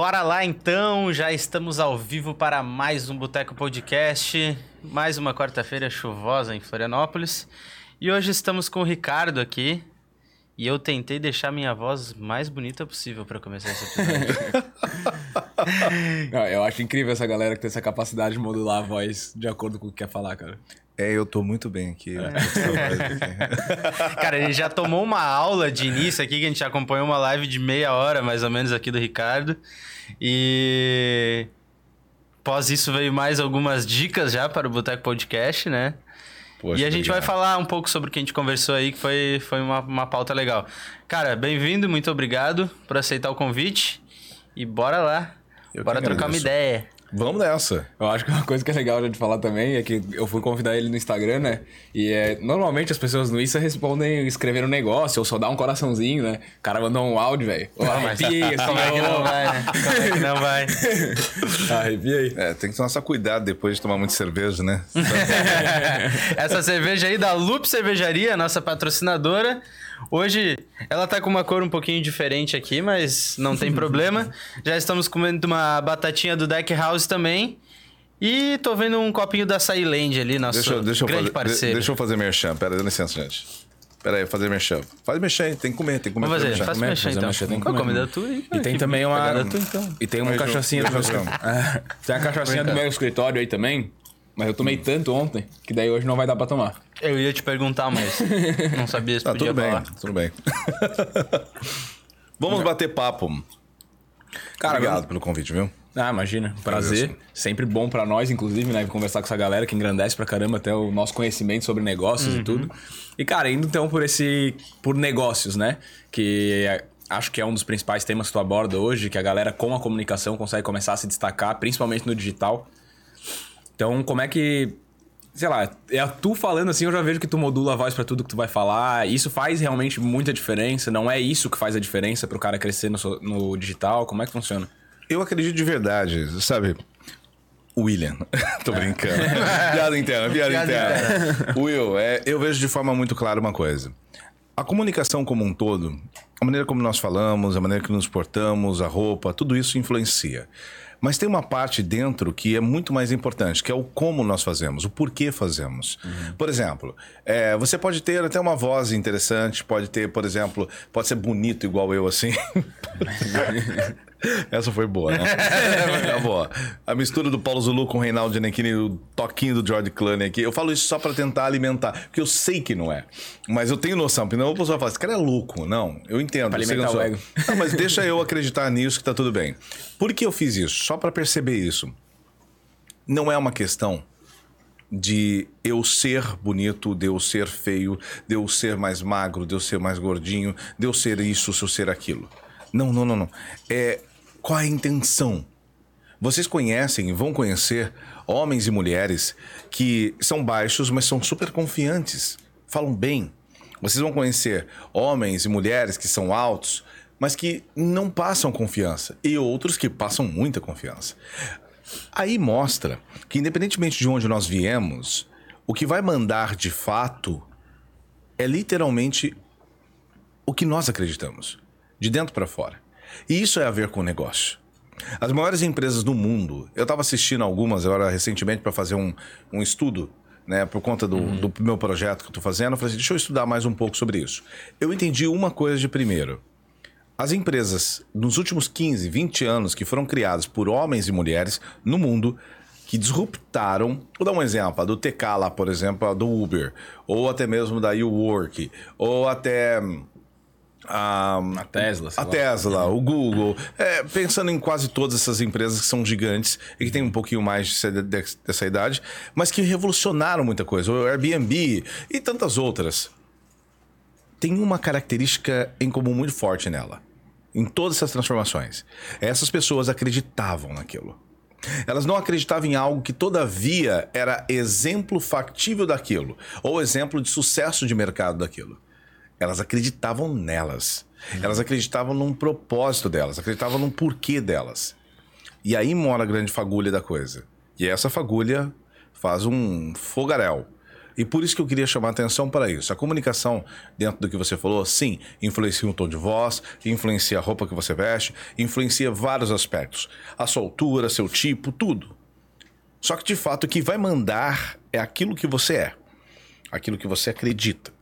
Bora lá então, já estamos ao vivo para mais um Boteco Podcast, mais uma quarta-feira chuvosa em Florianópolis. E hoje estamos com o Ricardo aqui. E eu tentei deixar minha voz mais bonita possível para começar esse episódio. Não, eu acho incrível essa galera que tem essa capacidade de modular a voz de acordo com o que quer falar, cara. É, eu tô muito bem aqui. Cara, ele já tomou uma aula de início aqui, que a gente acompanhou uma live de meia hora, mais ou menos, aqui do Ricardo. E... Após isso veio mais algumas dicas já para o Boteco Podcast, né? Poxa, e a gente vai obrigado. falar um pouco sobre o que a gente conversou aí, que foi, foi uma, uma pauta legal. Cara, bem-vindo, muito obrigado por aceitar o convite. E bora lá. Eu bora trocar uma ideia. Vamos nessa. Eu acho que uma coisa que é legal de falar também é que eu fui convidar ele no Instagram, né? E é, normalmente as pessoas no Insta respondem escrevendo um negócio ou só dá um coraçãozinho, né? O cara mandou um áudio, velho. Ô, Arrepiei, assim, Como é que não vai, né? Como é que não vai? Arrepiei. É, tem que tomar só cuidado depois de tomar muito cerveja, né? Essa cerveja aí da Loop Cervejaria, nossa patrocinadora. Hoje ela tá com uma cor um pouquinho diferente aqui, mas não tem problema. Já estamos comendo uma batatinha do Deck House também. E tô vendo um copinho da Land ali, nosso deixa, eu- deixa, eu grande fazer, parceiro. de- deixa eu fazer merchan. Pera, dá licença, gente. Pera aí, fazer merchan. Faz merchan aí, tem que comer, tem que comer. Vamos fazer, merchan. faz fazer então. mexer, tem que comer. comida tua aí? E tem também uma. tua, então. E tem uma cachaçinha do meu. eu- Tem a cachaçinha do meu escritório aí também. Mas eu tomei tanto ontem que daí hoje não vai dar pra tomar. Eu ia te perguntar, mas não sabia se Ah, podia tudo bem, falar. tudo bem. Vamos bater papo. Cara, Obrigado vamos- pelo convite, viu? Ah, imagina. Prazer. Agradeço. Sempre bom pra nós, inclusive, né? Conversar com essa galera que engrandece pra caramba até o nosso conhecimento sobre negócios e tudo. E, cara, indo então por esse. por negócios, né? Que é- acho que é um dos principais temas que tu aborda hoje, que a galera com a comunicação consegue começar a se destacar, principalmente no digital. Então, como é que. Sei lá, é tu falando assim, eu já vejo que tu modula a voz pra tudo que tu vai falar. Isso faz realmente muita diferença. Não é isso que faz a diferença pro cara crescer no, no digital? Como é que funciona? Eu acredito de verdade, sabe? William. Tô brincando. piada interna, piada, Piada interna. Will, é, eu vejo de forma muito clara uma coisa. A comunicação como um todo, a maneira como nós falamos, a maneira que nos portamos, a roupa, tudo isso influencia. Mas tem uma parte dentro que é muito mais importante, que é o como nós fazemos, o porquê fazemos. Por exemplo, é, você pode ter até uma voz interessante, pode ter, por exemplo, pode ser bonito igual eu assim. Essa foi boa, né? Tá boa. A mistura do Paulo Zulu com o Reinaldo Giannichini, o toquinho do George Clooney aqui. Eu falo isso só pra tentar alimentar, porque eu sei que não é. Mas eu tenho noção, porque não a pessoa fala, esse cara é louco. Não, eu entendo. Pra eu alimentar o ego. Não, mas deixa eu acreditar nisso que tá tudo bem. Por que eu fiz isso? Só pra perceber isso. Não é uma questão de eu ser bonito, de eu ser feio, de eu ser mais magro, de eu ser mais gordinho, de eu ser isso, de eu ser aquilo. Não, não, não, não. É qual a intenção? Vocês conhecem e vão conhecer homens e mulheres que são baixos, mas são super confiantes, falam bem. Vocês vão conhecer homens e mulheres que são altos, mas que não passam confiança, e outros que passam muita confiança. Aí mostra que, independentemente de onde nós viemos, o que vai mandar de fato é literalmente o que nós acreditamos, de dentro para fora. E isso é a ver com o negócio. As maiores empresas do mundo, eu estava assistindo algumas agora recentemente para fazer um, um estudo, né, por conta do, do meu projeto que eu estou fazendo. Eu falei assim, deixa eu estudar mais um pouco sobre isso. Eu entendi uma coisa de primeiro. As empresas, nos últimos 15, 20 anos, que foram criadas por homens e mulheres no mundo, que disruptaram, vou dar um exemplo, a do TK lá, por exemplo, a do Uber, ou até mesmo da YouWork, ou até hum, a, A Tesla, a lá. Tesla, o Google, é, pensando em quase todas essas empresas que são gigantes e que têm um pouquinho mais de- de- dessa idade, mas que revolucionaram muita coisa, o Airbnb e tantas outras tem uma característica em comum muito forte nela. Em todas essas transformações. Essas pessoas acreditavam naquilo. Elas não acreditavam em algo que, todavia, era exemplo factível daquilo, ou exemplo de sucesso de mercado daquilo. Elas acreditavam nelas. Elas acreditavam num propósito delas, acreditavam num porquê delas. E aí mora a grande fagulha da coisa. E essa fagulha faz um fogaréu. E por isso que eu queria chamar a atenção para isso. A comunicação, dentro do que você falou, sim, influencia o tom de voz, influencia a roupa que você veste, influencia vários aspectos. A sua altura, seu tipo, tudo. Só que de fato o que vai mandar é aquilo que você é, aquilo que você acredita.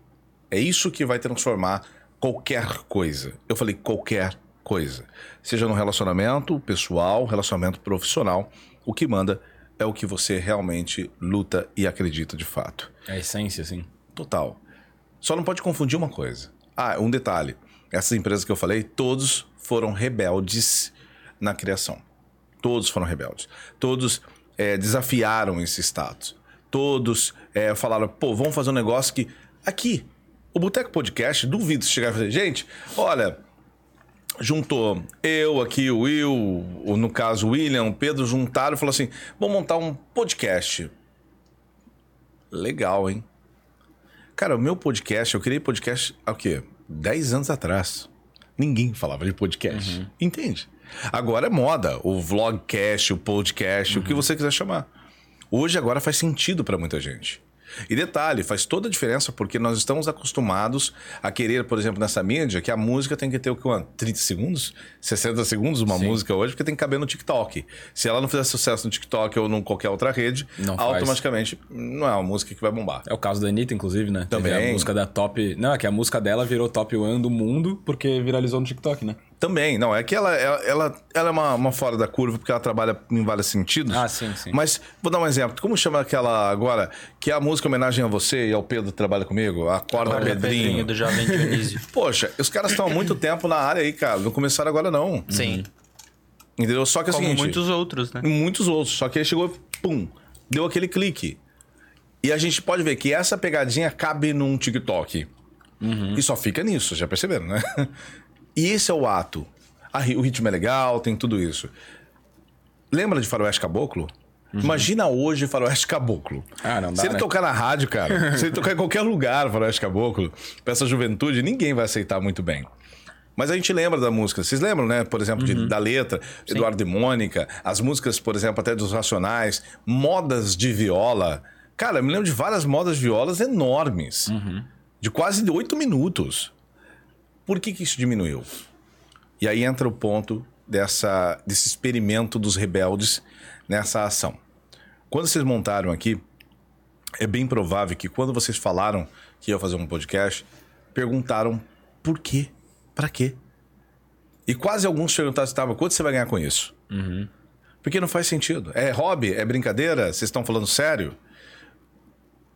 É isso que vai transformar qualquer coisa. Eu falei qualquer coisa. Seja no relacionamento pessoal, relacionamento profissional, o que manda é o que você realmente luta e acredita de fato. É a essência, sim. Total. Só não pode confundir uma coisa. Ah, um detalhe. Essas empresas que eu falei, todos foram rebeldes na criação. Todos foram rebeldes. Todos é, desafiaram esse status. Todos é, falaram, pô, vamos fazer um negócio que. Aqui, o Boteco Podcast, duvido se chegar e fazer, gente, olha, juntou eu aqui, o Will, no caso o William, o Pedro, juntaram e falou assim: vamos montar um podcast. Legal, hein? Cara, o meu podcast, eu criei podcast há o quê? 10 anos atrás. Ninguém falava de podcast. Uhum. Entende? Agora é moda. O vlogcast, o podcast, uhum. o que você quiser chamar. Hoje, agora faz sentido para muita gente. E detalhe, faz toda a diferença porque nós estamos acostumados a querer, por exemplo, nessa mídia, que a música tem que ter o que? 30 segundos? 60 segundos uma Sim. música hoje, porque tem que caber no TikTok. Se ela não fizer sucesso no TikTok ou em qualquer outra rede, não automaticamente faz. não é uma música que vai bombar. É o caso da Anitta, inclusive, né? Também. Teve a música da top. Não, é que a música dela virou top one do mundo porque viralizou no TikTok, né? Também, não, é que ela, ela, ela, ela é uma, uma, fora da curva porque ela trabalha em vários sentidos. Ah, sim, sim. Mas vou dar um exemplo. Como chama aquela agora, que é a música homenagem a você e ao Pedro que trabalha comigo? Acorda Acorda Pedrinho. Pedrinho do Jovem Dionísio. Poxa, os caras estão há muito tempo na área aí, cara. Não começaram agora, não. Sim. Uhum. Entendeu? Só que é o seguinte... muitos outros, né? Muitos outros. Só que ele chegou pum, deu aquele clique. E a gente pode ver que essa pegadinha cabe num TikTok. Uhum. E só fica nisso, já perceberam, né? E esse é o ato o ritmo é legal, tem tudo isso. Lembra de Faroeste Caboclo? Uhum. Imagina hoje Faroeste Caboclo. Ah, não dá, Se ele né? tocar na rádio, cara, se ele tocar em qualquer lugar Faroeste Caboclo, pra essa juventude, ninguém vai aceitar muito bem. Mas a gente lembra da música. Vocês lembram, né? Por exemplo, de, uhum. da letra, Sim. Eduardo e Mônica, as músicas, por exemplo, até dos Racionais, modas de viola. Cara, eu me lembro de várias modas de violas enormes. Uhum. De quase oito minutos. Por que, que isso diminuiu? E aí entra o ponto dessa, desse experimento dos rebeldes nessa ação. Quando vocês montaram aqui, é bem provável que quando vocês falaram que ia fazer um podcast, perguntaram por quê? Para quê? E quase alguns perguntaram, estava, quanto você vai ganhar com isso? Uhum. Porque não faz sentido. É hobby? É brincadeira? Vocês estão falando sério?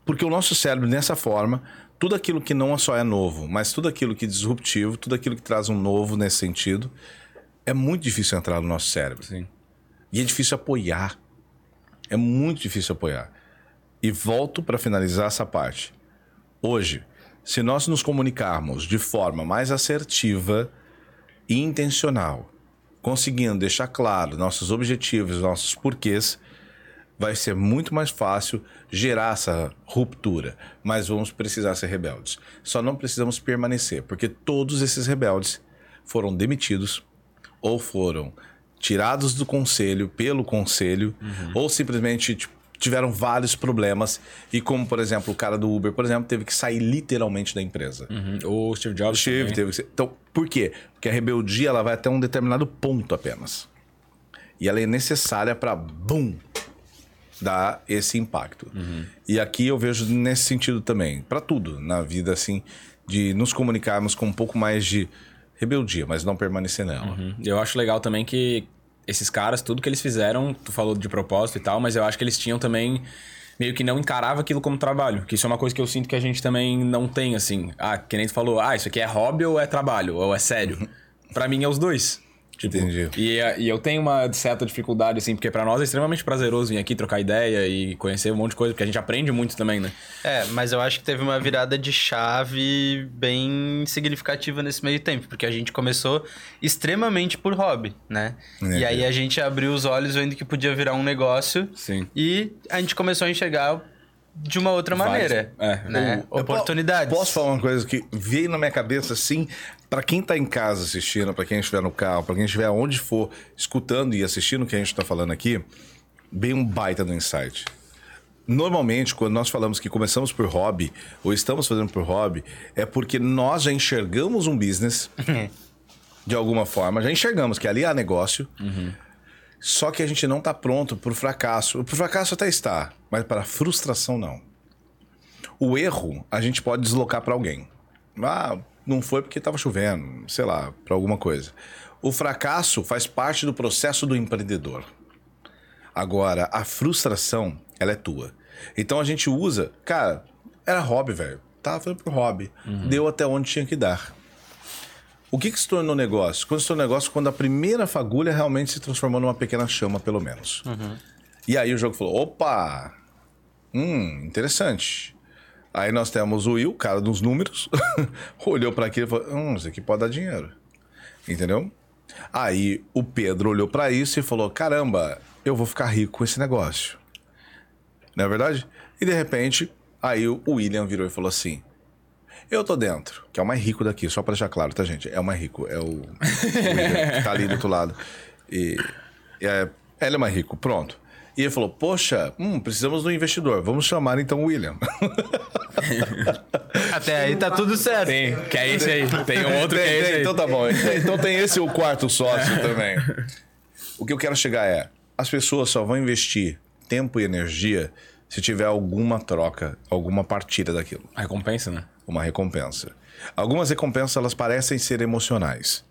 Porque o nosso cérebro, nessa forma, tudo aquilo que não só é novo, mas tudo aquilo que é disruptivo, tudo aquilo que traz um novo nesse sentido, é muito difícil entrar no nosso cérebro. Sim. E é difícil apoiar. É muito difícil apoiar. E volto para finalizar essa parte. Hoje, se nós nos comunicarmos de forma mais assertiva e intencional, conseguindo deixar claro nossos objetivos, nossos porquês, vai ser muito mais fácil gerar essa ruptura. Mas vamos precisar ser rebeldes. Só não precisamos permanecer, porque todos esses rebeldes foram demitidos ou foram tirados do conselho pelo conselho uhum. ou simplesmente tipo, tiveram vários problemas e como por exemplo o cara do Uber por exemplo teve que sair literalmente da empresa uhum. o Steve Jobs o Steve teve que ser... então por quê porque a rebeldia ela vai até um determinado ponto apenas e ela é necessária para boom dar esse impacto. Uhum. E aqui eu vejo nesse sentido também, para tudo na vida, assim, de nos comunicarmos com um pouco mais de rebeldia, mas não permanecer nela. Uhum. Eu acho legal também que esses caras, tudo que eles fizeram, tu falou de propósito e tal, mas eu acho que eles tinham também meio que não encarava aquilo como trabalho. Que isso é uma coisa que eu sinto que a gente também não tem, assim. Ah, que nem tu falou, ah, isso aqui é hobby ou é trabalho? Ou é sério? Uhum. para mim é os dois. Tipo, Entendi. E, e eu tenho uma certa dificuldade, assim, porque para nós é extremamente prazeroso vir aqui trocar ideia e conhecer um monte de coisa, porque a gente aprende muito também, né? É, mas eu acho que teve uma virada de chave bem significativa nesse meio tempo, porque a gente começou extremamente por hobby, né? É, e aí a gente abriu os olhos vendo que podia virar um negócio. Sim. E a gente começou a enxergar de uma outra maneira. É. Né? Eu, Oportunidades. Posso falar uma coisa que veio na minha cabeça assim, para quem tá em casa assistindo, para quem estiver no carro, para quem estiver onde for escutando e assistindo o que a gente tá falando aqui, bem um baita do insight. Normalmente, quando nós falamos que começamos por hobby, ou estamos fazendo por hobby, é porque nós já enxergamos um business de alguma forma, já enxergamos que ali há negócio, só que a gente não está pronto para o fracasso. Para o fracasso até está, mas para a frustração não. O erro a gente pode deslocar para alguém. Ah, não foi porque estava chovendo, sei lá, para alguma coisa. O fracasso faz parte do processo do empreendedor. Agora, a frustração, ela é tua. Então a gente usa, cara, era hobby, velho. Tava fazendo pro hobby. Deu até onde tinha que dar. O que, que se tornou negócio? Quando se tornou negócio, quando a primeira fagulha realmente se transformou numa pequena chama, pelo menos. E aí o jogo falou: opa! Hum, interessante. Aí nós temos o Will, cara dos números, olhou para aquilo e falou: hum, isso aqui pode dar dinheiro. Entendeu? Aí o Pedro olhou para isso e falou: caramba, eu vou ficar rico com esse negócio. Não é verdade? E de repente, aí o William virou e falou assim: Eu tô dentro, que é o mais rico daqui, só pra deixar claro, tá, gente? É o mais rico, é o, o William, que tá ali do outro lado. E, e é, ele é mais rico, pronto. E ele falou: Poxa, hum, precisamos de um investidor, vamos chamar então o William. Até aí tá tudo certo. Tem, que é esse aí. Tem um outro que Tem, é esse aí. Então tá bom. Então tem esse o quarto sócio também. O que eu quero chegar é: as pessoas só vão investir tempo e energia se tiver alguma troca, alguma partida daquilo, A recompensa, né? uma recompensa. Algumas recompensas elas parecem ser emocionais,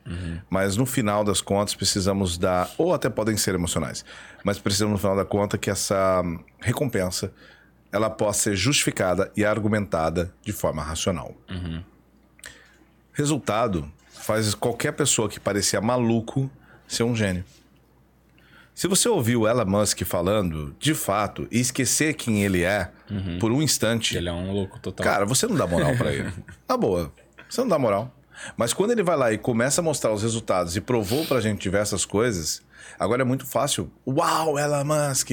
mas no final das contas precisamos dar, ou até podem ser emocionais, mas precisamos no final da conta que essa recompensa ela possa ser justificada e argumentada de forma racional. Resultado faz qualquer pessoa que parecia maluco ser um gênio. Se você ouviu Elon Musk falando, de fato, e esquecer quem ele é por um instante, Ele é um louco total. cara, você não dá moral pra ele. Na boa, você não dá moral. Mas quando ele vai lá e começa a mostrar os resultados e provou pra gente diversas coisas, agora é muito fácil. Uau, Elon Musk!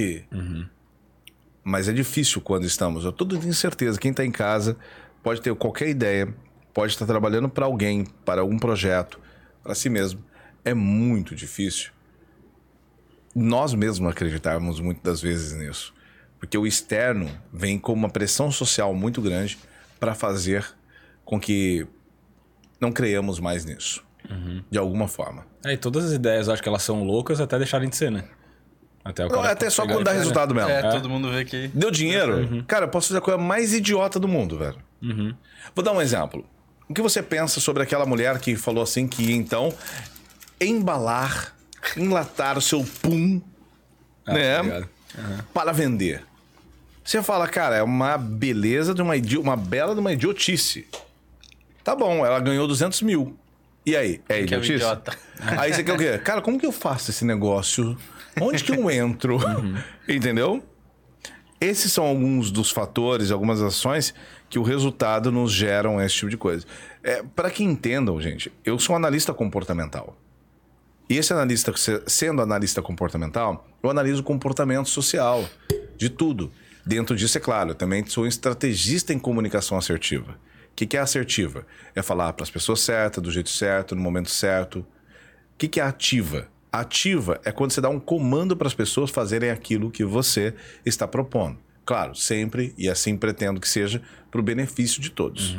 Mas é difícil quando estamos. Eu todo tenho certeza, quem tá em casa pode ter qualquer ideia, pode estar trabalhando para alguém, para algum projeto, para si mesmo. É muito difícil nós mesmos acreditarmos muitas das vezes nisso. Porque o externo vem com uma pressão social muito grande para fazer com que não creiamos mais nisso. De alguma forma. É, e todas as ideias, eu acho que elas são loucas até deixarem de ser, né? Até, o Não, até só quando dá resultado mesmo. É, todo mundo vê que. Deu dinheiro? Cara, eu posso fazer a coisa mais idiota do mundo, velho. Vou dar um exemplo. O que você pensa sobre aquela mulher que falou assim que ia, então embalar, enlatar o seu pum, Ah, né? tá ligado. para vender. Você fala, cara, é uma beleza de uma, uma bela de uma idiotice. Tá bom, ela ganhou 200 mil. E aí? É Que é idiotice? idiota. Aí você quer o quê? Cara, como que eu faço esse negócio? Onde que eu entro? Entendeu? Esses são alguns dos fatores, algumas ações que o resultado nos geram esse tipo de coisa. É, para que entendam, gente, eu sou um analista comportamental. E esse analista, se- sendo analista comportamental, eu analiso o comportamento social de tudo. Dentro disso, é claro, eu também sou um estrategista em comunicação assertiva. O que, que é assertiva? É falar para as pessoas certas, do jeito certo, no momento certo. O que, que é ativa? Ativa é quando você dá um comando para as pessoas fazerem aquilo que você está propondo. Claro, sempre, e assim pretendo que seja, para o benefício de todos.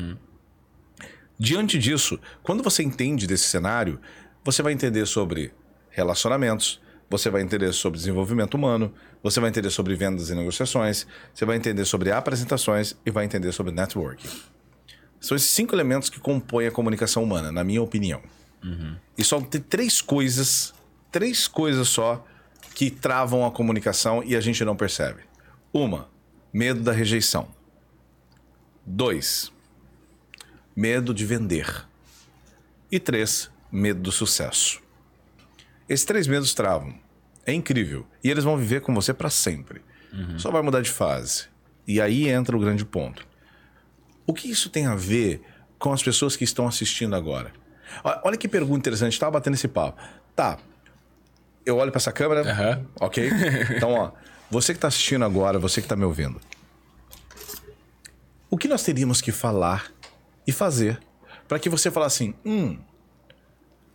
Diante disso, quando você entende desse cenário, você vai entender sobre relacionamentos, você vai entender sobre desenvolvimento humano, você vai entender sobre vendas e negociações, você vai entender sobre apresentações e vai entender sobre networking. São esses cinco elementos que compõem a comunicação humana, na minha opinião. E só tem três coisas, três coisas só que travam a comunicação e a gente não percebe. Uma, medo da rejeição. Dois, medo de vender. E três, medo do sucesso. Esses três medos travam. É incrível. E eles vão viver com você para sempre. Só vai mudar de fase. E aí entra o grande ponto. O que isso tem a ver com as pessoas que estão assistindo agora? Olha que pergunta interessante, estava batendo esse papo. Tá. Eu olho para essa câmera, Aham. ok? Então, ó, você que está assistindo agora, você que está me ouvindo. O que nós teríamos que falar e fazer para que você falasse assim: hum,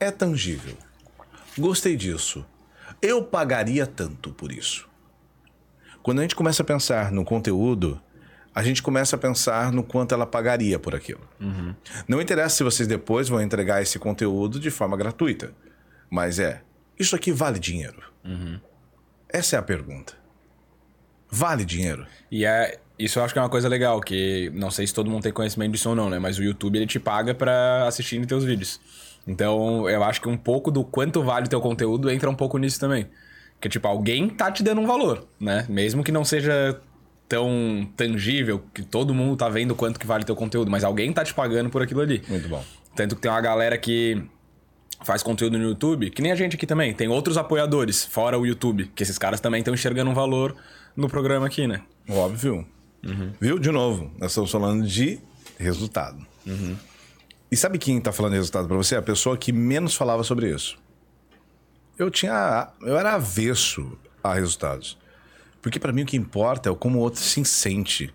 é tangível. Gostei disso. Eu pagaria tanto por isso. Quando a gente começa a pensar no conteúdo, a gente começa a pensar no quanto ela pagaria por aquilo. Não interessa se vocês depois vão entregar esse conteúdo de forma gratuita, mas é, isso aqui vale dinheiro? Essa é a pergunta. Vale dinheiro? E é, isso eu acho que é uma coisa legal, que não sei se todo mundo tem conhecimento disso ou não, né? Mas o YouTube ele te paga pra assistir teus vídeos. Então eu acho que um pouco do quanto vale o teu conteúdo entra um pouco nisso também. Que tipo, alguém tá te dando um valor, né? Mesmo que não seja tão tangível, que todo mundo tá vendo quanto que vale teu conteúdo, mas alguém tá te pagando por aquilo ali. Muito bom. Tanto que tem uma galera que faz conteúdo no YouTube, que nem a gente aqui também. Tem outros apoiadores, fora o YouTube, que esses caras também estão enxergando um valor no programa aqui, né? Óbvio. Viu? De novo, nós estamos falando de resultado. E sabe quem está falando de resultado para você? A pessoa que menos falava sobre isso. Eu tinha. Eu era avesso a resultados. Porque para mim o que importa é como o outro se sente.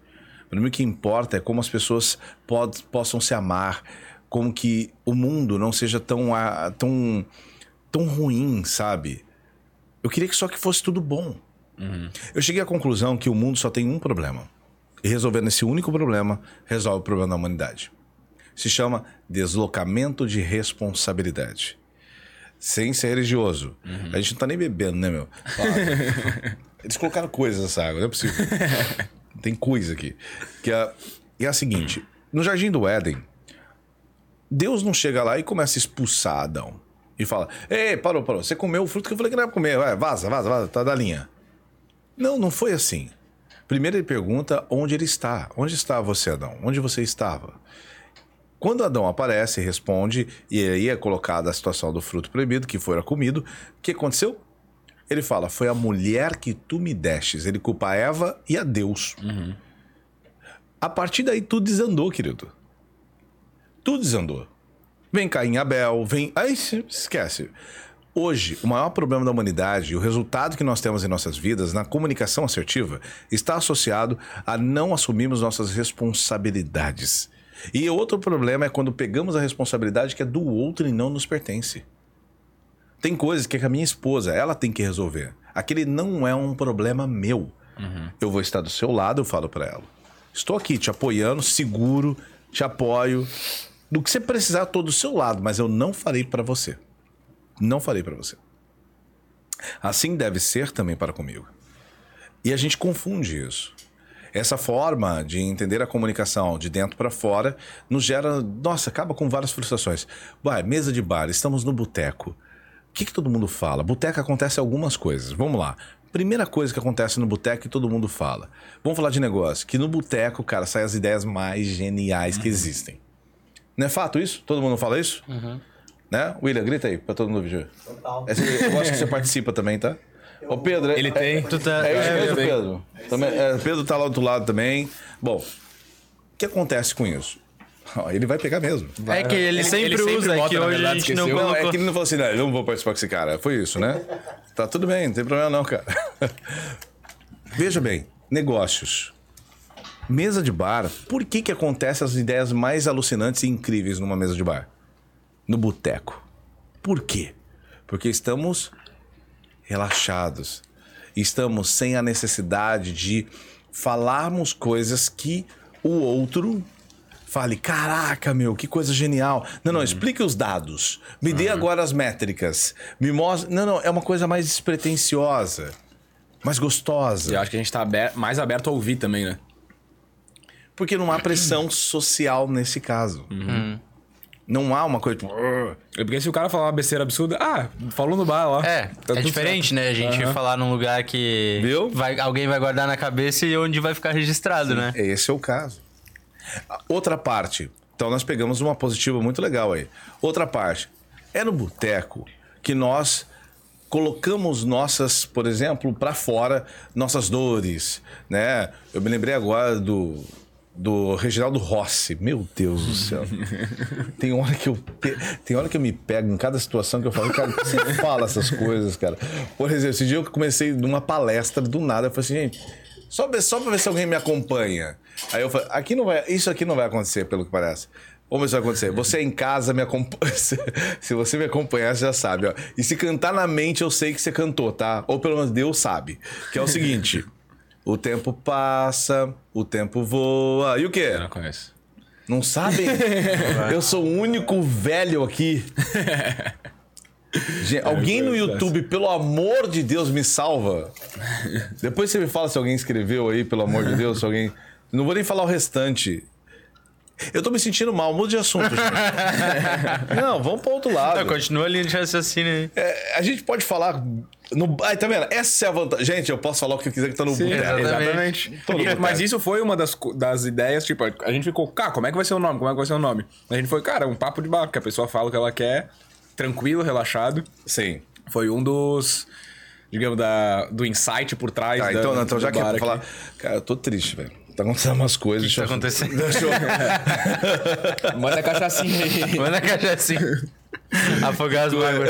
Para mim o que importa é como as pessoas pod- possam se amar. Como que o mundo não seja tão, ah, tão, tão ruim, sabe? Eu queria que só que fosse tudo bom. Eu cheguei à conclusão que o mundo só tem um problema. E resolvendo esse único problema, resolve o problema da humanidade. Se chama deslocamento de responsabilidade. Sem ser religioso. A gente não tá nem bebendo, né, meu? Eles colocaram coisas nessa água, não é possível. tem coisa aqui. Que é, é a seguinte: no Jardim do Éden, Deus não chega lá e começa a expulsar Adão. E fala: Ei, parou, parou. Você comeu o fruto que eu falei que não era pra comer. Vai, vaza, vaza, vaza, tá da linha. Não, não foi assim. Primeiro ele pergunta onde ele está. Onde está você, Adão? Onde você estava? Quando Adão aparece e responde, e aí é colocada a situação do fruto proibido, que fora comido, o que aconteceu? Ele fala: Foi a mulher que tu me destes. Ele culpa a Eva e a Deus. A partir daí tudo desandou, querido. Tudo desandou. Vem Caim Abel, vem. Aí esquece. Hoje, o maior problema da humanidade e o resultado que nós temos em nossas vidas na comunicação assertiva está associado a não assumirmos nossas responsabilidades. E outro problema é quando pegamos a responsabilidade que é do outro e não nos pertence. Tem coisas que é a minha esposa, ela tem que resolver. Aquele não é um problema meu. Eu vou estar do seu lado, eu falo pra ela. Estou aqui te apoiando, seguro, te apoio. Do que você precisar, eu tô do seu lado, mas eu não farei pra você. Não farei pra você. Assim deve ser também para comigo. E a gente confunde isso. Essa forma de entender a comunicação de dentro para fora nos gera, nossa, acaba com várias frustrações. Vai, mesa de bar, estamos no boteco. O que, que todo mundo fala? Boteco acontece algumas coisas. Vamos lá. Primeira coisa que acontece no boteco que todo mundo fala. Vamos falar de negócio. Que no boteco, cara, saem as ideias mais geniais que existem. Não é fato isso? Todo mundo fala isso? Né? William, grita aí pra todo mundo ver. Total. Essa- Eu gosto que você participa também, tá? Ô, Pedro, Ele é, tem. Tu tá- é isso é, mesmo. Pedro. Também, é, Pedro tá lá do outro lado também. Bom, o que acontece com isso? Ele vai pegar mesmo. É que ele, Ele- sempre ele sempre usa, bota, que hoje verdade, a gente não esqueceu. Não, colocou. é que ele não falou assim, não, eu não vou participar com esse cara. Foi isso, né? Tá tudo bem, não tem problema não, cara. Veja bem, negócios. Mesa de bar, por que que acontecem as ideias mais alucinantes e incríveis numa mesa de bar? No boteco. Por quê? Porque estamos relaxados. Estamos sem a necessidade de falarmos coisas que o outro fale: caraca, meu, que coisa genial. Não, não, explique os dados. Me dê agora as métricas. Me mostre. Não, não, é uma coisa mais despretensiosa, mais gostosa. E eu acho que a gente tá aber- mais aberto a ouvir também, né? Porque não há pressão social nesse caso. Não há uma coisa tipo. "Urgh". É Porque se o cara falar uma besteira absurda, ah, falou no bar lá. É, Tá é diferente, né? A gente falar num lugar que Viu? vai- alguém vai guardar na cabeça e onde vai ficar registrado, né? Esse é o caso. Outra parte. Então nós pegamos uma positiva muito legal aí. Outra parte. É no boteco que nós colocamos nossas, por exemplo, para fora, nossas dores, né? Eu me lembrei agora do do Reginaldo Rossi. Meu Deus do céu. tem hora que eu pe- tem hora que eu me pego em cada situação que eu falo, cara, você fala essas coisas, cara? Por exemplo, esse dia eu comecei numa palestra do nada, eu falei assim, gente, só, só pra ver se alguém me acompanha. Aí eu falei, aqui não vai, isso aqui não vai acontecer, pelo que parece. Vamos ver se vai acontecer. Você em casa me acompanha. Se você me acompanhar, você já sabe, ó. E se cantar na mente, eu sei que você cantou, tá? Ou pelo menos Deus sabe. Que é o seguinte: O tempo passa, o tempo voa. E o quê? Eu não conheço. Não sabem? Eu sou o único velho aqui. Gente, alguém no YouTube, pelo amor de Deus, me salva. Depois você me fala se alguém escreveu aí, pelo amor de Deus, se alguém. Não vou nem falar o restante. Eu tô me sentindo mal, muda de assunto, gente. Não, vamos para outro lado. Não, continua a linha de raciocínio aí. É, a gente pode falar. No... Ai, tá vendo? Essa é a vantagem. Gente, eu posso falar o que eu quiser que tá no Sim, boteco. exatamente. E- boteco. mas isso foi uma das, das ideias, tipo, a gente ficou, cara, como é que vai ser o nome? Como é que vai ser o nome? A gente foi, cara, um papo de bar, que a pessoa fala o que ela quer, tranquilo, relaxado. Sim. Foi um dos, digamos, da, do insight por trás Tá, da, então, então já que é falar. Cara, eu tô triste, velho. Tá acontecendo umas coisas. O que tá acontecendo? Deixa eu... Manda a cachaçinha aí. Manda a cachaçinha. Afogar as mágoas.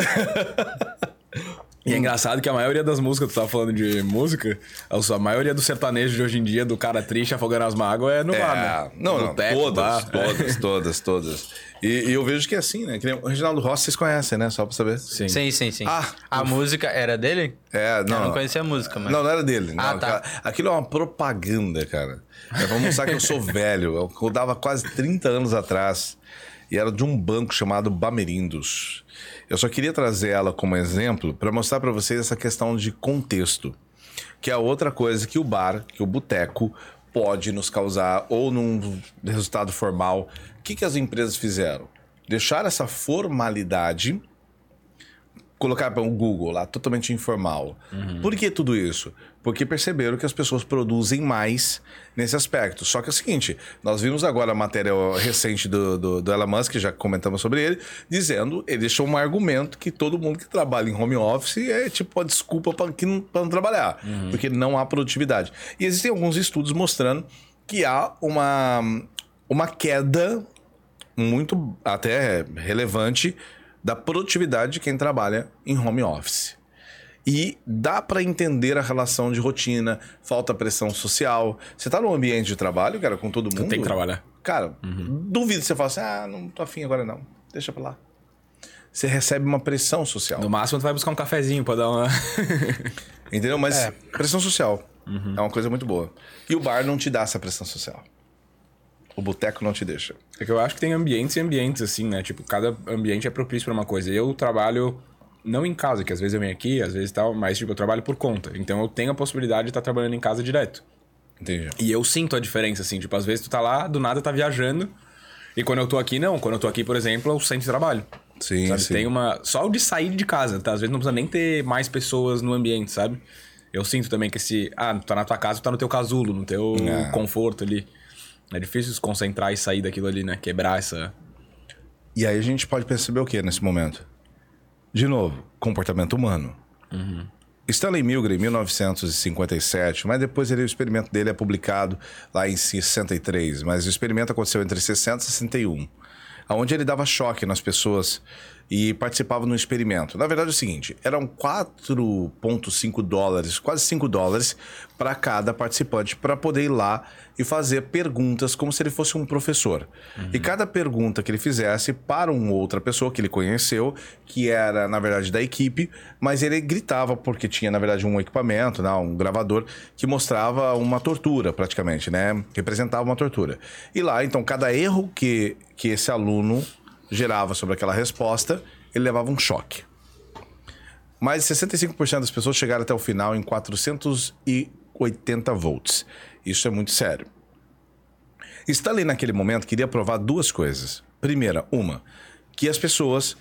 E é engraçado que a maioria das músicas, tu tava falando de música, a maioria do sertanejo de hoje em dia, do cara triste afogando as mágoas, é no bar, É, né? não, no não, teco, todas, bar. todas, todas, todas. E, e eu vejo que é assim, né? Que nem o Reginaldo Rossi vocês conhecem, né? Só pra saber. Sim. Sim, sim, sim. Ah, a música era dele? É, não. Eu não conhecia a música, mas. Não, não era dele. Ah, não, tá. cara. Aquilo é uma propaganda, cara. É pra mostrar que eu sou velho. Eu rodava quase 30 anos atrás. E era de um banco chamado Bamerindos. Eu só queria trazer ela como exemplo para mostrar para vocês essa questão de contexto. Que é outra coisa que o bar, que o boteco pode nos causar, ou num resultado formal. O que, que as empresas fizeram? Deixar essa formalidade colocar para o Google lá, totalmente informal. Por que tudo isso? Porque perceberam que as pessoas produzem mais nesse aspecto. Só que é o seguinte, nós vimos agora a matéria recente do, do, do Elon Musk, já comentamos sobre ele, dizendo, ele deixou um argumento que todo mundo que trabalha em home office é tipo a desculpa para não, pra não trabalhar, porque não há produtividade. E existem alguns estudos mostrando que há uma, uma queda muito até relevante da produtividade de quem trabalha em home office. E dá para entender a relação de rotina, falta pressão social. Você tá num ambiente de trabalho, cara, com todo mundo. tem que trabalhar. Cara, duvido que você fala assim: ah, não tô afim agora não. Deixa pra lá. Você recebe uma pressão social. No máximo, tu vai buscar um cafezinho pra dar uma. Entendeu? Mas É. pressão social é uma coisa muito boa. E o bar não te dá essa pressão social. O boteco não te deixa. É que eu acho que tem ambientes e ambientes, assim, né? Tipo, cada ambiente é propício pra uma coisa. Eu trabalho não em casa, que às vezes eu venho aqui, às vezes tal, mas, tipo, eu trabalho por conta. Então eu tenho a possibilidade de estar trabalhando em casa direto. Entendi. E eu sinto a diferença, assim, tipo, às vezes tu tá lá, do nada tá viajando. E quando eu tô aqui, não. Quando eu tô aqui, por exemplo, eu de trabalho. Sim, sabe? sim. Tem uma. Só o de sair de casa, tá? Às vezes não precisa nem ter mais pessoas no ambiente, sabe? Eu sinto também que esse. Ah, tu tá na tua casa, tu tá no teu casulo, no teu É. conforto ali. É difícil se concentrar e sair daquilo ali, né? Quebrar essa. E aí a gente pode perceber o que nesse momento? De novo, comportamento humano. Stanley Milgram, em 1957, mas depois ele, o experimento dele é publicado lá em 63, mas o experimento aconteceu entre 60 e 61, onde ele dava choque nas pessoas e participava no experimento. Na verdade é o seguinte, eram 4,5 dólares, quase 5 dólares para cada participante para poder ir lá e fazer perguntas como se ele fosse um professor. E cada pergunta que ele fizesse para uma outra pessoa que ele conheceu, que era na verdade da equipe, mas ele gritava porque tinha na verdade um equipamento, né, um gravador que mostrava uma tortura praticamente, né? Representava uma tortura. E lá, então, cada erro que, que esse aluno gerava sobre aquela resposta, ele levava um choque. Mais de 65% das pessoas chegaram até o final em 480 volts. Isso é muito sério. Stanley, naquele momento, queria provar duas coisas. Primeira, uma, que as pessoas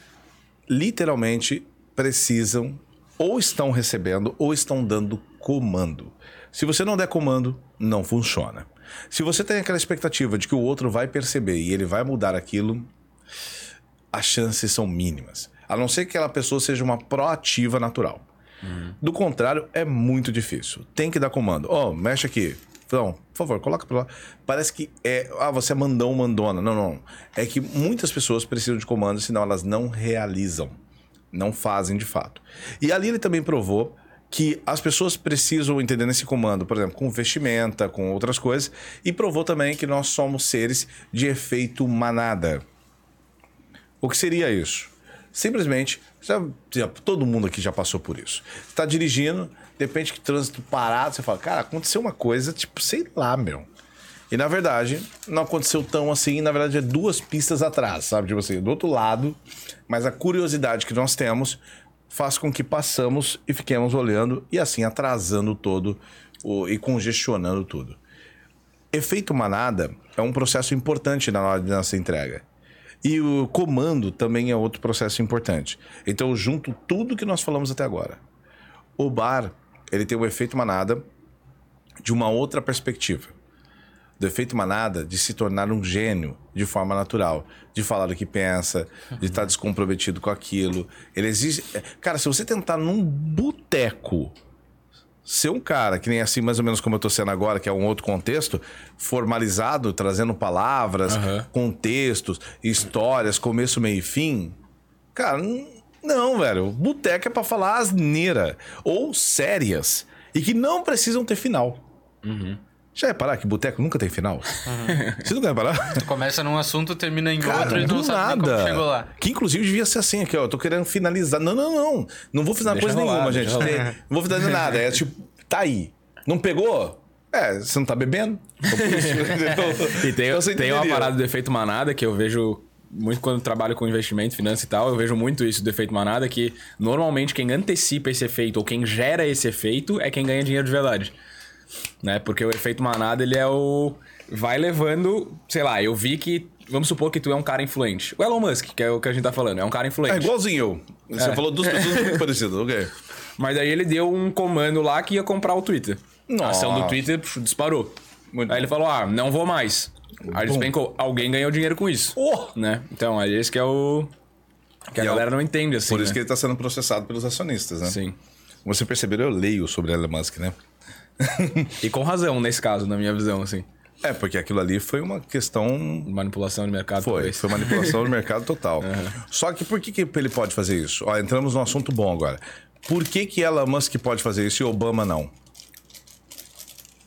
literalmente precisam ou estão recebendo ou estão dando comando. Se você não der comando, não funciona. Se você tem aquela expectativa de que o outro vai perceber e ele vai mudar aquilo, as chances são mínimas. A não ser que aquela pessoa seja uma proativa natural. Do contrário, é muito difícil. Tem que dar comando. Ó, mexe aqui. Não, por favor, coloca pra lá. Parece que é. Ah, você é mandão, mandona. Não, não. É que muitas pessoas precisam de comando, senão elas não realizam. Não fazem de fato. E ali ele também provou que as pessoas precisam entender nesse comando, por exemplo, com vestimenta, com outras coisas, e provou também que nós somos seres de efeito manada. O que seria isso? Simplesmente, já, já- todo mundo aqui já passou por isso. Você tá dirigindo, de repente que trânsito parado, você fala, cara, aconteceu uma coisa, tipo, sei lá, meu. E na verdade, não aconteceu tão assim, na verdade é duas pistas atrás, sabe? Tipo assim, do outro lado. Mas a curiosidade que nós temos faz com que passamos e fiquemos olhando e assim atrasando todo o, e congestionando tudo. Efeito manada é um processo importante na hora de nossa entrega. E o comando também é outro processo importante. Então, eu junto tudo que nós falamos até agora. O bar, ele tem o efeito manada de uma outra perspectiva. Do efeito manada de se tornar um gênio de forma natural, de falar o que pensa, de estar descomprometido com aquilo. Ele existe. Cara, se você tentar num boteco ser um cara que nem assim, mais ou menos como eu tô sendo agora, que é um outro contexto, formalizado, trazendo palavras, Aham. contextos, histórias, começo, meio e fim. Cara, não, velho. Boteco é pra falar asneira. Ou sérias. E que não precisam ter final. Já reparar que boteco nunca tem final? Você nunca reparar? Tu começa num assunto, termina em Cara, outro e tu não sabe nem como nada. chegou lá. Que inclusive devia ser assim aqui, ó. Eu tô querendo finalizar. Não, não, não. Não vou finalizar Deixa coisa rolar, nenhuma, gente. rolar. Não vou finalizar nada. É tipo, tá aí. Não pegou? É, você não tá bebendo? Então? E tem, Então, tem uma parada do efeito manada que eu vejo muito quando trabalho com investimento, finança e tal, eu vejo muito isso do efeito manada, que normalmente quem antecipa esse efeito ou quem gera esse efeito é quem ganha dinheiro de verdade. Né? Porque o efeito manada, ele é o... Vai levando... Sei lá, eu vi que... Vamos supor que tu é um cara influente. O Elon Musk, que é o que a gente tá falando, é um cara É influente. igualzinho eu. Você É. falou duas pessoas muito parecidas, ok. Mas daí ele deu um comando lá que ia comprar o Twitter. A ação do Nossa. Twitter disparou. Muito aí ele falou: ah, não vou mais. Aí ele despencou. Alguém ganhou dinheiro com isso. Oh! Né? Então, aí esse que é o. Que a E é o- galera não entende, assim. Por isso né? que ele tá sendo processado pelos acionistas, né? Sim. Você perceberam, eu leio sobre Elon Musk, né? E com razão, nesse caso, na minha visão, assim. É, porque aquilo ali foi uma questão Manipulação de mercado. Foi, talvez. foi manipulação do mercado total. Só que por que, que ele pode fazer isso? Ó, entramos num assunto bom agora. Por que, que Elon Musk pode fazer isso e Obama não?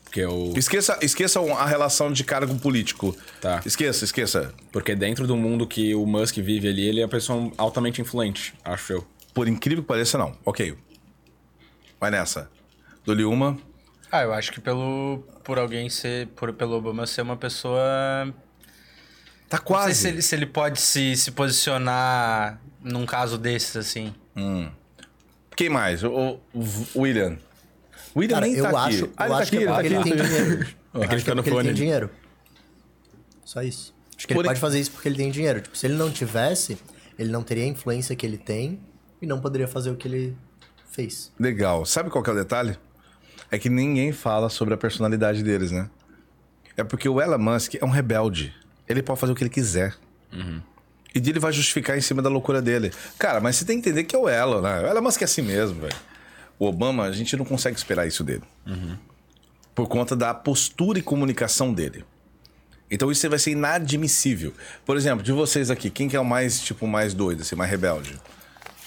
Porque, o... Esqueça, esqueça a relação de cargo político. Tá. Esqueça, esqueça. Porque dentro do mundo que o Musk vive ali, ele é uma pessoa altamente influente, acho eu. Por incrível que pareça, não. Ok. Vai nessa. Dou-lhe uma. Ah, eu acho que pelo por alguém ser, por, pelo Obama ser uma pessoa... Tá Não sei quase. se ele, se ele pode se, se posicionar num caso desses, assim. Quem mais? O, o William. William Cara, nem eu tá acho, aqui. Ah, eu tá acho aqui, que é ele tá porque ele aqui. tem dinheiro. É que ele Acho tá no ele tem dinheiro. Só isso. Acho que Por- ele pode fazer isso porque ele tem dinheiro. Tipo, se ele não tivesse, ele não teria a influência que ele tem e não poderia fazer o que ele fez. Legal. Sabe qual que é o detalhe? É que ninguém fala sobre a personalidade deles, né? É porque o Elon Musk é um rebelde. Ele pode fazer o que ele quiser. E ele vai justificar em cima da loucura dele. Cara, mas você tem que entender que é o Elon, né? O Elon Musk é assim mesmo, velho. O Obama, a gente não consegue esperar isso dele. Por conta da postura e comunicação dele. Então isso vai ser inadmissível. Por exemplo, de vocês aqui, quem que é o mais, tipo, mais doido, assim, mais rebelde?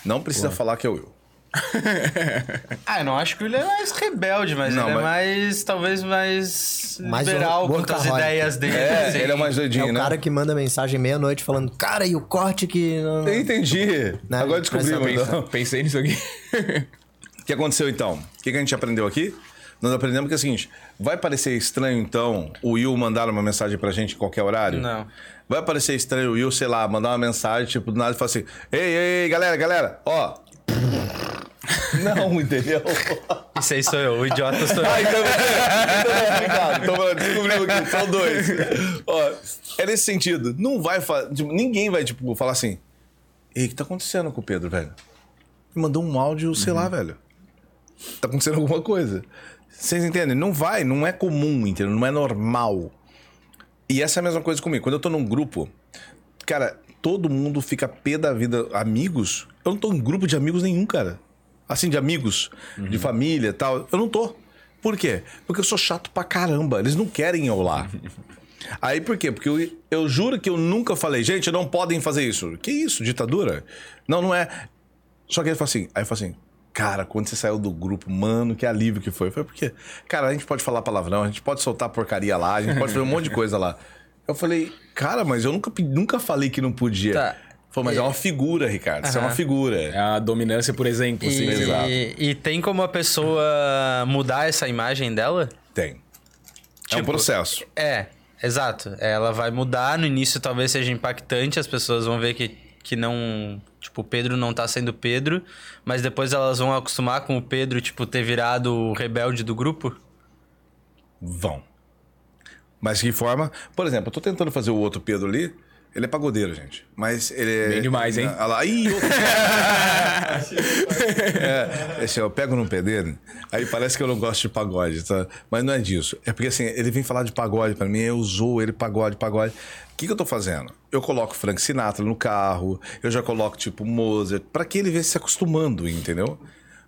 Não precisa falar que é o Will. Ah, eu não acho que ele é mais rebelde, mas Não, ele mas- é mais, talvez, mais, Mais liberal às workaholic. ideias dele. É, assim. ele é mais É doidinho, o né? cara que manda mensagem meia-noite falando, cara, e o corte que. não- não-" Eu entendi. Né? Agora descobrimos. Presta então. Pensei nisso aqui. O que aconteceu então? O que que a gente aprendeu aqui? Nós aprendemos que é o seguinte: vai parecer estranho então o Will mandar uma mensagem pra gente em qualquer horário? Não. Vai parecer estranho o Will, sei lá, mandar uma mensagem, tipo, do nada e falar assim: ei, ei, ei, galera, galera, ó. Não, entendeu? Isso aí sou eu, o idiota sou eu. Ah, então, então obrigado. Então descobrimos aqui, são dois. Ó, é nesse sentido. Não vai fa- tipo, ninguém vai, tipo, falar assim: Ei, o que tá acontecendo com o Pedro, velho? Mandou um áudio, sei lá, velho. Tá acontecendo alguma coisa. Vocês entendem? Não vai, não é comum, entendeu? Não é normal. E essa é a mesma coisa comigo. Quando eu tô num grupo, cara, todo mundo fica pé da vida. Amigos? Eu não tô em grupo de amigos nenhum, cara. Assim, de amigos, de família e tal. Eu não tô. Por quê? Porque eu sou chato pra caramba. Eles não querem eu lá. Aí por quê? Porque eu, eu juro que eu nunca falei, gente, não podem fazer isso. Que isso? Ditadura? Não, não é. Só que ele falou assim, aí eu falei assim, cara, quando você saiu do grupo, mano, que alívio que foi. Foi porque, cara, a gente pode falar palavrão, a gente pode soltar porcaria lá, a gente pode fazer um monte de coisa lá. Eu falei, cara, mas eu nunca, nunca falei que não podia. Tá. Foi, mas é uma figura, Ricardo. Isso é uma figura. É a dominância por exemplo, assim. Exato. E, e tem como a pessoa mudar essa imagem dela? Tem. é um Tipo, processo. É, exato. Ela vai mudar, no início talvez seja impactante, as pessoas vão ver que, que não. Tipo, o Pedro não tá sendo Pedro, mas depois elas vão acostumar com o Pedro, tipo, ter virado o rebelde do grupo. Vão. Mas de que forma? Por exemplo, eu tô tentando fazer o outro Pedro ali. Ele é pagodeiro, gente. Mas ele é. Bem demais, hein? Olha lá. Ih, outro. é, esse, eu pego no pé dele, aí parece que eu não gosto de pagode, tá? Mas não é disso. É porque assim, ele vem falar de pagode pra mim, eu zoo ele pagode, pagode. O que, que eu tô fazendo? Eu coloco Frank Sinatra no carro, eu já coloco tipo Mozart, pra que ele venha se acostumando, entendeu?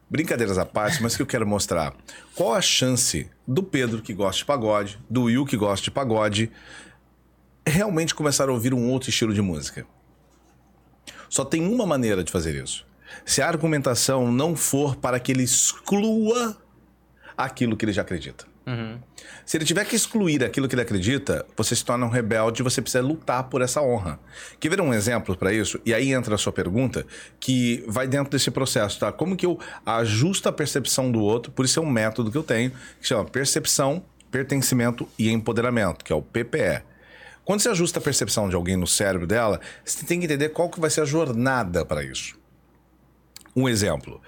Brincadeiras à parte, mas que eu quero mostrar? Qual a chance do Pedro que gosta de pagode, do Will que gosta de pagode, realmente começar a ouvir um outro estilo de música? Só tem uma maneira de fazer isso. Se a argumentação não for para que ele exclua aquilo que ele já acredita. Se ele tiver que excluir aquilo que ele acredita, você se torna um rebelde e você precisa lutar por essa honra. Quer ver um exemplo para isso? E aí entra a sua pergunta, que vai dentro desse processo, tá? Como que eu ajusto a percepção do outro? Por isso é um método que eu tenho, que chama percepção, pertencimento e empoderamento, que é o PPE. Quando você ajusta a percepção de alguém no cérebro dela, você tem que entender qual que vai ser a jornada para isso. Um exemplo.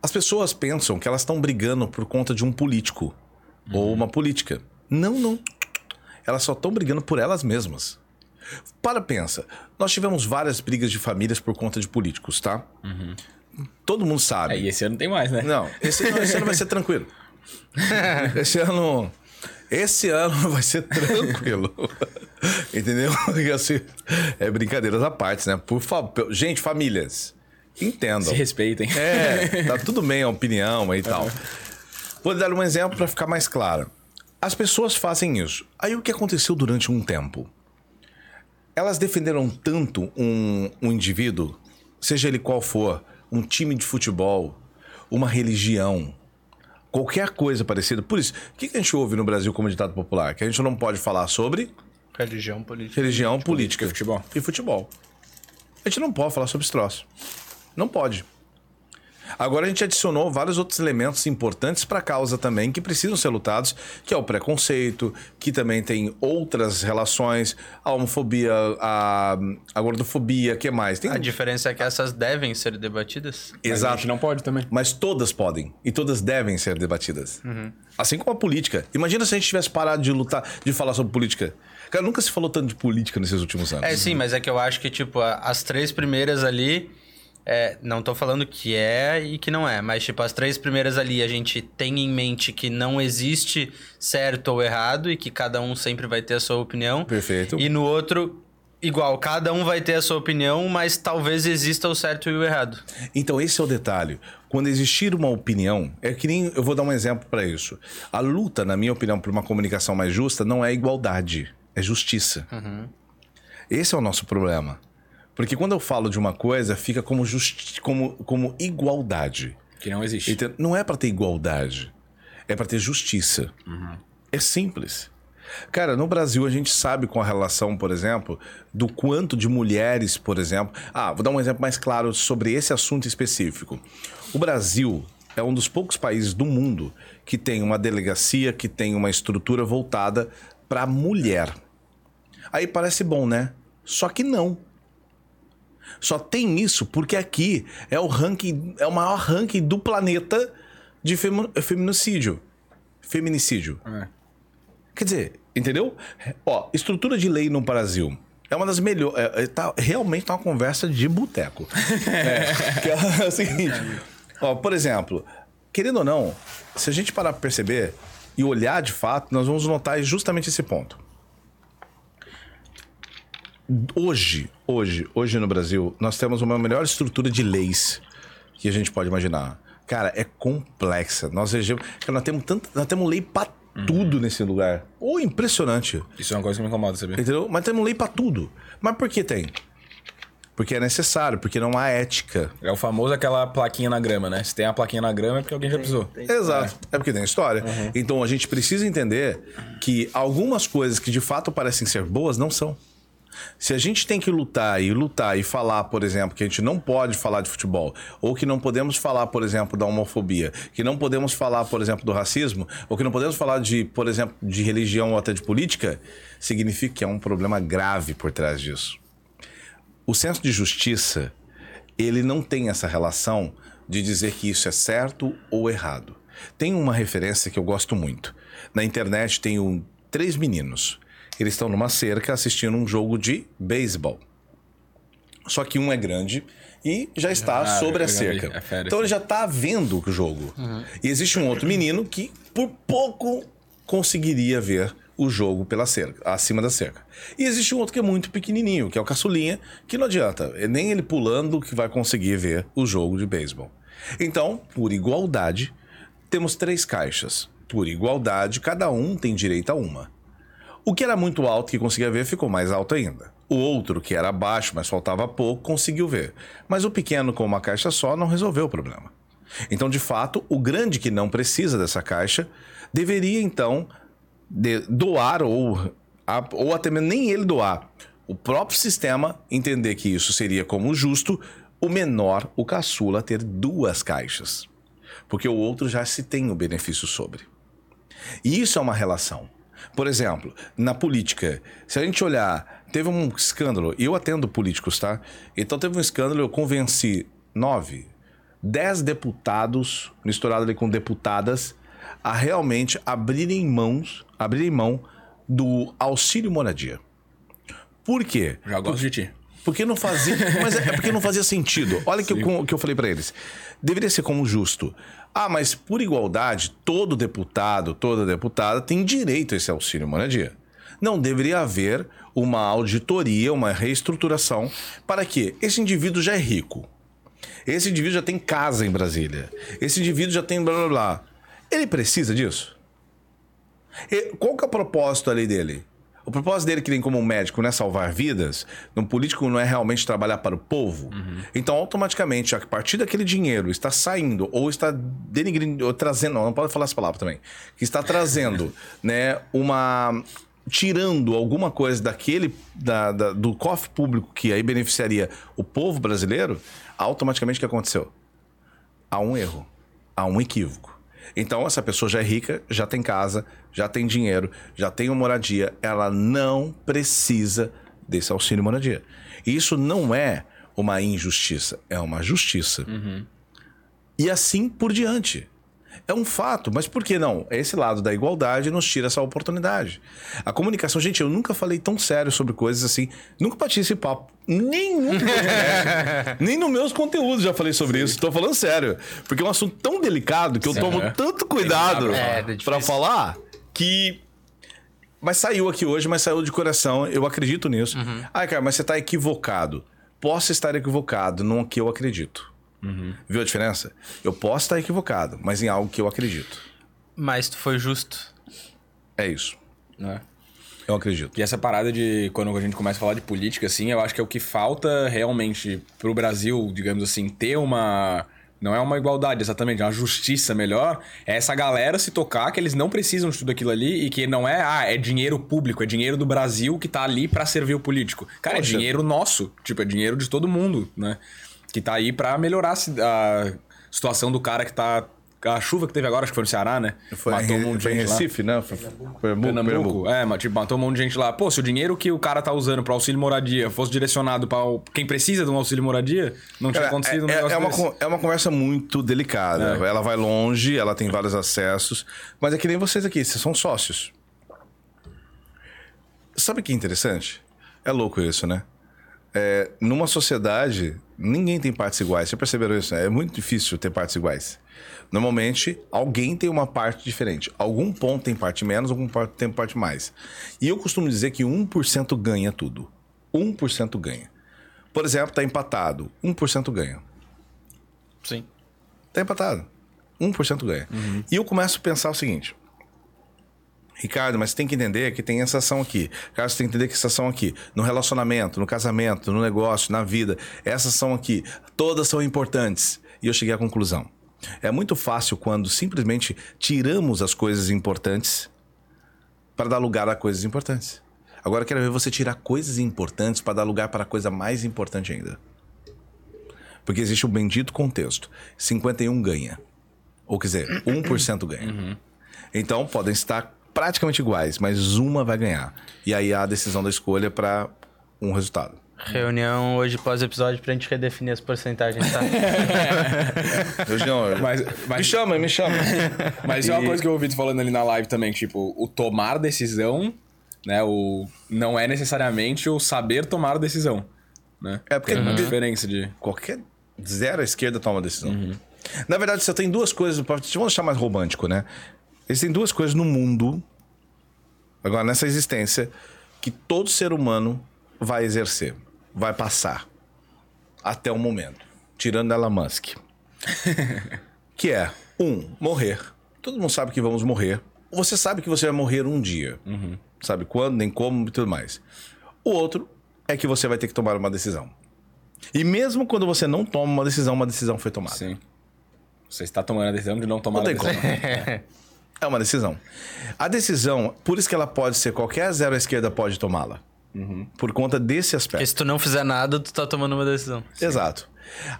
As pessoas pensam que elas estão brigando por conta de um político ou uma política. Não, não. Elas só estão brigando por elas mesmas. Para, pensa. Nós tivemos várias brigas de famílias por conta de políticos, tá? Todo mundo sabe. É, e esse ano tem mais, né? Não, esse, ano- esse ano vai ser tranquilo. Esse ano. Esse ano vai ser tranquilo. Entendeu? Assim, é brincadeiras à parte, né? Por favor. Gente, famílias, entendam. Se respeitem. É, tá tudo bem a opinião e tal. Vou dar um exemplo para ficar mais claro. As pessoas fazem isso. Aí o que aconteceu durante um tempo? Elas defenderam tanto um, um indivíduo, seja ele qual for, um time de futebol, uma religião, qualquer coisa parecida. Por isso, o que a gente ouve no Brasil como ditado popular? Que a gente não pode falar sobre Religião política. religião, política e futebol. E futebol. A gente não pode falar sobre esse troço. Não pode. Agora a gente adicionou vários outros elementos importantes para a causa também que precisam ser lutados, que é o preconceito, que também tem outras relações, a homofobia, a, a gordofobia, que mais? Tem A diferença é que essas devem ser debatidas. Mas A Exato. gente não pode também. Mas todas podem e todas devem ser debatidas. Assim como a política. Imagina se a gente tivesse parado de lutar, de falar sobre política. Cara, nunca se falou tanto de política nesses últimos anos. É, sim, mas é que eu acho que, tipo, as três primeiras ali. É, não tô falando que é e que não é, mas, tipo, as três primeiras ali a gente tem em mente que não existe certo ou errado e que cada um sempre vai ter a sua opinião. Perfeito. E no outro, igual, cada um vai ter a sua opinião, mas talvez exista o certo e o errado. Então, esse é o detalhe. Quando existir uma opinião, é que nem. Eu vou dar um exemplo para isso. A luta, na minha opinião, por uma comunicação mais justa não é igualdade, é justiça. Esse é o nosso problema. Porque quando eu falo de uma coisa, fica como, justi como, como igualdade. Que não existe. Então, não é para ter igualdade, é para ter justiça. É simples. Cara, no Brasil a gente sabe com a relação, por exemplo, do quanto de mulheres, por exemplo. Ah, vou dar um exemplo mais claro sobre esse assunto específico. O Brasil é um dos poucos países do mundo que tem uma delegacia, que tem uma estrutura voltada para mulher. Aí parece bom, né? Só que não. Só tem isso porque aqui é o ranking, é o maior ranking do planeta de femi- feminicídio. Feminicídio. É. Quer dizer, entendeu? Ó, estrutura de lei no Brasil. É uma das melhores. É, é, tá, realmente tá uma conversa de boteco. É, que é o seguinte. Ó, por exemplo, querendo ou não, se a gente parar pra perceber e olhar de fato, nós vamos notar justamente esse ponto. Hoje, hoje, hoje no Brasil, nós temos uma melhor estrutura de leis que a gente pode imaginar. Cara, é complexa. Nós, regemos- cara, nós temos tanta, nós temos lei pra tudo nesse lugar. Ou impressionante. Isso é uma coisa que me incomoda, sabia? Entendeu? Mas temos lei pra tudo. Mas por que tem? Porque é necessário, porque não há ética. É o famoso aquela plaquinha na grama, né? Se tem a plaquinha na grama é porque alguém já precisou. Exato. É. porque tem história. Então a gente precisa entender que algumas coisas que de fato parecem ser boas não são. Se a gente tem que lutar e lutar e falar, por exemplo, que a gente não pode falar de futebol, ou que não podemos falar, por exemplo, da homofobia, que não podemos falar, por exemplo, do racismo, ou que não podemos falar de, por exemplo, de religião ou até de política, significa que é um problema grave por trás disso. O senso de justiça, ele não tem essa relação de dizer que isso é certo ou errado. Tem uma referência que eu gosto muito. Na internet tem um, três meninos eles estão numa cerca assistindo um jogo de beisebol. Só que um é grande e já está ah, sobre a cerca. É então ele já está vendo o jogo. Uhum. E existe um outro menino que por pouco conseguiria ver o jogo pela cerca, acima da cerca. E existe um outro que é muito pequenininho, que é o caçulinha, que não adianta, é nem ele pulando que vai conseguir ver o jogo de beisebol. Então, por igualdade, temos três caixas. Por igualdade, cada um tem direito a uma. O que era muito alto que conseguia ver ficou mais alto ainda. O outro, que era baixo, mas faltava pouco, conseguiu ver. Mas o pequeno, com uma caixa só, não resolveu o problema. Então, de fato, o grande que não precisa dessa caixa deveria então doar ou, ou até mesmo nem ele doar. O próprio sistema entender que isso seria como justo, o menor, o caçula, ter duas caixas. Porque o outro já se tem o benefício sobre. E isso é uma relação. Por exemplo, na política, se a gente olhar, teve um escândalo, e eu atendo políticos, tá? Então teve um escândalo, eu convenci nove, dez deputados, misturado ali com deputadas, a realmente abrirem mãos, abrirem mão do auxílio moradia. Por quê? Já gosto de ti. Porque não fazia. Mas é, é porque não fazia sentido. Olha o que, eu, que eu falei para eles. Deveria ser como justo. Ah, mas por igualdade, todo deputado, toda deputada tem direito a esse auxílio moradia. Não deveria haver uma auditoria, uma reestruturação para que esse indivíduo já é rico. Esse indivíduo já tem casa em Brasília. Esse indivíduo já tem blá blá blá. Ele precisa disso? E qual que é o propósito ali dele? O propósito dele, que tem como médico, não é salvar vidas, um político não é realmente trabalhar para o povo. Uhum. Então, automaticamente, a partir daquele dinheiro está saindo ou está denigrindo, ou trazendo, não, não pode falar essa palavra também, que está trazendo, né, uma tirando alguma coisa daquele da, da, do cofre público que aí beneficiaria o povo brasileiro, automaticamente o que aconteceu? Há um erro, há um equívoco. Então, essa pessoa já é rica, já tem casa, já tem dinheiro, já tem uma moradia. Ela não precisa desse auxílio moradia. Isso não é uma injustiça, é uma justiça. Uhum. E assim por diante. É um fato, mas por que não? Esse lado da igualdade nos tira essa oportunidade. A comunicação, gente, eu nunca falei tão sério sobre coisas assim, nunca bati esse papo. Nenhum Nem nos meus conteúdos já falei sobre Sim. isso. Estou falando sério. Porque é um assunto tão delicado que eu tomo é. tanto cuidado é, é para falar que. Mas saiu aqui hoje, mas saiu de coração. Eu acredito nisso. Uhum. Ai, cara, mas você está equivocado. Posso estar equivocado no que eu acredito. Uhum. Viu a diferença? Eu posso estar equivocado, mas em algo que eu acredito. Mas tu foi justo. É isso. É. Eu acredito. E essa parada de quando a gente começa a falar de política, assim, eu acho que é o que falta realmente pro Brasil, digamos assim, ter uma. Não é uma igualdade exatamente, é uma justiça melhor. É essa galera se tocar que eles não precisam de tudo aquilo ali e que não é, ah, é dinheiro público, é dinheiro do Brasil que tá ali para servir o político. Cara, é Poxa. é dinheiro nosso, tipo, é dinheiro de todo mundo, né? que tá aí para melhorar a situação do cara que tá a chuva que teve agora, acho que foi no Ceará, né? Foi matou um monte de gente Recife, lá. né? Foi Pernambuco, Pernambuco. É, mas tipo, matou um monte de gente lá. Pô, se o dinheiro que o cara tá usando para auxílio moradia fosse direcionado para quem precisa de um auxílio moradia, não tinha acontecido é, um é, é uma, é uma conversa muito delicada. É. Ela vai longe, ela tem vários acessos. Mas é que nem vocês aqui, vocês são sócios. Sabe o que é interessante? É louco isso, né? É, numa sociedade, ninguém tem partes iguais. Vocês perceberam isso? Né? É muito difícil ter partes iguais. Normalmente, alguém tem uma parte diferente. Algum ponto tem parte menos, algum ponto tem parte mais. E eu costumo dizer que 1% ganha tudo. 1% ganha. Por exemplo, está empatado. 1% ganha. Sim. Está empatado. 1% ganha. Uhum. E eu começo a pensar o seguinte: Ricardo, mas você tem que entender que tem essa ação aqui. Você tem que entender que essa ação aqui, no relacionamento, no casamento, no negócio, na vida, essas são aqui, todas são importantes. E eu cheguei à conclusão. É muito fácil quando simplesmente tiramos as coisas importantes para dar lugar a coisas importantes. Agora eu quero ver você tirar coisas importantes para dar lugar para a coisa mais importante ainda. Porque existe o bendito contexto. 51 ganha. Ou quer dizer, 1% ganha. Então podem estar praticamente iguais, mas uma vai ganhar. E aí há a decisão da escolha para um resultado. Reunião hoje pós-episódio pra gente redefinir as porcentagens, tá? Eu, não, Mas, mas, Me chama, me chama. mas é uma coisa que eu ouvi tu falando ali na live também, tipo, o tomar decisão, né? O não é necessariamente o saber tomar decisão, né? É, porque- Tem uma diferença de... Qualquer zero à esquerda toma decisão. Na verdade, você tem duas coisas. Vamos deixar mais romântico, né? Existem duas coisas no mundo, agora nessa existência, que todo ser humano vai exercer, vai passar até o momento, tirando Elon Musk. que é, um, morrer. Todo mundo sabe que vamos morrer. Você sabe que você vai morrer um dia. Sabe quando, nem como e tudo mais. O outro é que você vai ter que tomar uma decisão. E mesmo quando você não toma uma decisão, uma decisão foi tomada. Sim. Você está tomando a decisão de não tomar Não a decisão. É uma decisão. A decisão, por isso que ela pode ser qualquer zero à esquerda pode tomá-la. Por conta desse Porque aspecto. se tu não fizer nada, tu tá tomando uma decisão. Exato.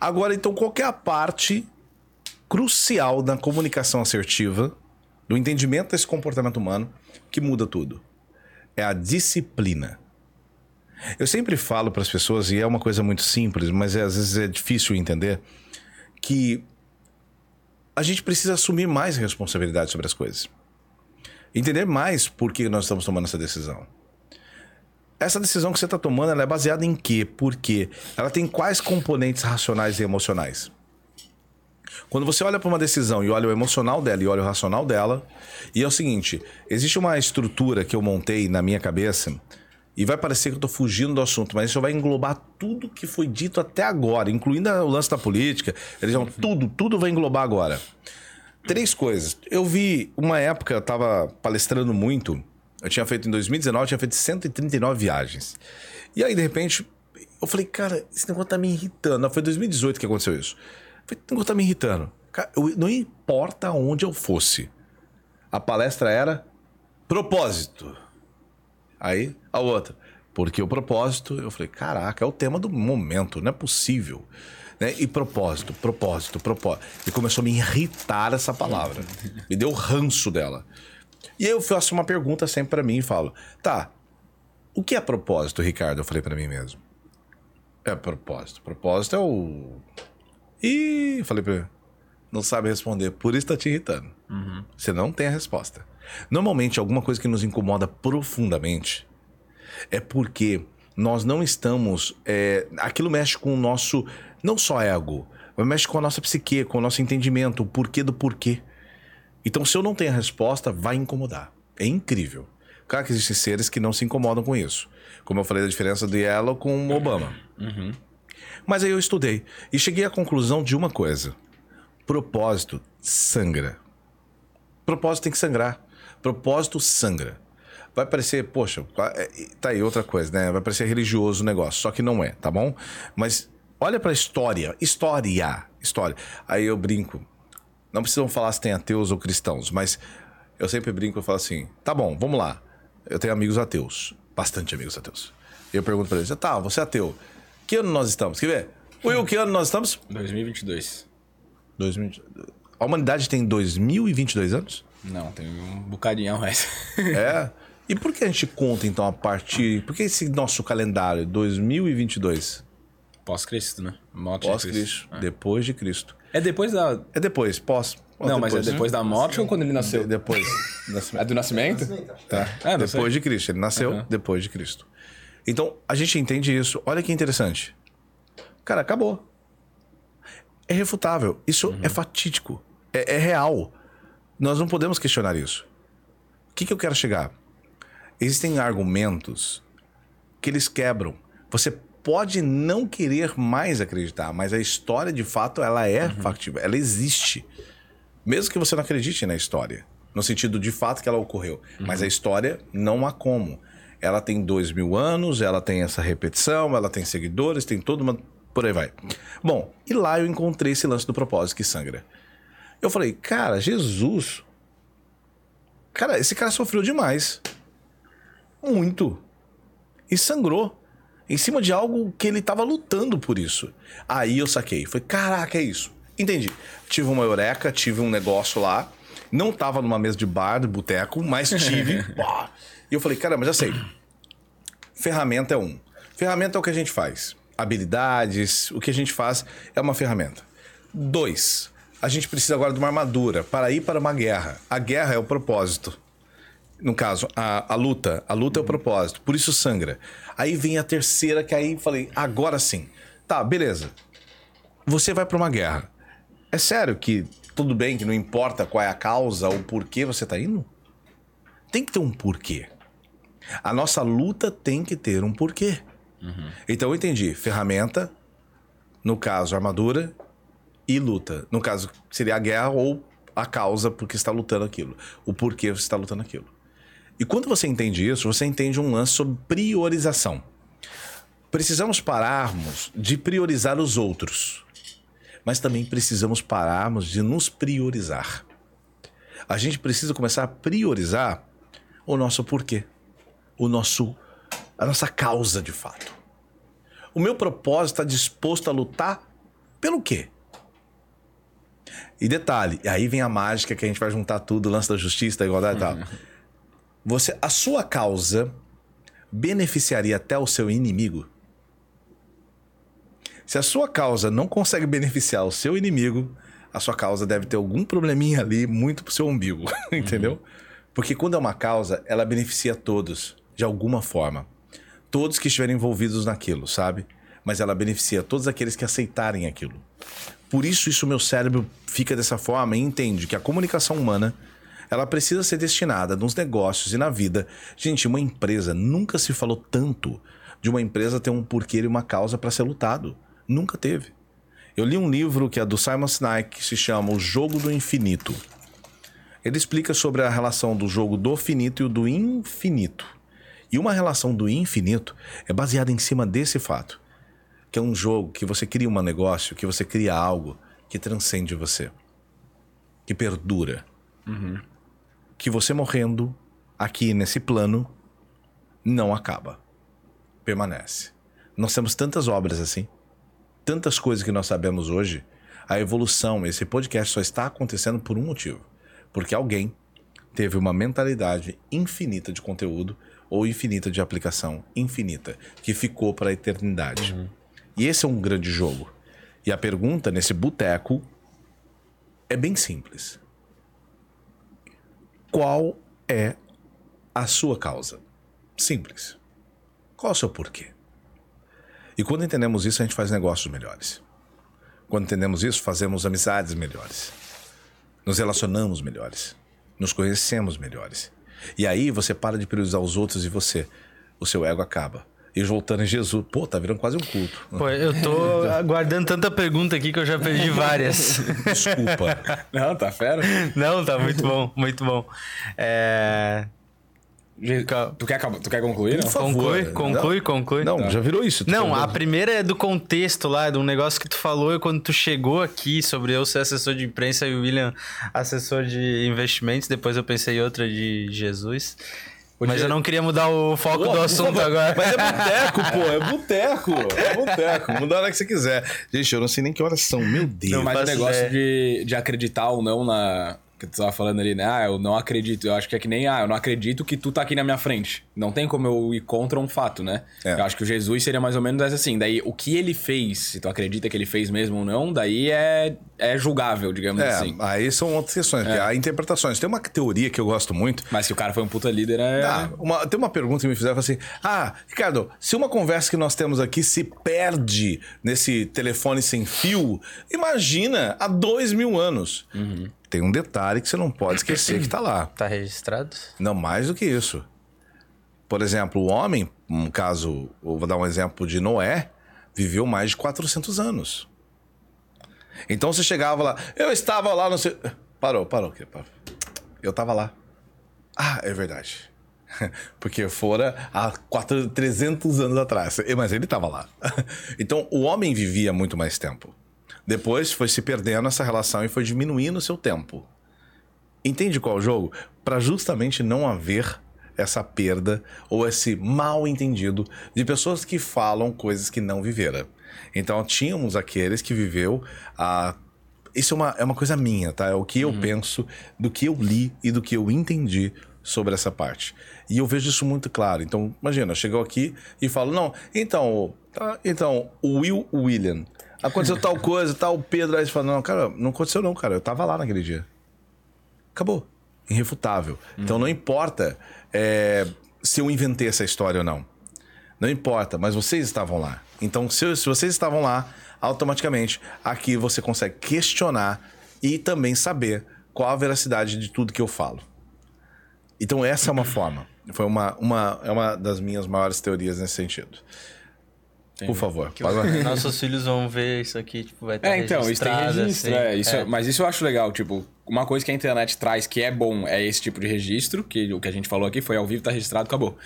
Agora, então, qual é a parte crucial da comunicação assertiva, do entendimento desse comportamento humano, que muda tudo? É a disciplina. Eu sempre falo para as pessoas, e é uma coisa muito simples, mas é, às vezes é difícil entender, que a gente precisa assumir mais responsabilidade sobre as coisas. Entender mais por que nós estamos tomando essa decisão. Essa decisão que você está tomando ela é baseada em quê? Por quê? Ela tem quais componentes racionais e emocionais? Quando você olha para uma decisão e olha o emocional dela e olha o racional dela, e é o seguinte: existe uma estrutura que eu montei na minha cabeça, e vai parecer que eu estou fugindo do assunto, mas isso vai englobar tudo que foi dito até agora, incluindo o lance da política, religião, tudo, tudo vai englobar agora. Três coisas. Eu vi, uma época, eu estava palestrando muito. Eu tinha feito em 2019, eu tinha feito 139 viagens. E aí, de repente, eu falei, cara, esse negócio tá me irritando. Não, foi em 2018 que aconteceu isso. Eu falei, esse negócio tá me irritando. Cara, eu- não importa onde eu fosse. A palestra era propósito. Aí, a outra. Porque o propósito, eu falei, caraca, é o tema do momento, não é possível. Né? E propósito, propósito, propósito. E começou a me irritar essa palavra. Me deu ranço dela. E aí eu faço uma pergunta sempre pra mim e falo, tá, o que é propósito, Ricardo? Eu falei pra mim mesmo. É propósito. Propósito é o. Ih, falei pra ele. Não sabe responder. Por isso tá te irritando. Você não tem a resposta. Normalmente, alguma coisa que nos incomoda profundamente é porque nós não estamos. é, aquilo mexe com o nosso. Não só ego, mas mexe com a nossa psique, com o nosso entendimento, o porquê do porquê. Então, se eu não tenho a resposta, vai incomodar. É incrível. Claro que existem seres que não se incomodam com isso. Como eu falei da diferença de ela com o Obama. Mas aí eu estudei e cheguei à conclusão de uma coisa: propósito sangra. Propósito tem que sangrar. Propósito sangra. Vai parecer, poxa, é, tá aí outra coisa, né? Vai parecer religioso o negócio, só que não é, tá bom? Mas olha pra história, história, história. Aí eu brinco. Não precisam falar se tem ateus ou cristãos, mas eu sempre brinco e falo assim: tá bom, vamos lá. Eu tenho amigos ateus, bastante amigos ateus. E eu pergunto pra eles: tá, você é ateu. Que ano nós estamos? Quer ver? Will, que ano nós estamos? 2022. 2000. A humanidade tem 2022 anos? Não, tem um bocadinho mais. É. E por que a gente conta então a partir. Por que esse nosso calendário 2022? Pós-Cristo, né? Pós-Cristo. Depois de Cristo. É depois da. É depois, pós. Não, mas é depois da morte ou quando ele nasceu? De- depois. É do nascimento? Tá. É, não depois sei. de Cristo. Ele nasceu Aham. depois de Cristo. Então, a gente entende isso. Olha que interessante. Cara, acabou. É refutável. Isso é fatídico. É, é real. Nós não podemos questionar isso. O que, que eu quero chegar? Existem argumentos que eles quebram. Você pode não querer mais acreditar, mas a história, de fato, ela é factível. Ela existe. Mesmo que você não acredite na história. No sentido de fato que ela ocorreu. Mas a história não há como. Ela tem dois mil anos, ela tem essa repetição, ela tem seguidores, tem toda uma. Por aí vai. Bom, e lá eu encontrei esse lance do propósito que sangra. Eu falei, cara, Jesus. Cara, esse cara sofreu demais. Muito. e sangrou. Em cima de algo que ele tava lutando por isso. Aí eu saquei. Foi, caraca, é isso. Entendi. Tive uma eureka, tive um negócio lá. Não tava numa mesa de bar, de boteco, mas tive. E eu falei, caramba, já sei. Ferramenta é um. Ferramenta é o que a gente faz. Habilidades, o que a gente faz é uma ferramenta. Dois, a gente precisa agora de uma armadura para ir para uma guerra. A guerra é o propósito. No caso, a, a luta. A luta é o propósito. Por isso sangra. Aí vem a terceira, que aí falei, agora sim. Tá, beleza. Você vai para uma guerra. É sério que tudo bem, que não importa qual é a causa ou porquê você tá indo? Tem que ter um porquê. A nossa luta tem que ter um porquê. Então eu entendi. Ferramenta, no caso, armadura e luta. No caso, seria a guerra ou a causa porque está lutando aquilo. O porquê você está lutando aquilo. E quando você entende isso, você entende um lance sobre priorização. Precisamos pararmos de priorizar os outros, mas também precisamos pararmos de nos priorizar. A gente precisa começar a priorizar o nosso porquê, o nosso a nossa causa de fato. O meu propósito está disposto a lutar pelo quê? E detalhe, aí vem a mágica que a gente vai juntar tudo, lance da justiça, da igualdade e tal. Você, a sua causa beneficiaria até o seu inimigo? Se a sua causa não consegue beneficiar o seu inimigo, a sua causa deve ter algum probleminha ali muito pro seu umbigo, entendeu? Porque quando é uma causa, ela beneficia todos, de alguma forma. Todos que estiverem envolvidos naquilo, sabe? Mas ela beneficia todos aqueles que aceitarem aquilo. Por isso, isso meu cérebro fica dessa forma e entende que a comunicação humana ela precisa ser destinada nos negócios e na vida. Gente, uma empresa nunca se falou tanto de uma empresa ter um porquê e uma causa para ser lutado. Nunca teve. Eu li um livro que é do Simon Sinek que se chama O Jogo do Infinito. Ele explica sobre a relação do jogo do finito e o do infinito. E uma relação do infinito é baseada em cima desse fato, que é um jogo que você cria um negócio, que você cria algo que transcende você, que perdura. Que você morrendo aqui nesse plano não acaba, permanece. Nós temos tantas obras assim, tantas coisas que nós sabemos hoje. A evolução, esse podcast só está acontecendo por um motivo, porque alguém teve uma mentalidade infinita de conteúdo ou infinita de aplicação, infinita, que ficou para a eternidade. E esse é um grande jogo. E a pergunta nesse boteco é bem simples. Qual é a sua causa? Simples. Qual é o seu porquê? E quando entendemos isso, a gente faz negócios melhores. Quando entendemos isso, fazemos amizades melhores. Nos relacionamos melhores. Nos conhecemos melhores. E aí você para de priorizar os outros e você. O seu ego acaba. E voltando em Jesus, pô, tá virando quase um culto. Pô, eu tô aguardando tanta pergunta aqui que eu já perdi várias. Desculpa. Não, tá fera. Não, tá muito bom, muito bom. É... Tu quer, acabar- tu quer concluir? Não? Por favor. Conclui, Não. conclui, conclui. Não, já virou isso. Não, a primeira é do contexto lá, de um negócio que tu falou quando tu chegou aqui sobre eu ser assessor de imprensa e o William assessor de investimentos. Depois eu pensei em outra de Jesus. Mas eu não queria mudar o foco Pô, do assunto favor. agora. Mas é boteco, pô. É boteco. É boteco. Muda a hora que você quiser. Gente, eu não sei nem que horas são. Meu Deus. Não, mas o negócio ideia. de, de acreditar ou não na. Que tu tava falando ali, né? Ah, eu não acredito. Eu acho que é que nem, ah, eu não acredito que tu tá aqui na minha frente. Não tem como eu ir contra um fato, né? É. Eu acho que o Jesus seria mais ou menos assim. Daí, o que ele fez, se tu acredita que ele fez mesmo ou não, daí é, é julgável, digamos É, assim. aí são outras questões. porque Há interpretações. Tem uma teoria que eu gosto muito. Mas se o cara foi um puta líder, é. Ah, uma- tem uma pergunta que me fizeram assim: Ah, Ricardo, se uma conversa que nós temos aqui se perde nesse telefone sem fio, imagina há dois mil anos. Tem um detalhe que você não pode esquecer que tá lá. Tá registrado? Não mais do que isso. Por exemplo, o homem, um caso, eu vou dar um exemplo de Noé, viveu mais de 400 anos. Então você chegava lá, eu estava lá no seu. Parou, parou. que- parou. Eu estava lá. Ah, é verdade. Porque fora há quatro, 300 anos atrás. Mas ele estava lá. Então o homem vivia muito mais tempo. Depois foi se perdendo essa relação e foi diminuindo o seu tempo. Entende qual o jogo? Para justamente não haver essa perda ou esse mal entendido de pessoas que falam coisas que não viveram. Então tínhamos aqueles que viveu a isso é uma, é uma coisa minha, tá? É o que eu penso, do que eu li e do que eu entendi sobre essa parte. E eu vejo isso muito claro. Então, imagina, chegou aqui e falo, não, então, tá, então, o Will William, aconteceu tal coisa, tal, Pedro, aí você fala, não, cara, não aconteceu não, cara, eu tava lá naquele dia. Acabou. Irrefutável. Então não importa é, se eu inventei essa história ou não. Não importa, mas vocês estavam lá. Então, se, se vocês estavam lá, automaticamente aqui você consegue questionar e também saber qual a veracidade de tudo que eu falo. Então, essa é uma forma. Foi uma, uma, é uma das minhas maiores teorias nesse sentido. Por favor, pode- Nossos filhos vão ver isso aqui, tipo, vai estar É, então, isso tem registro. assim. é, isso, É. Mas isso eu acho legal, tipo, uma coisa que a internet traz que é bom é esse tipo de registro, que o que a gente falou aqui foi ao vivo, tá registrado, acabou.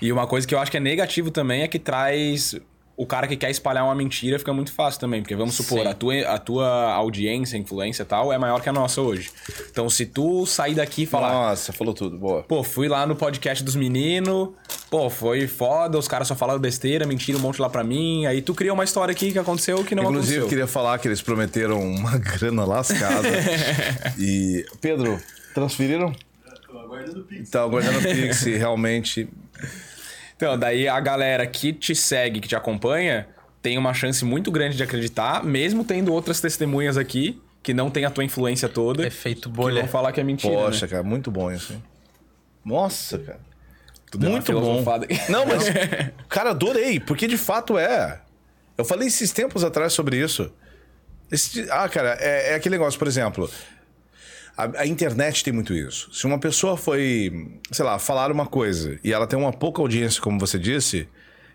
E uma coisa que eu acho que é negativo também é que traz. O cara que quer espalhar uma mentira fica muito fácil também, porque vamos supor, Sim. a tua, a tua audiência, influência e tal, é maior que a nossa hoje. Então, se tu sair daqui e falar, Nossa, falou tudo. Boa. Pô, fui lá no podcast dos meninos. Pô, foi foda, os caras só falaram besteira, mentiram um monte lá pra mim. Aí tu cria uma história aqui que aconteceu que não Inclusive, aconteceu. queria falar que eles prometeram uma grana lascada. e. Pedro, transferiram? Tô aguardando o Pix. Tá aguardando o Pix, realmente. Então, daí a galera que te segue, que te acompanha, tem uma chance muito grande de acreditar, mesmo tendo outras testemunhas aqui que não tem a tua influência toda. Efeito Que bolha. vão falar que é mentira. Poxa, né? cara, muito bom isso, hein? Nossa, cara. Tu deu uma Muito bom. Não, mas. Cara, adorei, porque de fato é. Eu falei esses tempos atrás sobre isso. Esse- ah, cara, é, é aquele negócio, por exemplo. A, a internet tem muito isso. Se uma pessoa foi, sei lá, falar uma coisa e ela tem uma pouca audiência, como você disse,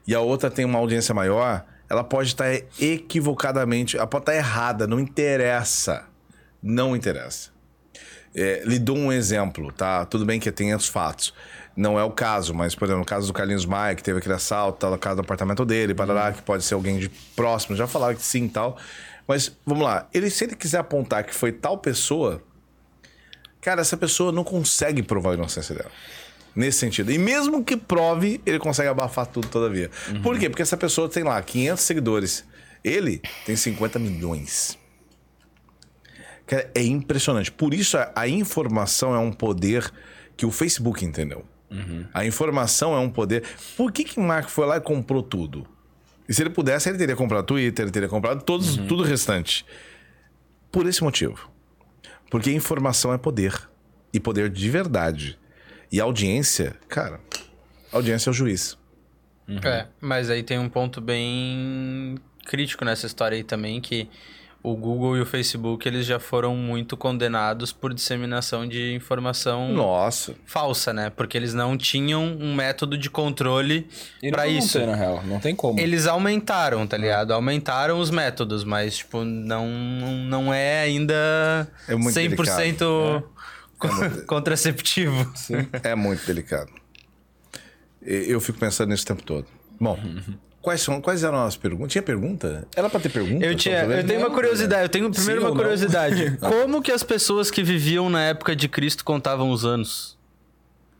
e a outra tem uma audiência maior, ela pode estar equivocadamente, ela pode estar errada, não interessa. Não interessa. É, lhe dou um exemplo, tá? Tudo bem que tem os fatos. Não é o caso, mas, por exemplo, no caso do Carlinhos Maia, que teve aquele assalto, tá na casa do apartamento dele, parará, que pode ser alguém de próximo, já falaram que sim e tal. Mas, vamos lá, ele, se ele quiser apontar que foi tal pessoa, cara, essa pessoa não consegue provar a inocência dela. Nesse sentido. E mesmo que prove, ele consegue abafar tudo todavia. Por quê? Porque essa pessoa tem lá 500 seguidores. Ele tem 50 milhões. Cara, é impressionante. Por isso, a, a informação é um poder que o Facebook entendeu. A informação é um poder. Por que que Mark foi lá e comprou tudo? E se ele pudesse, ele teria comprado Twitter, ele teria comprado todos, tudo o restante. Por esse motivo. Porque informação é poder. E poder de verdade. E audiência, cara, audiência é o juiz. É, mas aí tem um ponto bem crítico nessa história aí também, que o Google e o Facebook, eles já foram muito condenados por disseminação de informação Nossa. falsa, né? Porque eles não tinham um método de controle vão isso. ter, na real. Não tem como. Eles aumentaram, tá ligado? Aumentaram os métodos, mas, tipo, não, não é ainda É muito 100% co- contraceptivo. É muito delicado. Eu fico pensando nisso o tempo todo. Bom, quais, são, quais eram as perguntas? Tinha pergunta? Era pra ter pergunta? Eu, tinha, Sobre- eu tenho uma curiosidade, eu tenho primeiro Sim uma curiosidade. Como que as pessoas que viviam na época de Cristo contavam os anos?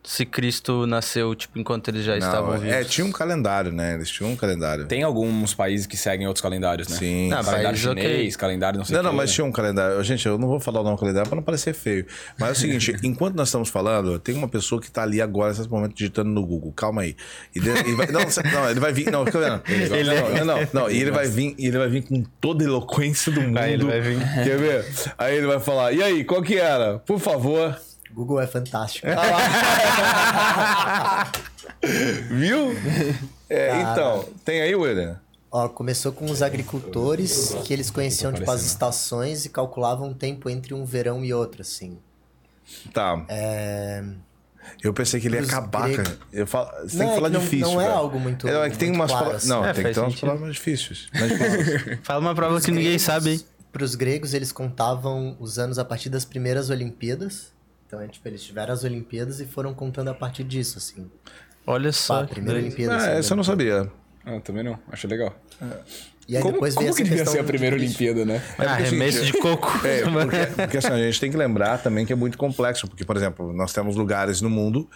Se Cristo nasceu, tipo, enquanto eles já Não, estavam vivos. é, tinha um calendário, né? Eles tinham um calendário. Tem alguns países que seguem outros calendários, né? Sim. Não, calendário chinês, calendário não sei Não, não, quê. mas tinha um calendário. Gente, eu não vou falar o nome do calendário pra não parecer feio. Mas é o seguinte, enquanto nós estamos falando, tem uma pessoa que tá ali agora, nesse momento, digitando no Google. Calma aí. E de- e vai- não, não, ele vai vir. Não, fica vendo. Ele- não, não, não, não. E ele vai vir, e ele vai vir com toda a eloquência do mundo. Vai, ele vai vir. Quer ver? Aí ele vai falar: e aí, qual que era? Por favor. Google é fantástico. Viu? É, então, tem aí, William? Ó, começou com os agricultores que eles conheciam tipo as estações e calculavam o tempo entre um verão e outro, assim. Tá. É... Eu pensei que ele ia acabar, gregos. cara. Eu falo, você Não, tem que é falar que não- difícil. não é algo muito- É, é que tem muito umas claro, assim. Não, É, tem que ter umas palavras difíceis. Fala uma prova que ninguém sabe, hein? Para os gregos, eles contavam os anos a partir das primeiras Olimpíadas. Então, é, tipo, eles tiveram as Olimpíadas e foram contando a partir disso, assim. Olha Pá, só. a que primeira. Olimpíada. Ah, assim, essa eu não sabia. Ah, também não. Acho legal. E aí como depois como veio que devia questão ser a primeira de- Olimpíada, né? Ah, porque é o arremesso seguinte, de coco. É, porque, porque assim, a gente tem que lembrar também que é muito complexo, porque, por exemplo, nós temos lugares no mundo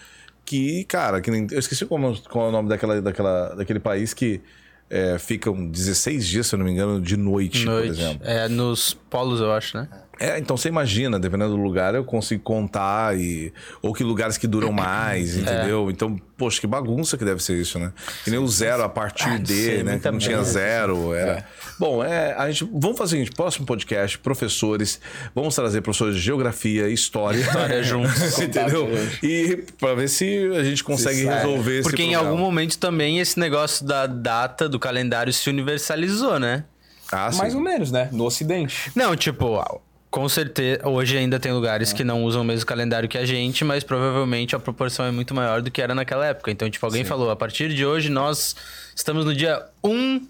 que, cara, que nem, eu esqueci como, qual é o nome daquela, daquela, daquele país que é, ficam 16 dias, se eu não me engano, de noite, por Noite. exemplo. É, nos polos, eu acho, né? É, então você imagina, dependendo do lugar, eu consigo contar e. Ou que lugares que duram mais, entendeu? Então, poxa, que bagunça que deve ser isso, né? Que nem o zero a partir Ah, de, sei, né? Que não tinha zero. Era... Bom, é, a gente. Vamos fazer o seguinte: próximo podcast, professores, vamos trazer professores de geografia, história. História juntos. entendeu? E pra ver se a gente consegue resolver esse Porque em algum momento também esse negócio da data do calendário se universalizou, né? Ah. Mais ou menos, né? No Ocidente. Não, tipo, com certeza, hoje ainda tem lugares que não usam o mesmo calendário que a gente, mas provavelmente a proporção é muito maior do que era naquela época. Então, tipo, alguém falou, a partir de hoje nós estamos no dia 1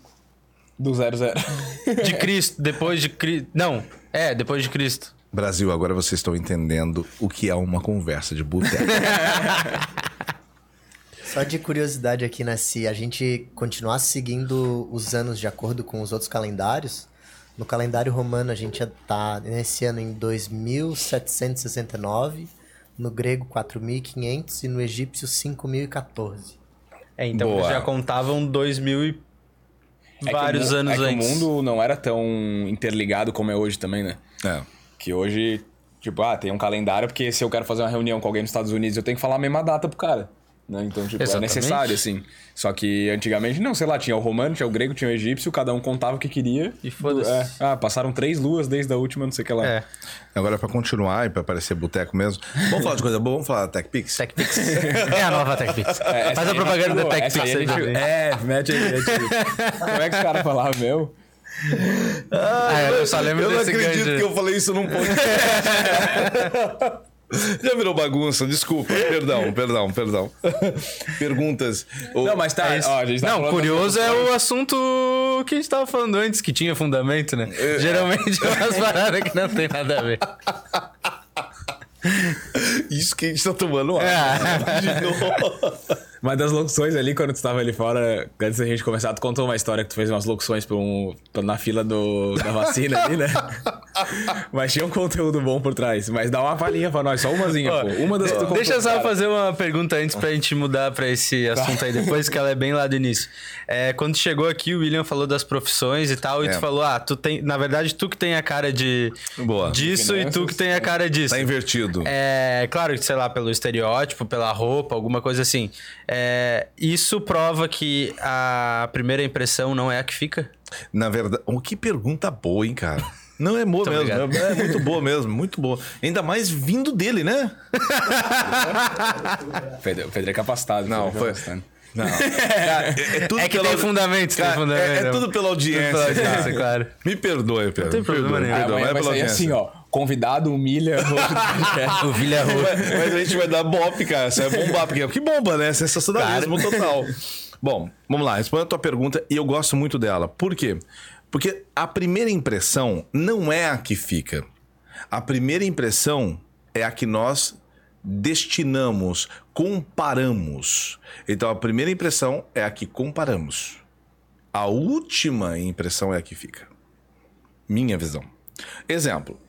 Do 00. de Cristo, depois de Cristo. Não, é, depois de Cristo. Brasil, agora vocês estão entendendo o que é uma conversa de boteco. Só de curiosidade aqui, né? Se a gente continuasse seguindo os anos de acordo com os outros calendários, no calendário romano a gente já tá nesse ano em 2769, no grego 4500 e no egípcio 5014. É, então Boa. já contavam dois mil e É vários o, anos é que antes. o mundo não era tão interligado como é hoje também, né? é. Que hoje, tipo, ah, tem um calendário, porque se eu quero fazer uma reunião com alguém nos Estados Unidos, eu tenho que falar a mesma data pro cara. Né? Então, tipo, Exatamente. é necessário, assim. Só que antigamente, não, sei lá, tinha o romano, tinha o grego, tinha o egípcio, cada um contava o que queria. E foda-se. É. Ah, passaram três luas desde a última, não sei o que lá. É, Agora, pra continuar e pra parecer boteco mesmo, vamos falar de coisa boa, vamos falar da TechPix? TechPix. é a nova TechPix. É, Faz a propaganda da TechPix aí gente-. É, mete aí, mete aí. Como é que os caras falavam, meu? Ah, eu só lembro Eu não desse acredito grande... que eu falei isso num podcast. Já virou bagunça, desculpa. Perdão, perdão, perdão. Perguntas. Ô, Não, mas tá, É ó, tá não, curioso é o assunto que a gente tava falando antes, que tinha fundamento, né? É. Geralmente é umas paradas que não tem nada a ver. Isso que a gente tá tomando ar. É. De novo. Mas das locuções ali, quando tu tava ali fora, antes da gente começar, tu contou uma história que tu fez umas locuções pra um, pra- na fila do, da vacina ali, né? Mas tinha um conteúdo bom por trás. Mas dá uma palhinha pra nós, só umazinha, Ó, pô. Uma das que tu contou. Deixa eu só cara. fazer uma pergunta antes pra gente mudar pra esse assunto aí depois, que ela é bem lá do início. É, quando chegou aqui, o William falou das profissões e tal, e É. tu falou, ah, tu tem. Na verdade, tu que tem a cara de Boa. disso e tu que tem a cara disso. Tá invertido. É, claro que, sei lá, pelo estereótipo, pela roupa, alguma coisa assim. É, isso prova que a primeira impressão não é a que fica? Na verdade, oh, que pergunta boa, hein, cara? Não é boa Muito mesmo. obrigado. É muito boa mesmo, muito boa. Ainda mais vindo dele, né? Pedro, o Pedro é capacitado. Não, é foi. capacitado. Não. Cara, é, é tudo É que pela- tem fundamento, tem Cara, fundamento. É, é tudo pela audiência. pela audiência, cara. claro. Me perdoe, Pedro. Não tem problema nenhum. Ah, perdoe, amanhã é vai pela audiência. assim, ó. Convidado humilha. O Vilha Rua. Mas, mas a gente vai dar bop, cara. Isso vai bombar, porque que bomba, né? Sensacionalismo total. Bom, vamos lá. Responda a tua pergunta e eu gosto muito dela. Por quê? Porque a primeira impressão não é a que fica. A primeira impressão é a que nós destinamos, comparamos. Então a primeira impressão é a que comparamos. A última impressão é a que fica. Minha visão. Exemplo.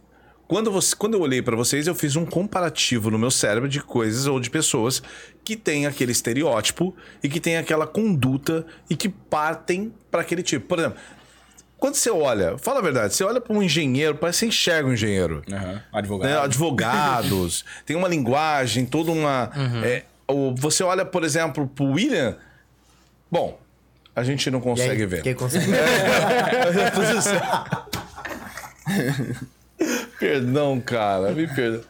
Quando, você, quando eu olhei para vocês, eu fiz um comparativo no meu cérebro de coisas ou de pessoas que têm aquele estereótipo e que têm aquela conduta e que partem para aquele tipo. Por exemplo, quando você olha, fala a verdade, você olha para um engenheiro, parece que você enxerga um engenheiro Aham, Advogado. né, advogados, tem uma linguagem, toda uma. é, o- você olha, por exemplo, pro William. Bom, a gente não E aí, consegue ver. Quem consegue? Perdão, cara, me perdoa.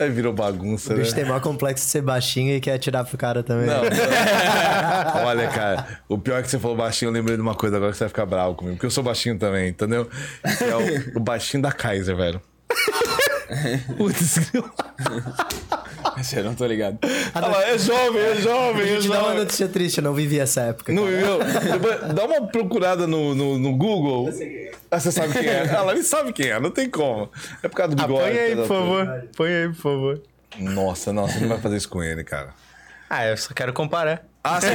Aí virou bagunça, O né? bicho tem maior complexo de ser baixinho e quer atirar pro cara também. Não, não. Olha, cara, o pior é que você falou baixinho, eu lembrei de uma coisa agora que você vai ficar bravo comigo, porque eu sou baixinho também, entendeu? Que É o, o baixinho da Kaiser, velho. Putz, Esse eu não tô ligado. Lá, é jovem, é jovem, é Te dá uma jovem. notícia triste, eu não vivi essa época. Não cara. viveu? Dá uma procurada no, no, no Google. Ah, você sabe quem é? Ela nem sabe quem é, não tem como. É por causa do bigode. Põe aí, tá- por favor. Põe aí, por favor. Nossa, não, você não vai fazer isso com ele, cara. Ah, eu só quero comparar. Ah, você...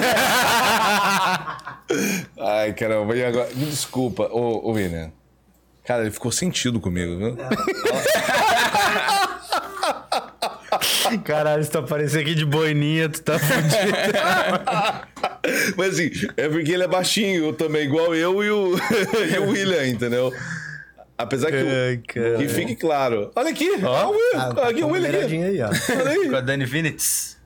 Ai, caramba, e agora? Me desculpa, ô, ô William. Cara, ele ficou sentido comigo, viu? Caralho, se tu aparecer aqui de boininha, tu tá fudido. Mas assim, é porque ele é baixinho também, igual eu e o, e o William, entendeu? Apesar que, o- Ai, cara. que fique claro. Olha aqui, olha o William, Ah, olha aqui tá o William aqui. aí, ó. Olha aí. Com a Dani Vinitz.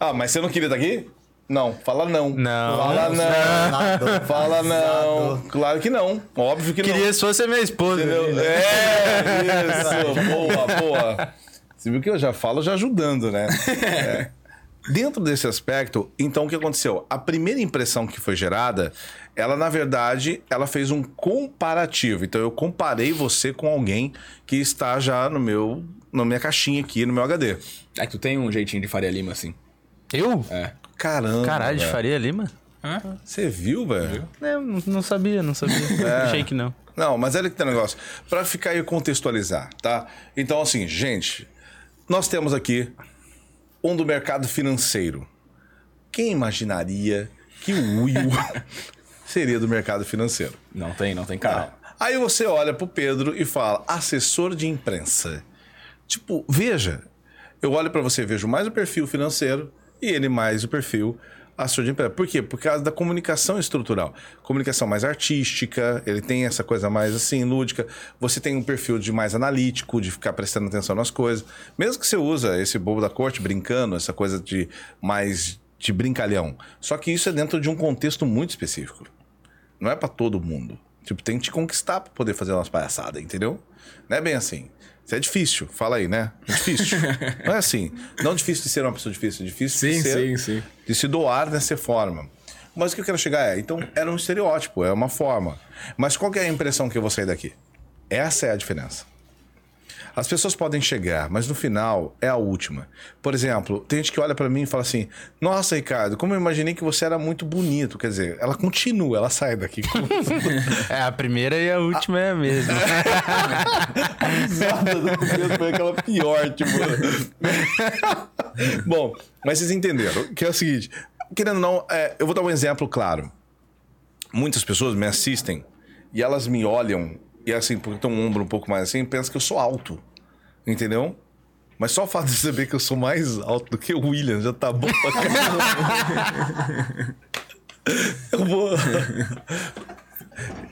Ah, mas você não queria estar aqui? Não, fala não. Não. Fala não. Usado. Fala não. Claro que não. Óbvio que não. Queria se fosse a minha esposa. Entendeu? né? É, isso. Boa, boa. Você viu que eu já falo já ajudando, né? É. Dentro desse aspecto, então o que aconteceu? A primeira impressão que foi gerada, ela na verdade, ela fez um comparativo. Então eu comparei você com alguém que está já no meu na minha caixinha aqui, no meu HD. É que tu tem um jeitinho de Faria Lima, assim. Eu? É. Caramba. Caralho, de. Faria Lima? Você viu, velho? É, Eu não, não sabia, não sabia. Achei que não. Não, mas olha que tem um negócio. Pra ficar aí contextualizar, tá? Então, assim, gente, nós temos aqui um do mercado financeiro. Quem imaginaria que o Will seria do mercado financeiro? Não tem, não tem cara. Aí você olha pro Pedro e fala, assessor de imprensa. Tipo, veja, eu olho pra você e vejo mais o perfil financeiro e ele mais o perfil assessor de imprensa. Por quê? Por causa da comunicação estrutural. Comunicação mais artística, ele tem essa coisa mais assim, lúdica. Você tem um perfil de mais analítico, de ficar prestando atenção nas coisas. Mesmo que você usa esse bobo da corte brincando, essa coisa de mais de brincalhão. Só que isso é dentro de um contexto muito específico. Não é pra todo mundo. Tipo, tem que te conquistar pra poder fazer umas palhaçadas, entendeu? Não é bem assim. Isso é difícil, fala aí, né? É difícil. não é assim. Não difícil de ser uma pessoa difícil, é difícil de Sim, ser, sim, sim. de se doar dessa forma. Mas o que eu quero chegar é, então era um estereótipo, é uma forma. Mas qual que é a impressão que eu vou sair daqui? Essa é a diferença. As pessoas podem chegar, mas no final é a última. Por exemplo, tem gente que olha pra mim e fala assim: Nossa, Ricardo, como eu imaginei que você era muito bonito. Quer dizer, ela continua, ela sai daqui. É, a primeira e a última é a mesma. risada do começo foi aquela pior, tipo. Bom, mas vocês entenderam. Que é o seguinte: querendo ou não, é, eu vou dar um exemplo claro. Muitas pessoas me assistem e elas me olham e assim, porque tem um ombro um pouco mais assim, pensam que eu sou alto. Entendeu? Mas só o fato de saber que eu sou mais alto do que o William já tá bom pra caramba. eu vou.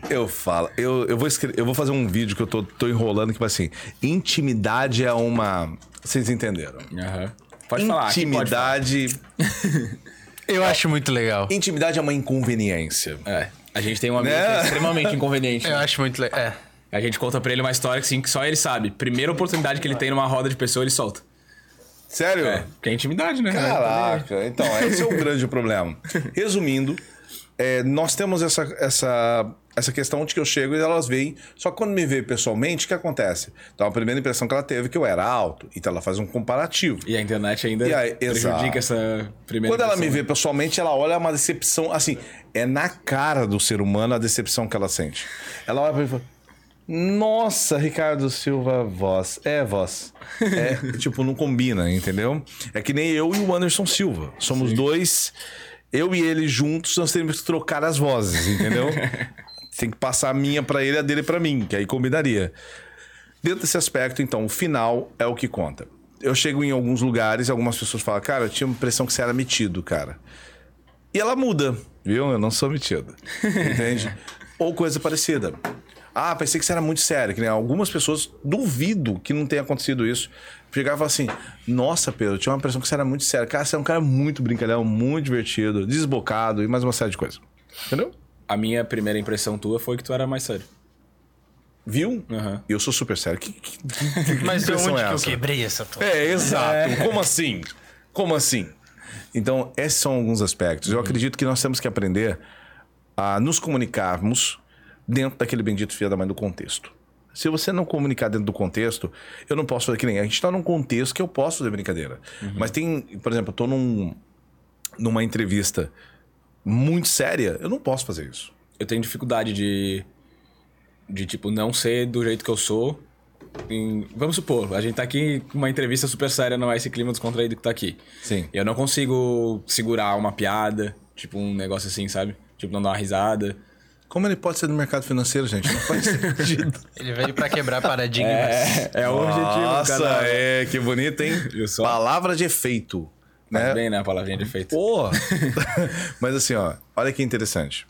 Eu falo, eu, eu, vou escrever, eu vou fazer um vídeo que eu tô, tô enrolando que vai assim: intimidade é uma. Vocês entenderam? Aham. Pode falar. aqui pode falar. Intimidade. Eu acho muito legal. Intimidade é uma inconveniência. É. A gente tem um amigo que Né? é extremamente inconveniente. Eu acho muito legal. É. A gente conta pra ele uma história que, assim, que só ele sabe. Primeira oportunidade que ele tem numa roda de pessoa, ele solta. Sério? É, porque é intimidade, né? Caraca, então, esse é o grande problema. Resumindo, é, nós temos essa, essa, essa questão de que eu chego e elas veem. Só que quando me vê pessoalmente, o que acontece? Então, a primeira impressão que ela teve é que eu era alto. Então, ela faz um comparativo. E a internet ainda aí, prejudica exato. essa primeira Quando ela me vê pessoalmente, ela olha uma decepção. Assim, é na cara do ser humano a decepção que ela sente. Ela olha pra mim e fala. Nossa, Ricardo Silva, voz. É, voz. É, tipo, não combina, entendeu? É que nem eu e o Anderson Silva. Somos dois. Eu e ele juntos, nós temos que trocar as vozes, entendeu? Tem que passar a minha pra ele e a dele pra mim, que aí combinaria. Dentro desse aspecto, então, o final é o que conta. Eu chego em alguns lugares e algumas pessoas falam, cara, eu tinha a impressão que você era metido, cara. E ela muda, viu? Eu não sou metido. Entende? Ou coisa parecida. Ah, pensei que você era muito sério. Que nem algumas pessoas duvido que não tenha acontecido isso. Chegava e assim: Nossa, Pedro, eu tinha uma impressão que você era muito sério. Cara, você é um cara muito brincalhão, muito divertido, desbocado e mais uma série de coisas. Entendeu? A minha primeira impressão tua foi que tu era mais sério. Viu? Aham. Eu sou super sério. Que, que, que Mas onde é que eu essa? quebrei essa tua? É, exato. Como assim? Como assim? Então, esses são alguns aspectos. Eu acredito que nós temos que aprender a nos comunicarmos dentro daquele bendito filho da mãe do contexto. Se você não comunicar dentro do contexto, eu não posso fazer que nem. A gente está num contexto que eu posso fazer brincadeira. Mas tem, por exemplo, eu tô num, numa entrevista muito séria, eu não posso fazer isso. Eu tenho dificuldade de. De, tipo, não ser do jeito que eu sou. em- Vamos supor, a gente tá aqui com uma entrevista super séria, não é esse clima descontraído que tá aqui. Sim. Eu não consigo segurar uma piada, tipo um negócio assim, sabe? Tipo, não dar uma risada. Como ele pode ser do mercado financeiro, gente? Não faz sentido. Ele veio pra quebrar paradigmas. É, é o objetivo, Nossa, cara. é, que bonito, hein? Palavra de efeito. Né? bem, né? A palavrinha de efeito. Pô! Mas assim, ó, olha que interessante.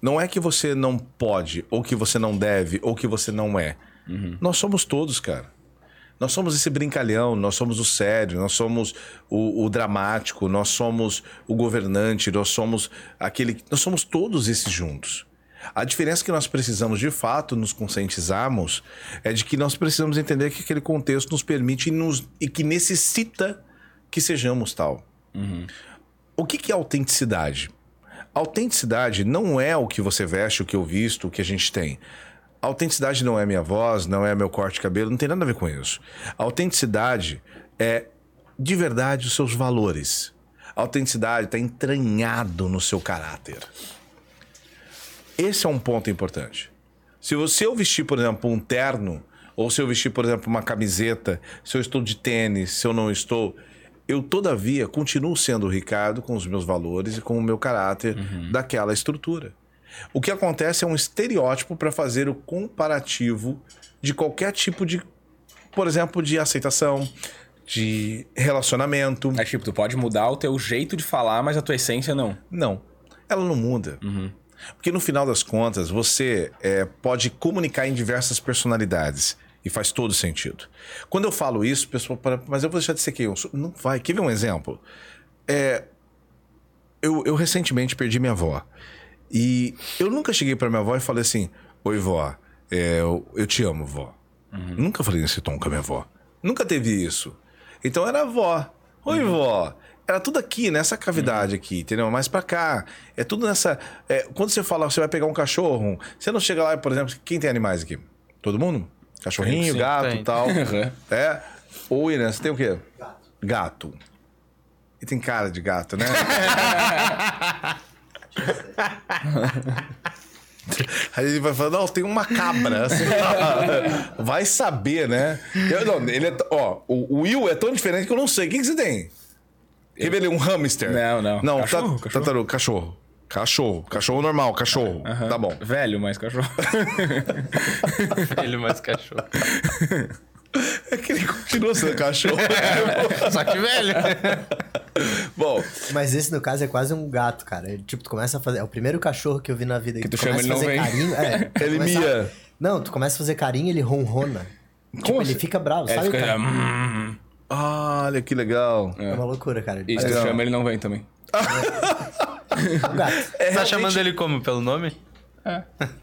Não é que você não pode, ou que você não deve, ou que você não é. Nós somos todos, cara. Nós somos esse brincalhão, nós somos o sério, nós somos o, o dramático, nós somos o governante, nós somos aquele. Nós somos todos esses juntos. A diferença que nós precisamos de fato nos conscientizarmos é de que nós precisamos entender que aquele contexto nos permite e, nos, e que necessita que sejamos tal. O que, que é autenticidade? Autenticidade não é o que você veste, o que eu visto, o que a gente tem. Autenticidade não é minha voz, não é meu corte de cabelo, não tem nada a ver com isso. Autenticidade é, de verdade, os seus valores. Autenticidade está entranhado no seu caráter. Esse é um ponto importante. Se você eu vestir, por exemplo, um terno, ou se eu vestir, por exemplo, uma camiseta, se eu estou de tênis, se eu não estou, eu todavia continuo sendo o Ricardo com os meus valores e com o meu caráter daquela estrutura. O que acontece é um estereótipo para fazer o comparativo de qualquer tipo de, por exemplo, de aceitação, de relacionamento. É tipo, tu pode mudar o teu jeito de falar, mas a tua essência não. Não, ela não muda. Porque no final das contas, você é, pode comunicar em diversas personalidades. E faz todo sentido. Quando eu falo isso, o pessoal para, mas eu vou deixar de ser quem eu sou. Não vai. Quer ver um exemplo? É, eu, eu recentemente perdi minha avó. E eu nunca cheguei para minha avó e falei assim: Oi, vó, é, eu, eu te amo, vó. Nunca falei nesse tom com a minha avó. Nunca teve isso. Então era avó. Oi, vó. Era tudo aqui, nessa cavidade aqui, entendeu? Mais pra cá. É tudo nessa. é, quando você fala, você vai pegar um cachorro, você não chega lá, por exemplo, quem tem animais aqui? Todo mundo? Cachorrinho, Sim, gato e tal. é. Oi, né? Você tem o quê? Gato. E tem cara de gato, né? Aí ele vai falar, não, tem uma cabra. assim, vai saber, né? Eu, não, ele é, ó, o, Will é tão diferente que eu não sei. O que, que você tem? Quer ver ele? Um hamster? Não, não. Não, Cachorro, ta- cachorro. cachorro. Cachorro. Cachorro normal, cachorro. Tá bom. Velho, mas cachorro. Ele mais cachorro. É que ele continua sendo cachorro. Só que velho. bom, Mas esse, no caso, é quase um gato, cara. Ele, tipo, tu começa a fazer... É o primeiro cachorro que eu vi na vida. Que tu começa chama, ele não fazer vem. carinho... É, tu Ele começa a- mia. Não, tu começa a fazer carinho ele ronrona. Tipo, Como ele assim? fica bravo, É, sabe? fica já... cara? hum, olha que legal. É uma loucura, cara. E se tu chama, ele não vem também. Gato. É, tá realmente- chamando ele como? Pelo nome?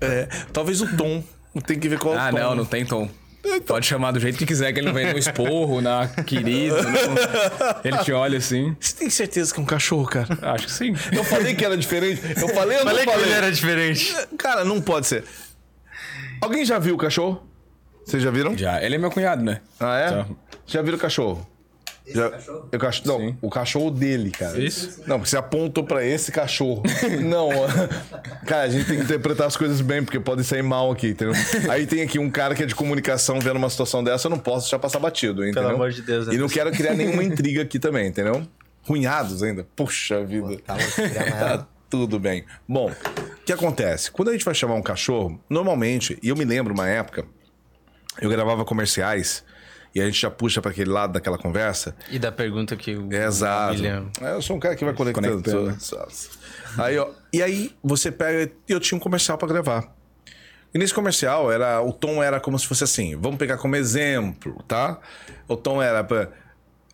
É, talvez o tom. Tem que ver qual é o Ah, tom. não, não tem tom. Pode chamar do jeito que quiser, que ele não vem no esporro, na querida. Ele te olha assim. Você tem certeza que é um cachorro, cara? Acho que sim. Eu falei que era diferente. Eu falei, eu não Falei que falei. ele era diferente. Cara, não pode ser. Alguém já viu o cachorro? Vocês já viram? Já. Ele é meu cunhado, né? Ah, é? Já viram o cachorro? Já... cachorro? O cachorro? Não, Sim. o cachorro dele, cara. Isso? Não, porque você apontou pra esse cachorro. não, cara, a gente tem que interpretar as coisas bem, porque pode sair mal aqui, entendeu? Aí tem aqui um cara que é de comunicação vendo uma situação dessa, eu não posso deixar passar batido, entendeu? amor de Deus, né? E não quero criar nenhuma intriga aqui também, entendeu? Runhados ainda. Puxa vida. Tá Tá tudo bem. Bom, o que acontece? Quando a gente vai chamar um cachorro, normalmente, e eu me lembro uma época, eu gravava comerciais e a gente já puxa para aquele lado daquela conversa. E da pergunta que o É, exato. William... É, Eu sou um cara que vai conectando. Conectando. Aí, ó, e aí você pega. e Eu tinha um comercial para gravar. E nesse comercial era o tom era como se fosse assim. Vamos pegar como exemplo, tá? O tom era para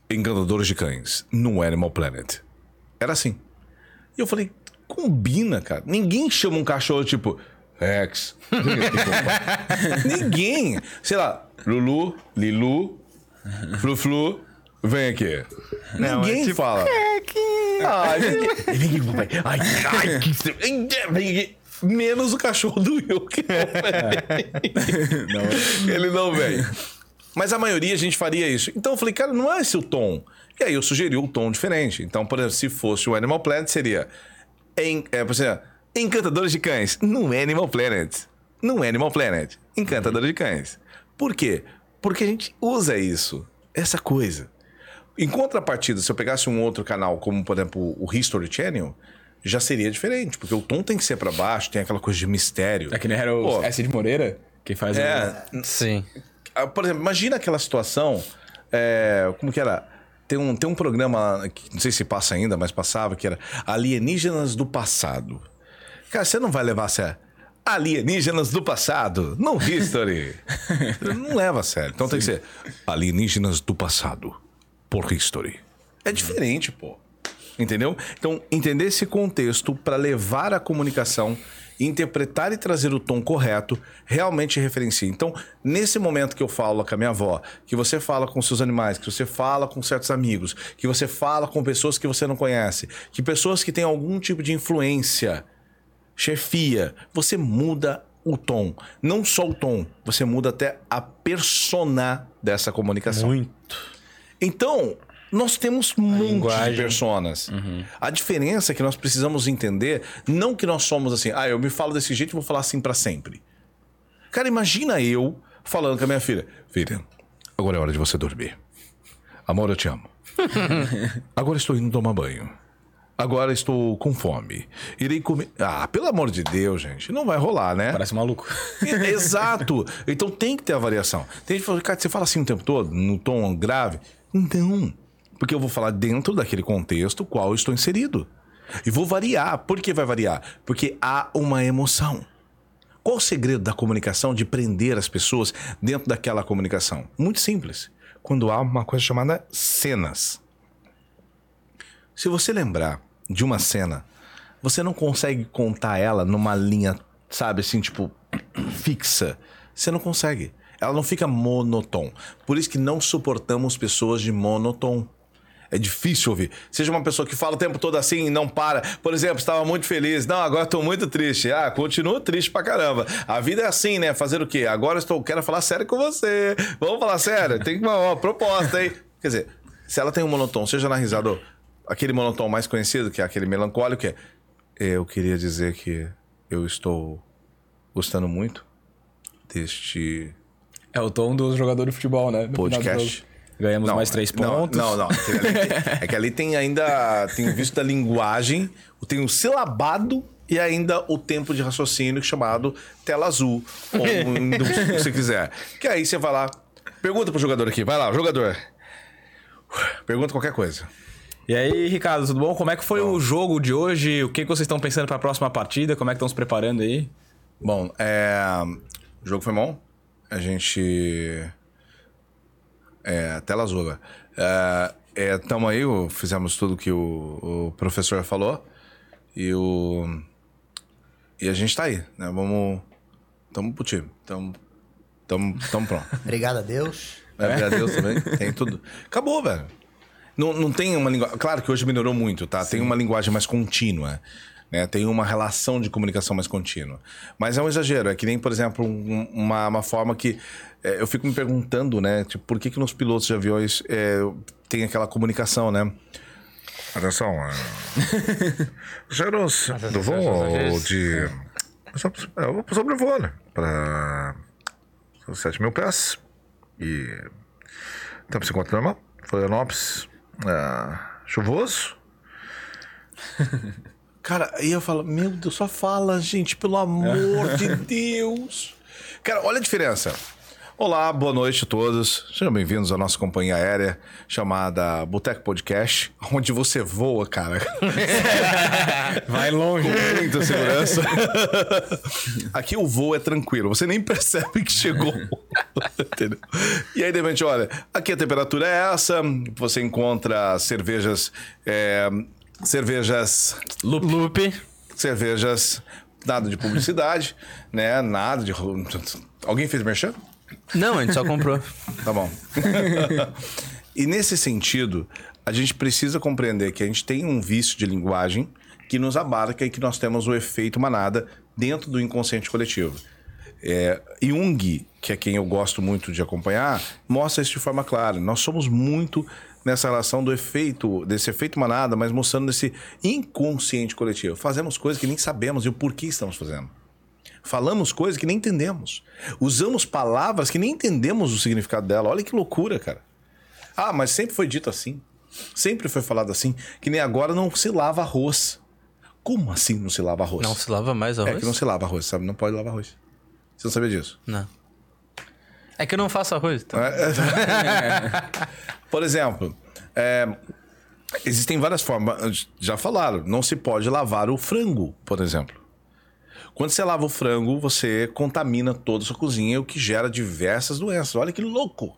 encantadores de cães no Animal Planet. Era assim. E eu falei, combina, cara. Ninguém chama um cachorro tipo Rex. Ninguém. Sei lá, Lulu, Lilu, Flu Flu, vem aqui. Não, ninguém é tipo, fala. Ai, ninguém- Vem aqui, papai. Ai, ai, que... Vem aqui. Menos o cachorro do Will, que não vem. Ele não vem. Mas a maioria a gente faria isso. Então eu falei, cara, não é esse o tom. E aí eu sugeri um tom diferente. Então, por exemplo, se fosse o Animal Planet, seria. Em, é, por exemplo, Encantadores de Cães. Não é Animal Planet. Não é Animal Planet. Encantadores de Cães. Por quê? Porque a gente usa isso. Essa coisa. Em contrapartida, se eu pegasse um outro canal, como por exemplo o History Channel, já seria diferente, porque o tom tem que ser pra baixo, tem aquela coisa de mistério. É que nem era o Pô, S de Moreira, que faz o- É, Sim. ah, por exemplo, imagina aquela situação. é, como que era? Tem um, tem um programa, que não sei se passa ainda, mas passava, que era Alienígenas do Passado. Cara, você não vai levar a sério. Alienígenas do passado, no History. não leva a sério. Então tem que ser Alienígenas do passado, por History. É diferente, pô. Entendeu? Então, entender esse contexto para levar a comunicação, interpretar e trazer o tom correto, realmente referencia. Então, nesse momento que eu falo com a minha avó, que você fala com seus animais, que você fala com certos amigos, que você fala com pessoas que você não conhece, que pessoas que têm algum tipo de influência, chefia, você muda o tom. Não só o tom, você muda até a persona dessa comunicação. Muito. Então, nós temos linguagem. de personas. A diferença é que nós precisamos entender, não que nós somos assim, ah, eu me falo desse jeito e vou falar assim pra sempre. Cara, imagina eu falando com a minha filha: Filha, agora é hora de você dormir. Amor, eu te amo. agora estou indo tomar banho. Agora estou com fome. Irei comer. Ah, pelo amor de Deus, gente. Não vai rolar, né? Parece maluco. Exato. Então tem que ter a variação. Tem gente que fala, cara, você fala assim o tempo todo, no tom grave? Não. Porque eu vou falar dentro daquele contexto qual eu estou inserido. E vou variar. Por que vai variar? Porque há uma emoção. Qual o segredo da comunicação de prender as pessoas dentro daquela comunicação? Muito simples. Quando há uma coisa chamada cenas. Se você lembrar de uma cena, você não consegue contar ela numa linha, sabe, assim, tipo, fixa. Você não consegue. Ela não fica monotom. Por isso que não suportamos pessoas de monotom. É difícil ouvir. Seja uma pessoa que fala o tempo todo assim e não para. Por exemplo, estava muito feliz. Não, agora estou muito triste. Ah, continuo triste pra caramba. A vida é assim, né? Fazer o quê? Agora estou, quero falar sério com você. Vamos falar sério? Tem uma, uma proposta, hein? Quer dizer, se ela tem um monotom, seja na risada ou aquele monotom mais conhecido, que é aquele melancólico, que é eu queria dizer que eu estou gostando muito deste É o tom do jogador de futebol, né? No Podcast. Ganhamos mais três não, pontos. Não, não. Tem- é que ali tem ainda. Tem o visto da linguagem, tem o silabado e ainda o tempo de raciocínio chamado tela azul. Ou do- se você quiser. Que aí você vai lá. Pergunta pro jogador aqui. Vai lá, jogador. Pergunta qualquer coisa. E aí, Ricardo, tudo bom? Como é que foi o jogo de hoje? O que que vocês estão pensando para a próxima partida? Como é que estão se preparando aí? Bom, é, o jogo foi bom. A gente. É, tela azul agora. É, é, tamo aí, o- fizemos tudo que o, o professor falou. E o. E a gente tá aí, né? Vamos. Tamo pro time. Tamo. Tamo, tamo pronto. Obrigado a Deus. É, a Deus também. Tem tudo. Acabou, velho. Não, não tem uma linguagem. Claro que hoje melhorou muito, tá? Tem uma linguagem mais contínua. Né? Tem uma relação de comunicação mais contínua. Mas é um exagero. É que nem, por exemplo, um- uma, uma forma que. é, eu fico me perguntando, né? Tipo, por que, que nos pilotos de aviões é, tem aquela comunicação, né? Atenção. Passageiros do voo de. É, sobre o voo, né? Para 7 mil pés. E tempo se encontra normal. Florianópolis, é, chuvoso. Cara, aí eu falo, meu Deus, só fala, gente, pelo amor de Deus. Cara, olha a diferença. Olá, boa noite a todos. Sejam bem-vindos à nossa companhia aérea chamada Boteco Podcast, onde você voa, cara. Vai longe. Com muita segurança. Aqui o voo é tranquilo, você nem percebe que chegou. Entendeu? E aí, de repente, olha, aqui a temperatura é essa, você encontra cervejas. é, cervejas. Lupe. Cervejas. Nada de publicidade, né? Nada de. Alguém fez merchan? Não, a gente só comprou. Tá bom. e nesse sentido, a gente precisa compreender que a gente tem um vício de linguagem que nos abarca e que nós temos o efeito manada dentro do inconsciente coletivo. É, Jung, que é quem eu gosto muito de acompanhar, mostra isso de forma clara. Nós somos muito nessa relação do efeito, desse efeito manada, mas mostrando esse inconsciente coletivo. Fazemos coisas que nem sabemos e o porquê estamos fazendo. Falamos coisas que nem entendemos. Usamos palavras que nem entendemos o significado dela. Olha que loucura, cara. Ah, mas sempre foi dito assim. Sempre foi falado assim. Que nem agora não se lava arroz. Como assim não se lava arroz? Não se lava mais É arroz? que não se lava arroz, sabe? Não pode lavar arroz. Você não sabia disso? Não. É que eu não faço arroz. Então. Por exemplo, é, existem várias formas. Já falaram, não se pode lavar o frango, por exemplo. Quando você lava o frango, você contamina toda a sua cozinha, o que gera diversas doenças. Olha que louco!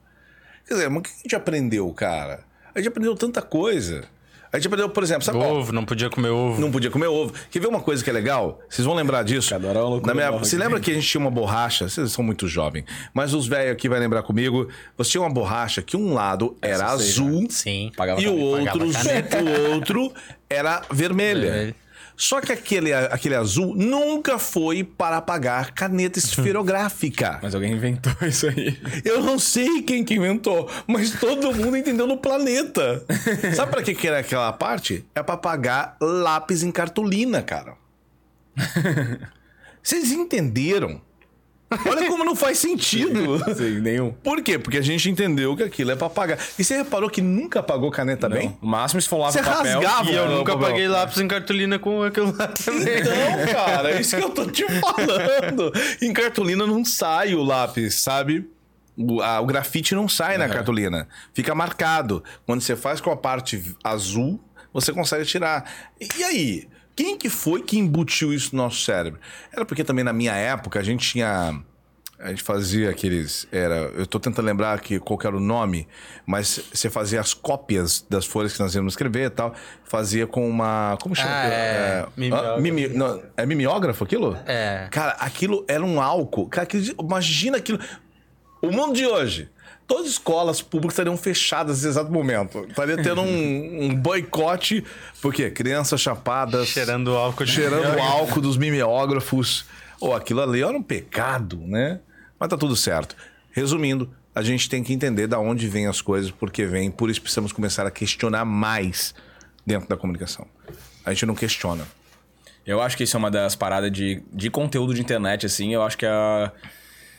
Quer dizer, mas o que a gente aprendeu, cara? A gente aprendeu tanta coisa. A gente aprendeu, por exemplo, sabe qual? Ovo, não podia comer ovo. Não podia comer ovo. Quer ver uma coisa que é legal? Vocês vão lembrar disso. Cada é Na minha- Você aqui. lembra que a gente tinha uma borracha? Vocês são muito jovens. Mas os velhos aqui vai lembrar comigo. Você tinha uma borracha que um lado era sei, azul Sim. Pagava e o outro, o outro era vermelha. Vermelho. Só que aquele, aquele azul nunca foi para apagar caneta esferográfica. Mas alguém inventou isso aí. Eu não sei quem que inventou, mas todo mundo entendeu no planeta. Sabe pra que que era aquela parte? É pra apagar lápis em cartolina, cara. Vocês entenderam? Olha como não faz sentido. Sim, nenhum. Por quê? Porque a gente entendeu que aquilo é pra apagar. E você reparou que nunca apagou caneta bem? Não. O máximo se for lava Você o papel. rasgava E eu Não, nunca Pavel. paguei lápis em cartolina com aquilo lá também. Então, cara, é isso que eu tô te falando. Em cartolina não sai o lápis, sabe? O, a- o grafite não sai na cartolina. Fica marcado. Quando você faz com a parte azul, você consegue tirar. E aí? Quem que foi que embutiu isso no nosso cérebro? Era porque também na minha época a gente tinha. A gente fazia aqueles. Era, eu tô tentando lembrar que, qual que era o nome, mas você fazia as cópias das folhas que nós íamos escrever e tal. Fazia com uma. Como chama? Ah, é, mimeógrafo. ah, mimi- não, é mimeógrafo aquilo? É. Cara, aquilo era um álcool. Cara, imagina aquilo. O mundo de hoje. Todas as escolas públicas estariam fechadas nesse exato momento. Estaria tendo um, um boicote, porque crianças chapadas. Cheirando álcool de cheirando álcool dos mimeógrafos. Ou aquilo ali era um pecado, né? Mas tá tudo certo. Resumindo, a gente tem que entender da onde vêm as coisas, porque vem, por isso precisamos começar a questionar mais dentro da comunicação. A gente não questiona. Eu acho que isso é uma das paradas de, de conteúdo de internet, assim. Eu acho que é a,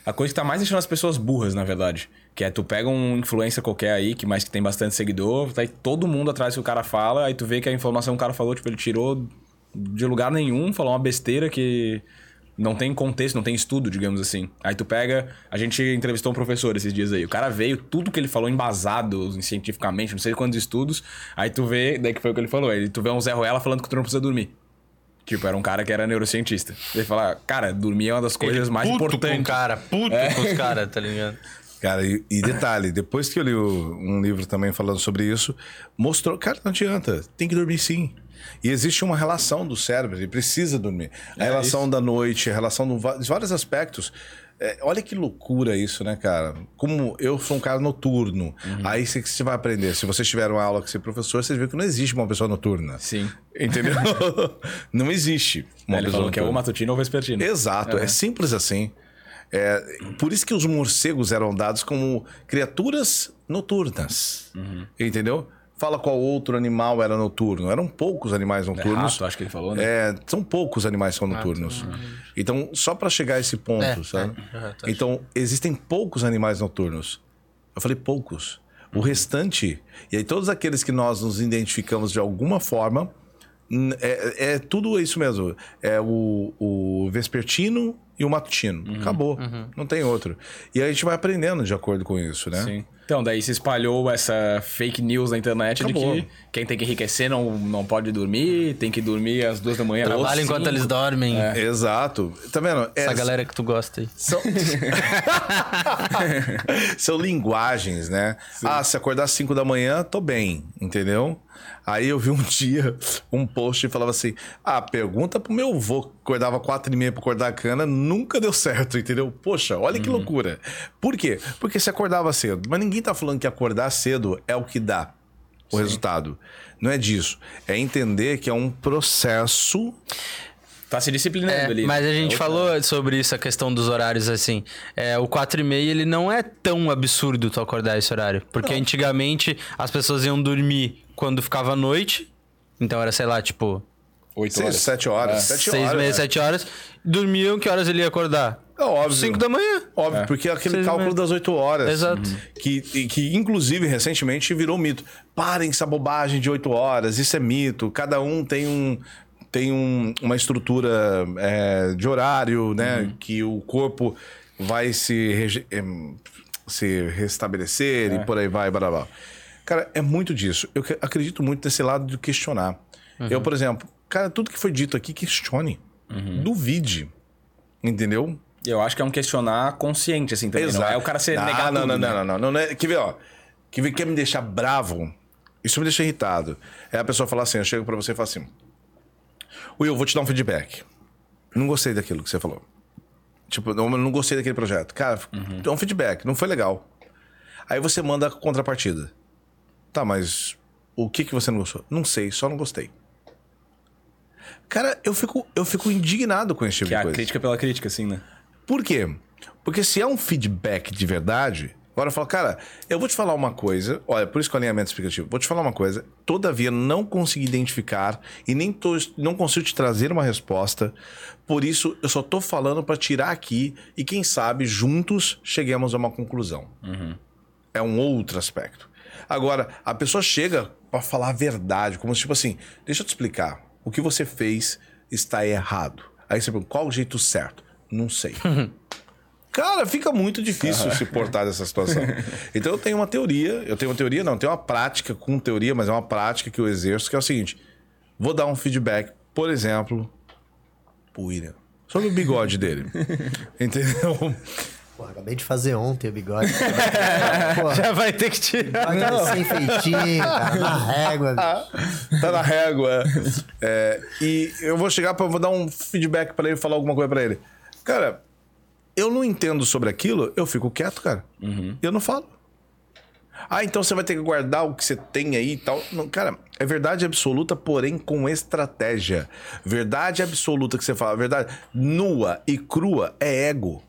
a coisa que tá mais deixando as pessoas burras, na verdade. Que é tu pega um influencer qualquer aí, que mais que tem bastante seguidor, tá aí todo mundo atrás que o cara fala, aí tu vê que a informação que o cara falou, tipo, ele tirou de lugar nenhum, falou uma besteira que não tem contexto, não tem estudo, digamos assim. Aí tu pega. A gente entrevistou um professor esses dias aí. O cara veio, tudo que ele falou embasado cientificamente, não sei quantos estudos. Aí tu vê, daí que foi o que ele falou. Ele, tu vê um Zé Ruela falando que tu não precisa dormir. Tipo, era um cara que era neurocientista. Ele fala, cara, dormir é uma das coisas mais puto importantes. com o cara, puto com os caras, tá ligado? Cara, e, e detalhe, depois que eu li o- um livro também falando sobre isso, mostrou, cara, não adianta, tem que dormir sim. E existe uma relação do cérebro, ele precisa dormir. A relação da noite, a relação de vários aspectos. É, olha que loucura isso, né, cara? Como eu sou um cara noturno, aí você, você vai aprender. Se vocês tiveram uma aula com esse professor, vocês viram que não existe uma pessoa noturna. Sim. Entendeu? não existe uma Ele pessoa falou que é ou noturna. matutino ou vespertino. Exato, é, simples assim. É, por isso que os morcegos eram dados como criaturas noturnas. Entendeu? Fala qual outro animal era noturno. Eram poucos animais É noturnos. rato, acho que ele falou, né? É, são poucos animais que são noturnos. Então, só para chegar a esse ponto, É, sabe? é, é, então, existem poucos animais noturnos. Eu falei poucos. O restante, e aí todos aqueles que nós nos identificamos de alguma forma, é, é tudo isso mesmo. É o, o vespertino e o matutino. Uhum, Acabou. Não tem outro. E aí a gente vai aprendendo de acordo com isso, né? Sim. Então, daí se espalhou essa fake news na internet Acabou. de que quem tem que enriquecer não, não pode dormir, tem que dormir às duas da manhã. Trabalha enquanto cinco. eles dormem. Exato. Tá vendo? Essa É- galera que tu gosta aí. São... São linguagens, né? Ah, se acordar às 5 da manhã, tô bem, entendeu? Aí eu vi um dia um post e falava assim: Ah, pergunta pro meu avô que acordava quatro e meia pra acordar a cana, nunca deu certo, entendeu? Poxa, olha que loucura. Por quê? Porque se acordava cedo. Mas ninguém tá falando que acordar cedo é o que dá o resultado. Não é disso. É entender que é um processo. Tá se disciplinando É, ali. mas a gente É falou sobre isso, a questão dos horários, assim. É, o 4 e meia, ele não é tão absurdo tu acordar esse horário. Porque antigamente as pessoas iam dormir quando ficava noite. Então era, sei lá, tipo, Oito Seis, horas. sete horas. Sete seis, horas. meia, né? sete horas. Dormiam, que horas ele ia acordar? É óbvio. 5 da manhã. Óbvio, porque é aquele Seis cálculo das 8 horas. Exato. Que, e que, inclusive, recentemente virou mito. Parem essa bobagem de 8 horas, isso é mito. Cada um tem um. tem um- uma estrutura é, de horário, né? Que o corpo vai se, se restabelecer e por aí vai, blá, blá, blá. Cara, é muito disso. Eu acredito muito nesse lado de questionar. Eu, por exemplo, cara, tudo que foi dito aqui, questione. Duvide. Entendeu? Eu acho que é um questionar consciente, assim, também. Não é o cara ser não, negado. Não, não, né? não, não, não, não é- Quer ver, ó. Quer ver, quer me deixar bravo? Isso me deixa irritado. É a pessoa falar assim, eu chego pra você e falo assim... Will, eu vou te dar um feedback. Não gostei daquilo que você falou. Tipo, não, não gostei daquele projeto. Cara, dá um feedback. Não foi legal. Aí você manda a contrapartida. Tá, mas o que, que você não gostou? Não sei, só não gostei. Cara, eu fico, eu fico indignado com esse tipo Que é de a coisa. crítica pela crítica, assim, né? Por quê? Porque se é um feedback de verdade, agora eu falo, cara, eu vou te falar uma coisa, olha, por isso que o alinhamento explicativo, vou te falar uma coisa, todavia não consegui identificar e nem tô, não consigo te trazer uma resposta, por isso eu só tô falando para tirar aqui e quem sabe juntos cheguemos a uma conclusão. É um outro aspecto. Agora, a pessoa chega para falar a verdade, como se, tipo assim, deixa eu te explicar, o que você fez está errado. Aí você pergunta, qual o jeito certo? Não sei. Cara, fica muito difícil se portar dessa situação. Então eu tenho uma teoria, eu tenho uma teoria, não, tenho uma prática com teoria, mas é uma prática que eu exerço, que é o seguinte: vou dar um feedback, por exemplo, pro William, sobre o bigode dele. Entendeu? Porra, acabei de fazer ontem o bigode. Porra, Já vai ter que tirar. vai tá sem feitinho, cara, na régua. bicho. tá na régua. É, e eu vou chegar para vou dar um feedback para ele, falar alguma coisa para ele. Cara, eu não entendo sobre aquilo, eu fico quieto, cara. Eu não falo. Ah, então você vai ter que guardar o que você tem aí e tal. Não, cara, é verdade absoluta, porém com estratégia. Verdade absoluta que você fala, verdade nua e crua é ego.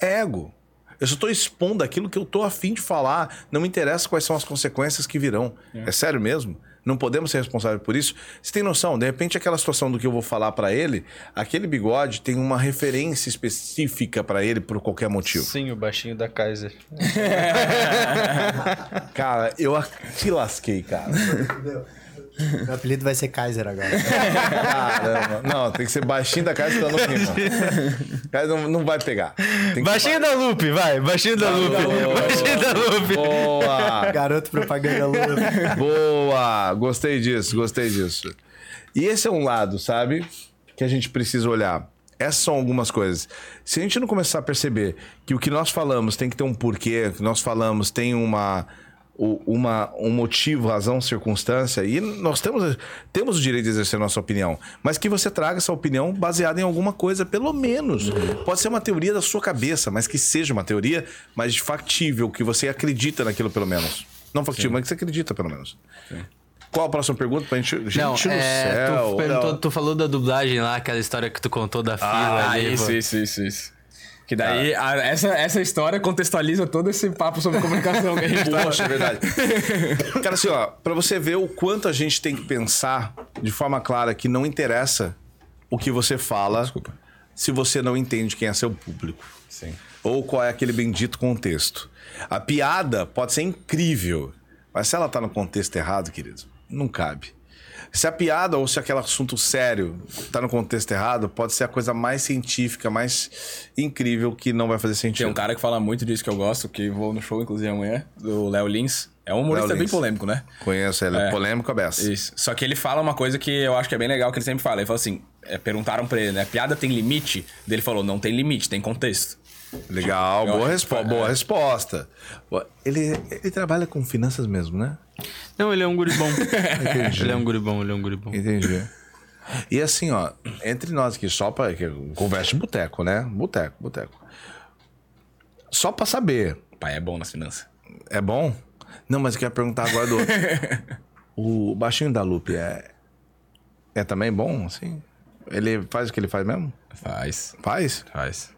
É ego. Eu só tô expondo aquilo que eu tô afim de falar. Não me interessa quais são as consequências que virão. É, sério mesmo? Não podemos ser responsáveis por isso? Você tem noção? De repente, aquela situação do que eu vou falar pra ele, aquele bigode tem uma referência específica pra ele por qualquer motivo. Sim, o baixinho da Kaiser. Cara, eu a- te lasquei, cara. Meu apelido vai ser Kaiser agora. Caramba. Não, tem que ser baixinho da casa, senão não rima. Cara, não, não vai pegar. Tem que Baixinho da Lupe, vai. Baixinho da Lupe. Baixinho da Lupe. Boa! Garoto propaganda Lula. Boa! Gostei disso, gostei disso. E esse é um lado, sabe? Que a gente precisa olhar. Essas são algumas coisas. Se a gente não começar a perceber que o que nós falamos tem que ter um porquê, o que nós falamos tem uma, uma, um motivo, razão, circunstância, e nós temos, temos o direito de exercer nossa opinião, mas que você traga essa opinião baseada em alguma coisa, pelo menos. Pode ser uma teoria da sua cabeça, mas que seja uma teoria, mas factível, que você acredita naquilo pelo menos. Não factível, mas que você acredita pelo menos. Qual a próxima pergunta pra gente? Gente Não, no é, céu. tu, perguntou- tu falou da dublagem lá, aquela história que tu contou da fila Ah, ali. isso, pô. isso, isso, isso. Que daí, a- essa, essa história contextualiza todo esse papo sobre comunicação que a gente tá... Poxa, é verdade. Cara, assim, ó, pra você ver o quanto a gente tem que pensar de forma clara que não interessa o que você fala Desculpa. se você não entende quem é seu público. Sim. Ou qual é aquele bendito contexto. A piada pode ser incrível, mas se ela tá no contexto errado, querido, não cabe. Se a piada ou se aquele assunto sério tá no contexto errado, pode ser a coisa mais científica, mais incrível que não vai fazer Tem sentido. um cara que fala muito disso que eu gosto, que vou no show, inclusive, amanhã, do Léo Lins. É um humorista bem polêmico, né? Conheço ele, é. polêmico a beça. Isso. Só que ele fala uma coisa que eu acho que é bem legal, que ele sempre fala. Ele fala assim, é, perguntaram pra ele, né? Piada tem limite? Ele falou, não tem limite, tem contexto. Legal, boa, respo que- boa é. resposta. Ele, ele trabalha com finanças mesmo, né? Não, ele é um guri bom. ele é um guri bom, ele é um guri bom. Entendi. E assim, ó, entre nós aqui, só pra. Conversa de boteco, né? Boteco, boteco. Só pra saber, O pai é bom nas finanças. é bom? Não, mas eu quero perguntar agora do outro. o baixinho da Lupe é. É também bom, assim? Ele faz o que ele faz mesmo? Faz. Faz? Faz.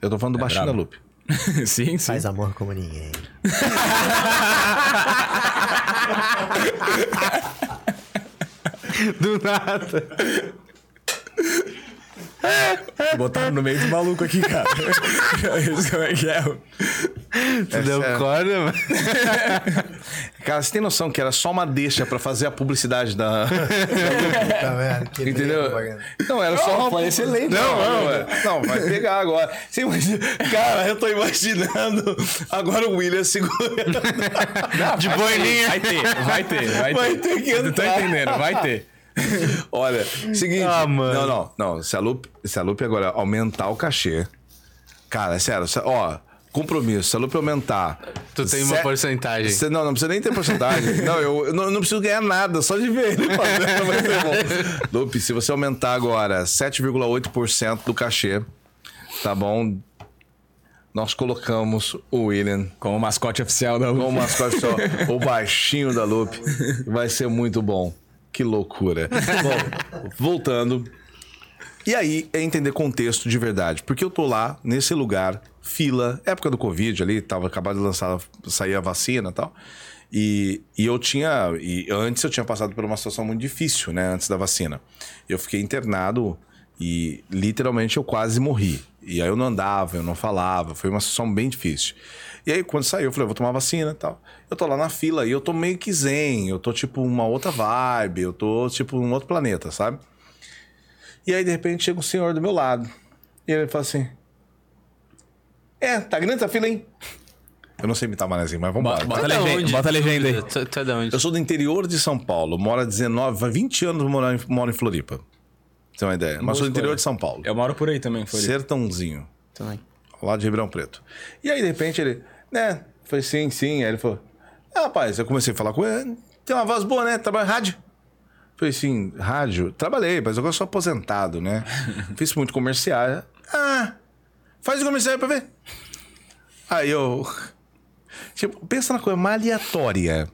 Eu tô falando do baixinho brabo. da Lupe. sim, sim. Faz amor como ninguém. Do nada. Botaram no meio do maluco aqui, cara. Isso é que é? Tu deu sério. corda, mano. Cara, você tem noção que era só uma deixa pra fazer a publicidade da. Tá vendo? Que Entendeu? Não, era só uma. foi excelente. Não, não, é. não, vai pegar agora. Você imagina... Cara, eu tô imaginando agora o William segurando. De boininha. Vai ter, vai ter, vai ter. Vai ter que entrar. entendendo, vai ter. Olha, seguinte. Ah, mano. Não, não, não. Se a Lupe, se a Lupe agora aumentar o cachê. Cara, é sério, se- ó. Compromisso, se a Lupe aumentar. Tu tem uma porcentagem. Cê- não, não precisa nem ter porcentagem. não, eu, eu não, eu não preciso ganhar nada, só de ver ele fazendo vai ser bom. Lupe, se você aumentar agora 7,8% do cachê, tá bom? Nós colocamos o William Como mascote oficial da como Lu. mascote só, o baixinho da Lupe. Vai ser muito bom. Que loucura. Bom, voltando. E aí é entender contexto de verdade. Porque eu tô lá, nesse lugar, fila, época do Covid ali, tava acabado de lançar, sair a vacina e tal. E, e eu tinha. E antes eu tinha passado por uma situação muito difícil, né? Antes da vacina. Eu fiquei internado e literalmente eu quase morri. E aí eu não andava, eu não falava, foi uma situação bem difícil. E aí quando saiu, eu falei, eu vou tomar vacina e tal. Eu tô lá na fila e eu tô meio que zen, eu tô tipo uma outra vibe, eu tô tipo um outro planeta, sabe? E aí de repente chega um senhor do meu lado. E ele fala assim: É, tá grande essa fila, hein? Eu não sei imitar manezinho, mas vamos Bota, embora. bota, a Da legenda, bota a legenda aí. É da onde? Eu sou do interior de São Paulo, moro há 19, vai 20 anos moro em, moro em Floripa. Tem uma ideia? Mas sou do interior de São Paulo. Eu moro por aí também, foi. Sertãozinho. Também. Lá de Ribeirão Preto. E aí, de repente, ele, né? Falei, sim, sim. Aí ele falou, ah, rapaz, eu comecei a falar com ele, tem uma voz boa, né? Trabalha em rádio. Falei, sim, rádio? Trabalhei, mas agora sou aposentado, né? Fiz muito comercial. Ah, faz o comercial aí pra ver. Aí eu. Tipo, pensa na coisa aleatória.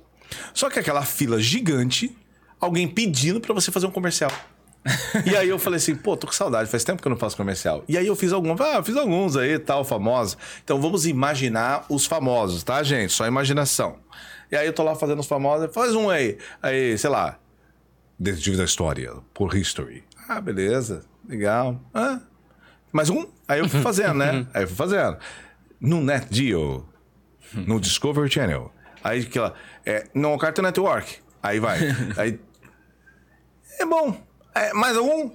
Só que aquela fila gigante, alguém pedindo pra você fazer um comercial. E aí eu falei assim, pô, tô com saudade, faz tempo que eu não faço comercial. E aí eu fiz alguns, ah, fiz alguns aí, tal, famosos. Então vamos imaginar os famosos, tá, gente? Só imaginação. E aí eu tô lá fazendo os famosos, faz um aí. Aí, sei lá, Detetive da História, por History. Ah, beleza, legal. Ah, mais um? Aí eu fui fazendo, né? Aí eu fui fazendo. No Net Geo, no Discovery Channel. Aí aquela, é, no Cartoon Network. Aí vai. Aí é bom. É, mais algum?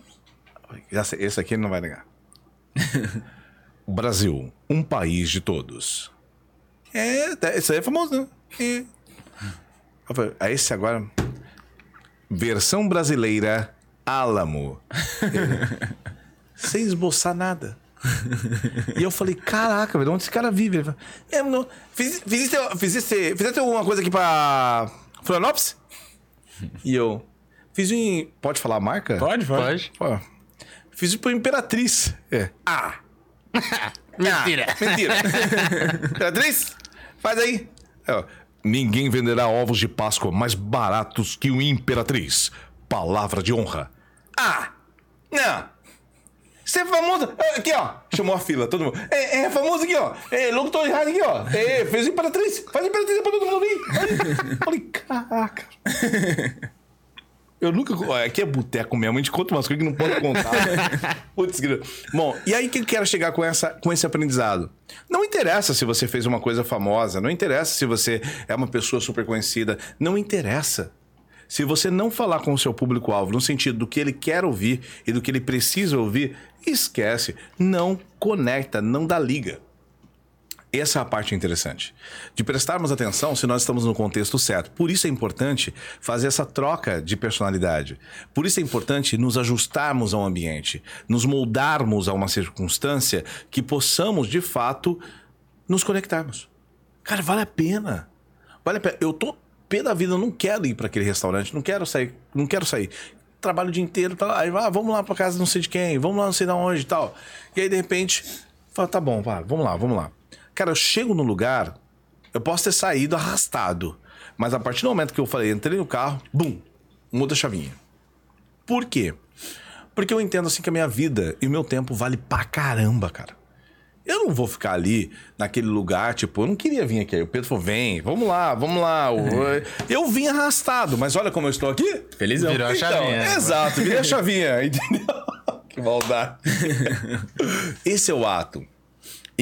Esse aqui ele não vai negar. Brasil, um país de todos. É, esse aí é famoso, né? É. Falei, esse agora. Versão brasileira, Álamo. Sem esboçar nada. E eu falei, caraca, velho, onde esse cara vive? Ele falou, é, não, fiz, fizeste, fizeste, fizeste alguma coisa aqui pra Florianópolis? E eu, fiz em... Pode falar a marca? Pode, pode. Pode? Pô, fiz pro Imperatriz. É. Ah! Mentira. Ah, mentira. Imperatriz? Faz aí. É, Ninguém venderá ovos de Páscoa mais baratos que o Imperatriz. Palavra de honra. Ah! Não! Você é famoso? Ah, Aqui, ó. Chamou a fila, todo mundo. É, é famoso aqui, ó. É, locutor de rádio aqui, ó. É, fez Imperatriz. Faz Imperatriz pra todo mundo vir. Falei, caraca. Eu nunca. Aqui é boteco mesmo, a gente conta umas coisas que não pode contar. Putz. Bom, e aí que eu quero chegar com, essa, com esse aprendizado? Não interessa se você fez uma coisa famosa, não interessa se você é uma pessoa super conhecida, não interessa. Se você não falar com o seu público-alvo no sentido do que ele quer ouvir e do que ele precisa ouvir, esquece. Não conecta, não dá liga. Essa é a parte interessante. De prestarmos atenção se nós estamos no contexto certo. Por isso é importante fazer essa troca de personalidade. Por isso é importante nos ajustarmos ao ambiente, nos moldarmos a uma circunstância que possamos, de fato, nos conectarmos. Cara, vale a pena. Vale a pena. Eu tô pé da vida, eu não quero ir para aquele restaurante, não quero sair, não quero sair. Trabalho o dia inteiro, tá, aí ah, vamos lá para casa não sei de quem, vamos lá não sei de onde e tal. E aí de repente, fala, tá bom, vá, vamos lá, vamos lá. Cara, eu chego no lugar, eu posso ter saído arrastado, mas a partir do momento que eu falei, entrei no carro, bum, muda a chavinha. Por quê? Porque eu entendo assim que a minha vida e o meu tempo vale pra caramba, cara. Eu não vou ficar ali naquele lugar, tipo, eu não queria vir aqui. Aí o Pedro falou: vem, vamos lá, vamos lá. Eu vim arrastado, mas olha como eu estou aqui. Felizão. Virou a Então, chavinha. né? Exato, virei a chavinha, entendeu? que maldade. Esse é o ato.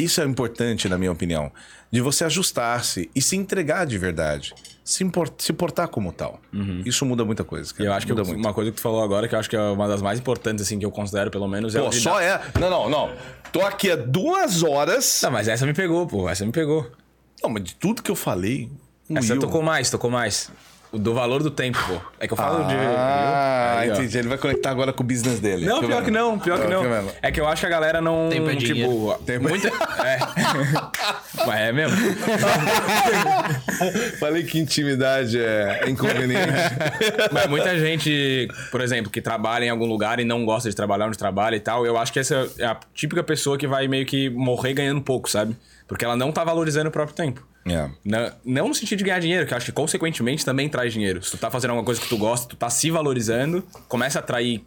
Isso é importante, na minha opinião. De você ajustar-se e se entregar de verdade. Se, import- se portar como tal. Isso muda muita coisa. Cara. eu acho que muda eu- muito. uma coisa que tu falou agora, que eu acho que é uma das mais importantes, assim, que eu considero, pelo menos, é Pô, só dar- é. Não, não, não. Tô aqui há duas horas. Não, mas essa me pegou, pô. Essa me pegou. Não, mas de tudo que eu falei. Essa tocou mais, tocou mais. Do valor do tempo, pô. É que eu falo de. Ah, Aí, ó. entendi. Ele vai conectar agora com o business dele. Não, pior que não, pior que não. É que eu acho que a galera não. Tempo é tipo. Tempo- muita. É. Mas é mesmo. Falei que intimidade é inconveniente. Mas muita gente, por exemplo, que trabalha em algum lugar e não gosta de trabalhar onde trabalha e tal, eu acho que essa é a típica pessoa que vai meio que morrer ganhando pouco, sabe? Porque ela não tá valorizando o próprio tempo. É. Não, não no sentido de ganhar dinheiro, que eu acho que consequentemente também traz dinheiro. Se tu tá fazendo alguma coisa que tu gosta, tu tá se valorizando, começa a atrair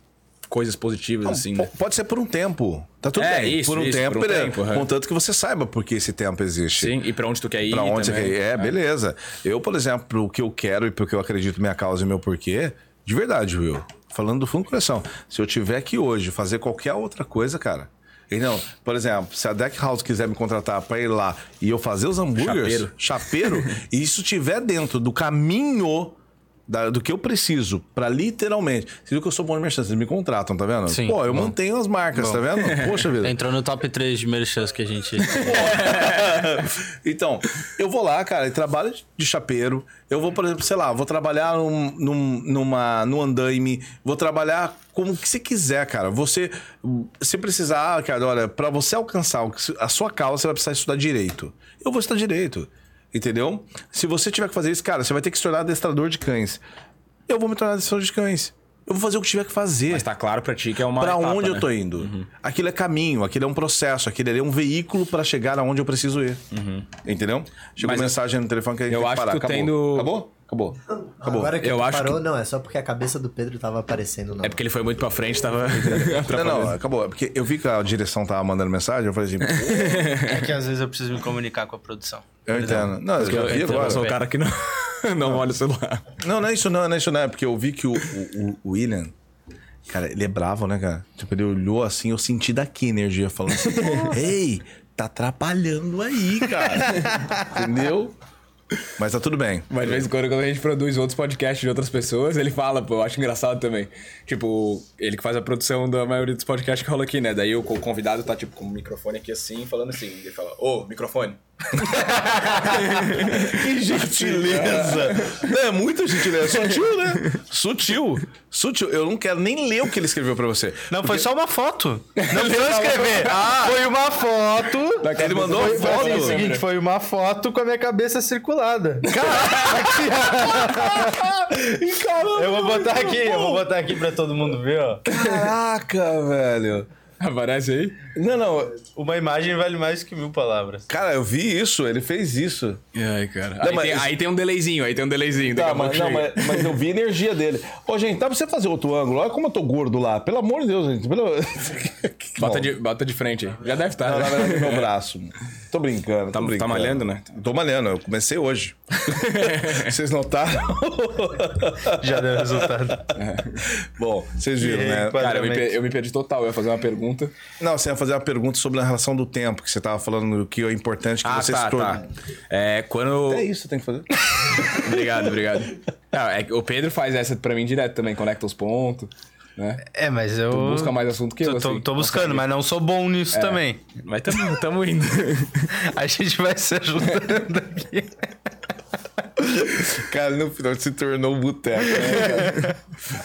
coisas positivas, assim, P- né? Pode ser por um tempo. Tá tudo É, bem. isso, por um isso, tempo, por um beleza. tempo, aham. Contanto que você saiba por que esse tempo existe. Sim, e pra onde tu quer ir. Pra onde você também. quer ir. É, beleza. Eu, por exemplo, o que eu quero e porque eu acredito minha causa e meu porquê, de verdade, Will. Falando do fundo do coração. Se eu tiver aqui hoje fazer qualquer outra coisa, cara. E não, por exemplo, se a Deck House quiser me contratar pra ir lá e eu fazer os hambúrgueres, Chapeiro. chapeiro, e isso tiver dentro do caminho da- do que eu preciso pra literalmente. Você viu que eu sou bom de merchan, vocês me contratam, tá vendo? Sim, Pô, eu bom. mantenho as marcas, tá vendo? Poxa vida. Entrou no top 3 de merchans que a gente. então, eu vou lá, cara, e trabalho de chapeiro. Eu vou, por exemplo, sei lá, vou trabalhar num, num, numa, num andaime, vou trabalhar como que você quiser, cara. Você, se precisar, ah, cara, olha, pra você alcançar o que- a sua causa, você vai precisar estudar direito. Eu vou estudar direito, entendeu? Se você tiver que fazer isso, cara, você vai ter que se tornar adestrador de cães. Eu vou me tornar adestrador de cães. Eu vou fazer o que tiver que fazer. Mas tá claro pra ti que é uma. Pra etapa, onde eu né? tô indo? Aquilo é caminho, aquilo é um processo, aquilo é um veículo pra chegar aonde eu preciso ir. Entendeu? Chegou Mas mensagem no telefone que a gente eu tem que acho parar. que tu Acabou. tendo- Acabou? Acabou. Acabou. Agora que Eu acho parou, que- não, é só porque a cabeça do Pedro tava aparecendo. Não. É porque ele foi muito pra frente, tava. Não, não, acabou. É Porque eu vi que a direção tava mandando mensagem, eu falei assim, É que às vezes eu preciso me comunicar com a produção. eu entendo. Não, eu Eu, vi então, eu agora. sou o cara que não, não olha o celular. Não, não é isso não, não é isso não. É porque eu vi que o, o, o William, cara, ele é bravo, né, cara? Tipo, ele olhou assim, eu senti daqui a energia falando assim, ei, tá atrapalhando aí, cara. Entendeu? Mas tá tudo bem. Mas de vez em quando, quando a gente produz outros podcasts de outras pessoas, ele fala, pô, eu acho engraçado também. Tipo, ele que faz a produção da maioria dos podcasts que rola aqui, né? Daí o co- convidado tá, tipo, com o microfone aqui assim, falando assim. Ele fala, ô, microfone. Que gentileza! Não, é muita gentileza. Sutil, né? Sutil. Sutil. Eu não quero nem ler o que ele escreveu pra você. Não, foi só uma foto. Não precisou escrever. Ah, foi uma foto. Ele mandou Foi, uma foi assim, foto. o seguinte, foi uma foto com a minha cabeça circulada. Eu vou botar aqui, eu vou botar aqui pra todo mundo ver, ó. Caraca, velho. Aparece aí? Não, não. Uma imagem vale mais que mil palavras. Cara, eu vi isso. Ele fez isso. Ai, cara. Não, aí, mas- tem, aí tem um delayzinho, aí tem um delayzinho. Tá, mas, não, mas, mas eu vi a energia dele. Ô, gente, dá pra você fazer outro ângulo? Olha como eu tô gordo lá. Pelo amor de Deus, gente. Pelo... Bota de, bota de frente aí. Já deve estar. Não, né? é meu braço. Tô brincando, Tá- tô tá brincando. malhando, né? Tô malhando. Eu comecei hoje. Vocês notaram? Já deu resultado. Bom, vocês viram, né? Cara, eu me, eu me perdi total. Eu ia fazer uma pergunta. Não, você ia fazer uma pergunta sobre a relação do tempo, que você tava falando que é importante que Ah, você tá, se torne. tá. É, quando... É isso, tem que fazer. obrigado, obrigado. Não, é o Pedro faz essa pra mim direto também, conecta os pontos, né? É, mas eu. Tu busca mais assunto que eu, Tô, tô- assim, tô buscando, consegue. mas não sou bom nisso também. Mas tamo, tamo indo. A gente vai se ajudando aqui. Cara, no final se tornou um boteco, né?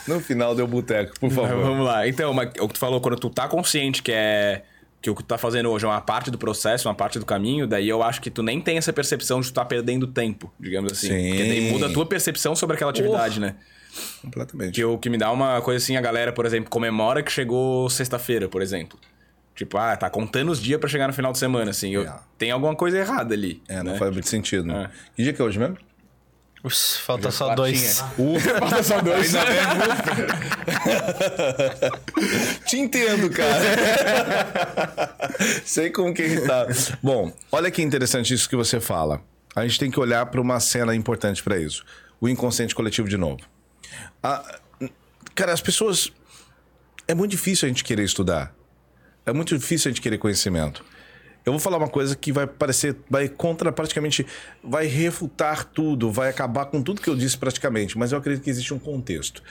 No final deu boteco, por favor. Vamos lá. Então, mas o que tu falou, quando tu tá consciente que é. Que o que tu tá fazendo hoje é uma parte do processo, uma parte do caminho, daí eu acho que tu nem tem essa percepção de tu tá perdendo tempo, digamos assim. Sim. Porque daí muda a tua percepção sobre aquela atividade, né? Completamente. Que o que me dá uma coisa assim, a galera, por exemplo, comemora que chegou sexta-feira, por exemplo. Tipo, ah, tá contando os dias pra chegar no final de semana, assim. Eu, É. Tem alguma coisa errada ali. É, não né? faz muito sentido, né? É. Que dia que é hoje mesmo? Ups, falta só dois. Falta só dois. Te entendo, cara. Sei como que ele tá. Bom, olha que interessante isso que você fala. A gente tem que olhar para uma cena importante para isso. O inconsciente coletivo de novo. A- cara, as pessoas. É muito difícil a gente querer estudar. É muito difícil a gente querer conhecimento. Eu vou falar uma coisa que vai parecer, vai contra praticamente, vai refutar tudo, vai acabar com tudo que eu disse praticamente, mas eu acredito que existe um contexto.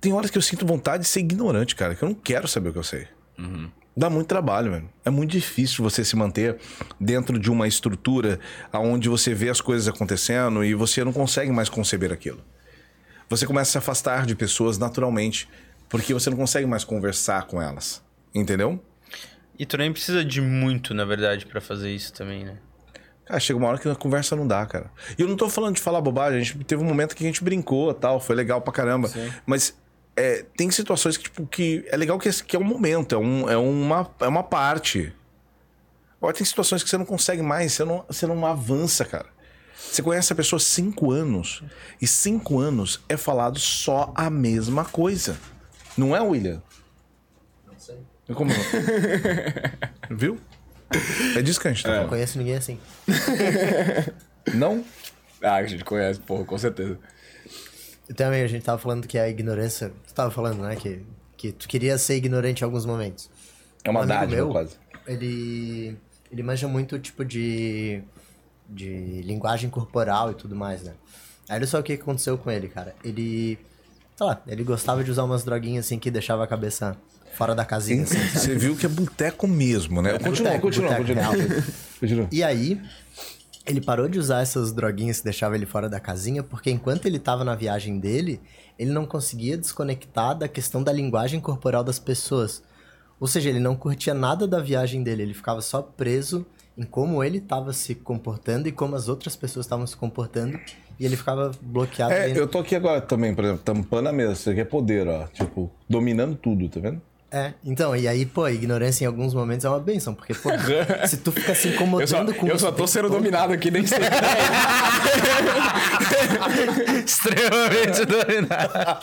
Tem horas que eu sinto vontade de ser ignorante, cara, que eu não quero saber o que eu sei. Dá muito trabalho, mano. É muito difícil você se manter dentro de uma estrutura onde você vê as coisas acontecendo e você não consegue mais conceber aquilo. Você começa a se afastar de pessoas naturalmente, porque você não consegue mais conversar com elas. Entendeu? E tu nem precisa de muito, na verdade, pra fazer isso também, né? Cara, chega uma hora que a conversa não dá, cara. E eu não tô falando de falar bobagem, a gente teve um momento que a gente brincou tal, foi legal pra caramba. Mas é, tem situações que, tipo, que é legal que, é- que é um momento, é, um, é, uma, é uma parte. Agora tem situações que você não consegue mais, você não, você não avança, cara. Você conhece a pessoa cinco anos, e cinco anos é falado só a mesma coisa. Não é, William? Não. Como não? Viu? É disso que a gente tá Não falando. conheço ninguém assim. Não? Ah, a gente conhece, porra, com certeza. E também a gente tava falando que a ignorância. Tu tava falando, né? Que, que tu queria ser ignorante em alguns momentos. É uma Um dádiva, meu, quase. Ele. Ele manja muito tipo de. de linguagem corporal e tudo mais, né? Aí olha só o que que aconteceu com ele, cara. Ele. Sei lá, ele gostava de usar umas droguinhas assim que deixava a cabeça fora da casinha. Assim? Você viu que é boteco mesmo, né? Continua, Boteco, continua, boteco continua. Continua. E aí, ele parou de usar essas droguinhas que deixavam ele fora da casinha, porque enquanto ele tava na viagem dele, ele não conseguia desconectar da questão da linguagem corporal das pessoas. Ou seja, ele não curtia nada da viagem dele, ele ficava só preso em como ele estava se comportando e como as outras pessoas estavam se comportando, e ele ficava bloqueado É, dentro. eu tô aqui agora também, por exemplo, tampando a mesa. Isso aqui é poder, ó. Tipo, dominando tudo, tá vendo? É, então, e aí, pô, a ignorância em alguns momentos é uma benção, porque, pô, se tu fica se Eu só, incomodando com eu só tô sendo todo- dominado aqui, nem sei. Extremamente dominado.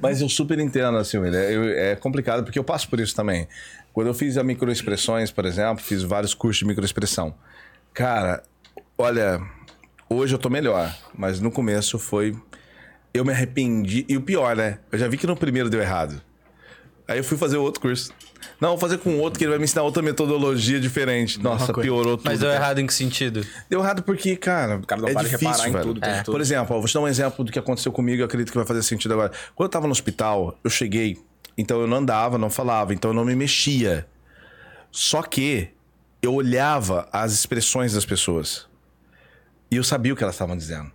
Mas eu super entendo, assim, William. Eu- é complicado, porque eu passo por isso também. Quando eu fiz a microexpressões, por exemplo, fiz vários cursos de microexpressão. Cara, olha, hoje eu tô melhor, mas no começo foi. Eu me arrependi. E o pior, né? Eu já vi que no primeiro deu errado. Aí eu fui fazer outro curso. Não, vou fazer com outro que ele vai me ensinar outra metodologia diferente. Nossa, piorou tudo. Mas deu cara. errado em que sentido? Deu errado porque, cara, cara não é para difícil, reparar em velho. tudo, tudo, É. tudo. Por exemplo, ó, vou te dar um exemplo do que aconteceu comigo, eu acredito que vai fazer sentido agora. Quando eu tava no hospital, eu cheguei, então eu não andava, não falava, então eu não me mexia. Só que eu olhava as expressões das pessoas. E eu sabia o que elas estavam dizendo.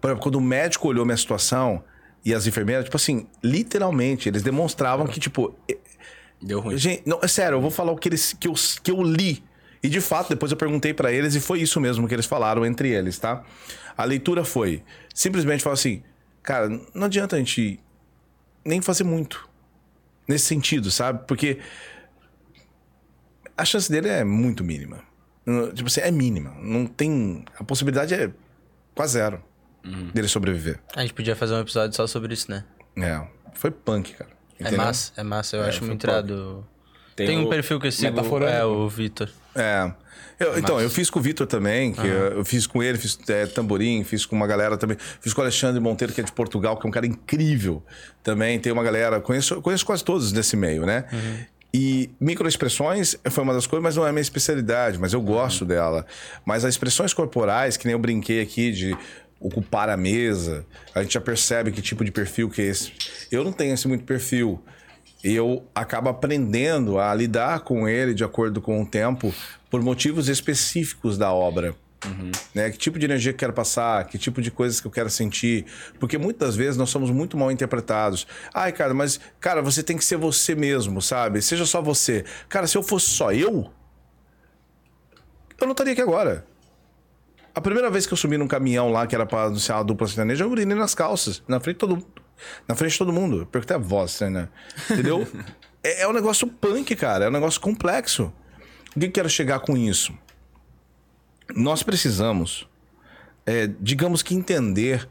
Por exemplo, quando o médico olhou minha situação e as enfermeiras, tipo assim, literalmente, eles demonstravam que, tipo, Deu ruim. Gente, não, é sério, eu vou falar o que, eles, que, eu, que eu li. E de fato, depois eu perguntei pra eles e foi isso mesmo que eles falaram entre eles, tá? A leitura foi simplesmente falar assim: cara, não adianta a gente nem fazer muito nesse sentido, sabe? Porque a chance dele é muito mínima. Tipo assim, é mínima. Não tem. A possibilidade é quase zero dele sobreviver. A gente podia fazer um episódio só sobre isso, né? É. Foi punk, cara. É Entendeu? massa, é massa. Eu acho foi muito irado. Tem, um o perfil que eu sigo, é o Vitor. É. Eu- então, eu fiz com o Vitor também, que eu, eu fiz com ele, fiz é, tamborim, fiz com uma galera também. Fiz com o Alexandre Monteiro, que é de Portugal, que é um cara incrível também. Tem uma galera, conheço, conheço quase todos nesse meio, né? E microexpressões foi uma das coisas, mas não é a minha especialidade, mas eu gosto dela. Mas as expressões corporais, que nem eu brinquei aqui de ocupar a mesa, a gente já percebe que tipo de perfil que é esse. Eu não tenho esse muito perfil eu acabo aprendendo a lidar com ele de acordo com o tempo por motivos específicos da obra. Né? Que tipo de energia que eu quero passar, que tipo de coisas que eu quero sentir. Porque muitas vezes nós somos muito mal interpretados. Ai, cara, mas, cara, você tem que ser você mesmo, sabe? Seja só você. Cara, se eu fosse só eu, eu não estaria aqui agora. A primeira vez que eu subi num caminhão lá, que era pra anunciar a dupla sertaneja, eu urinei nas calças, na frente de todo, na frente de todo mundo. Eu perguntei a voz, né? Entendeu? é, é um negócio punk, cara. É um negócio complexo. O que eu quero chegar com isso? Nós precisamos, é, digamos que entender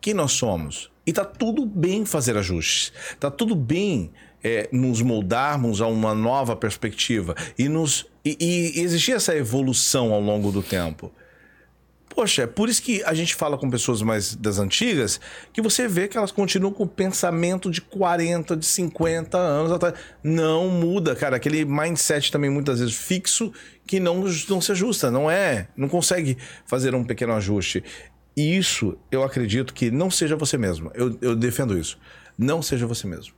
quem nós somos. E tá tudo bem fazer ajustes. Tá tudo bem é, nos moldarmos a uma nova perspectiva e, nos, e, e existir essa evolução ao longo do tempo. Poxa, é por isso que a gente fala com pessoas mais das antigas, que você vê que elas continuam com o pensamento de 40, de 50 anos atrás. Não muda, cara. Aquele mindset também muitas vezes fixo que não, não se ajusta, não é, não consegue fazer um pequeno ajuste. E isso eu acredito que não seja você mesmo. Eu, eu defendo isso. Não seja você mesmo.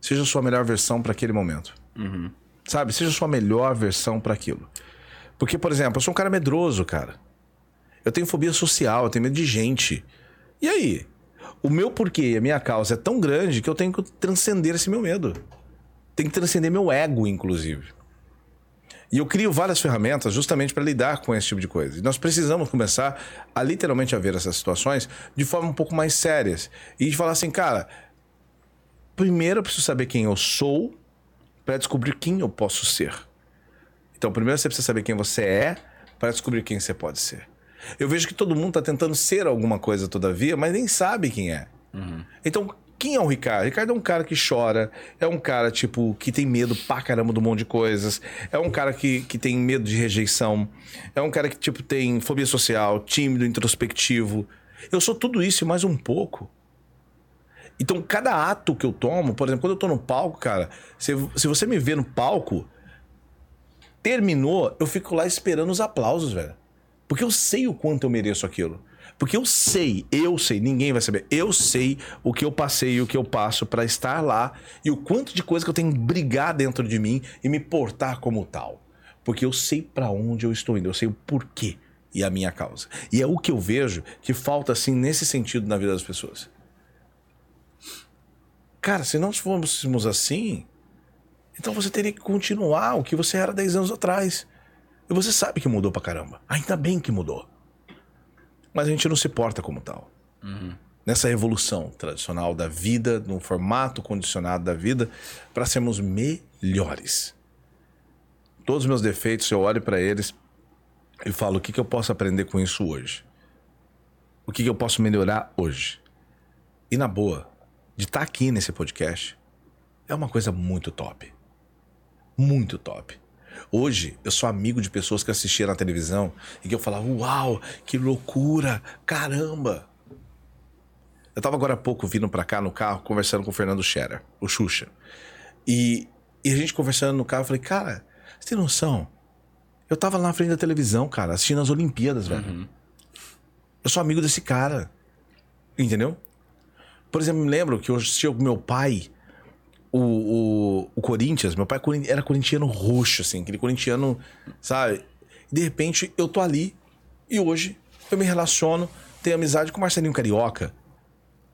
Seja a sua melhor versão para aquele momento. Sabe? Seja a sua melhor versão para aquilo. Porque, por exemplo, eu sou um cara medroso, cara. Eu tenho fobia social, eu tenho medo de gente. E aí? O meu porquê, a minha causa é tão grande que eu tenho que transcender esse meu medo. Tenho que transcender meu ego, inclusive. E eu crio várias ferramentas justamente para lidar com esse tipo de coisa. E nós precisamos começar a literalmente a ver essas situações de forma um pouco mais sérias. E de falar assim, cara, primeiro eu preciso saber quem eu sou para descobrir quem eu posso ser. Então, primeiro você precisa saber quem você é para descobrir quem você pode ser. Eu vejo que todo mundo tá tentando ser alguma coisa todavia, mas nem sabe quem é. Então, quem é o Ricardo? Ricardo é um cara que chora, é um cara, tipo, que tem medo pra caramba de um monte de coisas, é um cara que, que tem medo de rejeição, é um cara que, tipo, tem fobia social, tímido, introspectivo. Eu sou tudo isso e mais um pouco. Então, cada ato que eu tomo, por exemplo, quando eu tô no palco, cara, se, se você me vê no palco, terminou, eu fico lá esperando os aplausos, velho. Porque eu sei o quanto eu mereço aquilo. Porque eu sei, eu sei, ninguém vai saber. Eu sei o que eu passei e o que eu passo pra estar lá e o quanto de coisa que eu tenho que brigar dentro de mim e me portar como tal. Porque eu sei pra onde eu estou indo, eu sei o porquê e a minha causa. E é o que eu vejo que falta assim nesse sentido na vida das pessoas. Cara, se nós fôssemos assim, então você teria que continuar o que você era 10 anos atrás. E você sabe que mudou pra caramba. Ainda bem que mudou. Mas a gente não se porta como tal. Nessa evolução tradicional da vida, num formato condicionado da vida, para sermos melhores. Todos os meus defeitos, eu olho para eles e falo: o que, que eu posso aprender com isso hoje? O que, que eu posso melhorar hoje? E na boa, de estar aqui nesse podcast é uma coisa muito top. Muito top. Hoje eu sou amigo de pessoas que assistiam na televisão e que eu falava: Uau, que loucura, caramba. Eu tava agora há pouco vindo pra cá no carro conversando com o Fernando Scherer, o Xuxa. E, e a gente conversando no carro, eu falei: Cara, você tem noção? Eu tava lá na frente da televisão, cara, assistindo as Olimpíadas, velho. Eu sou amigo desse cara. Entendeu? Por exemplo, me lembro que eu assistia com meu pai o, o, o Corinthians. Meu pai corin- era corintiano roxo, assim, aquele corintiano, sabe? De repente eu tô ali e hoje eu me relaciono, tenho amizade com o Marcelinho Carioca.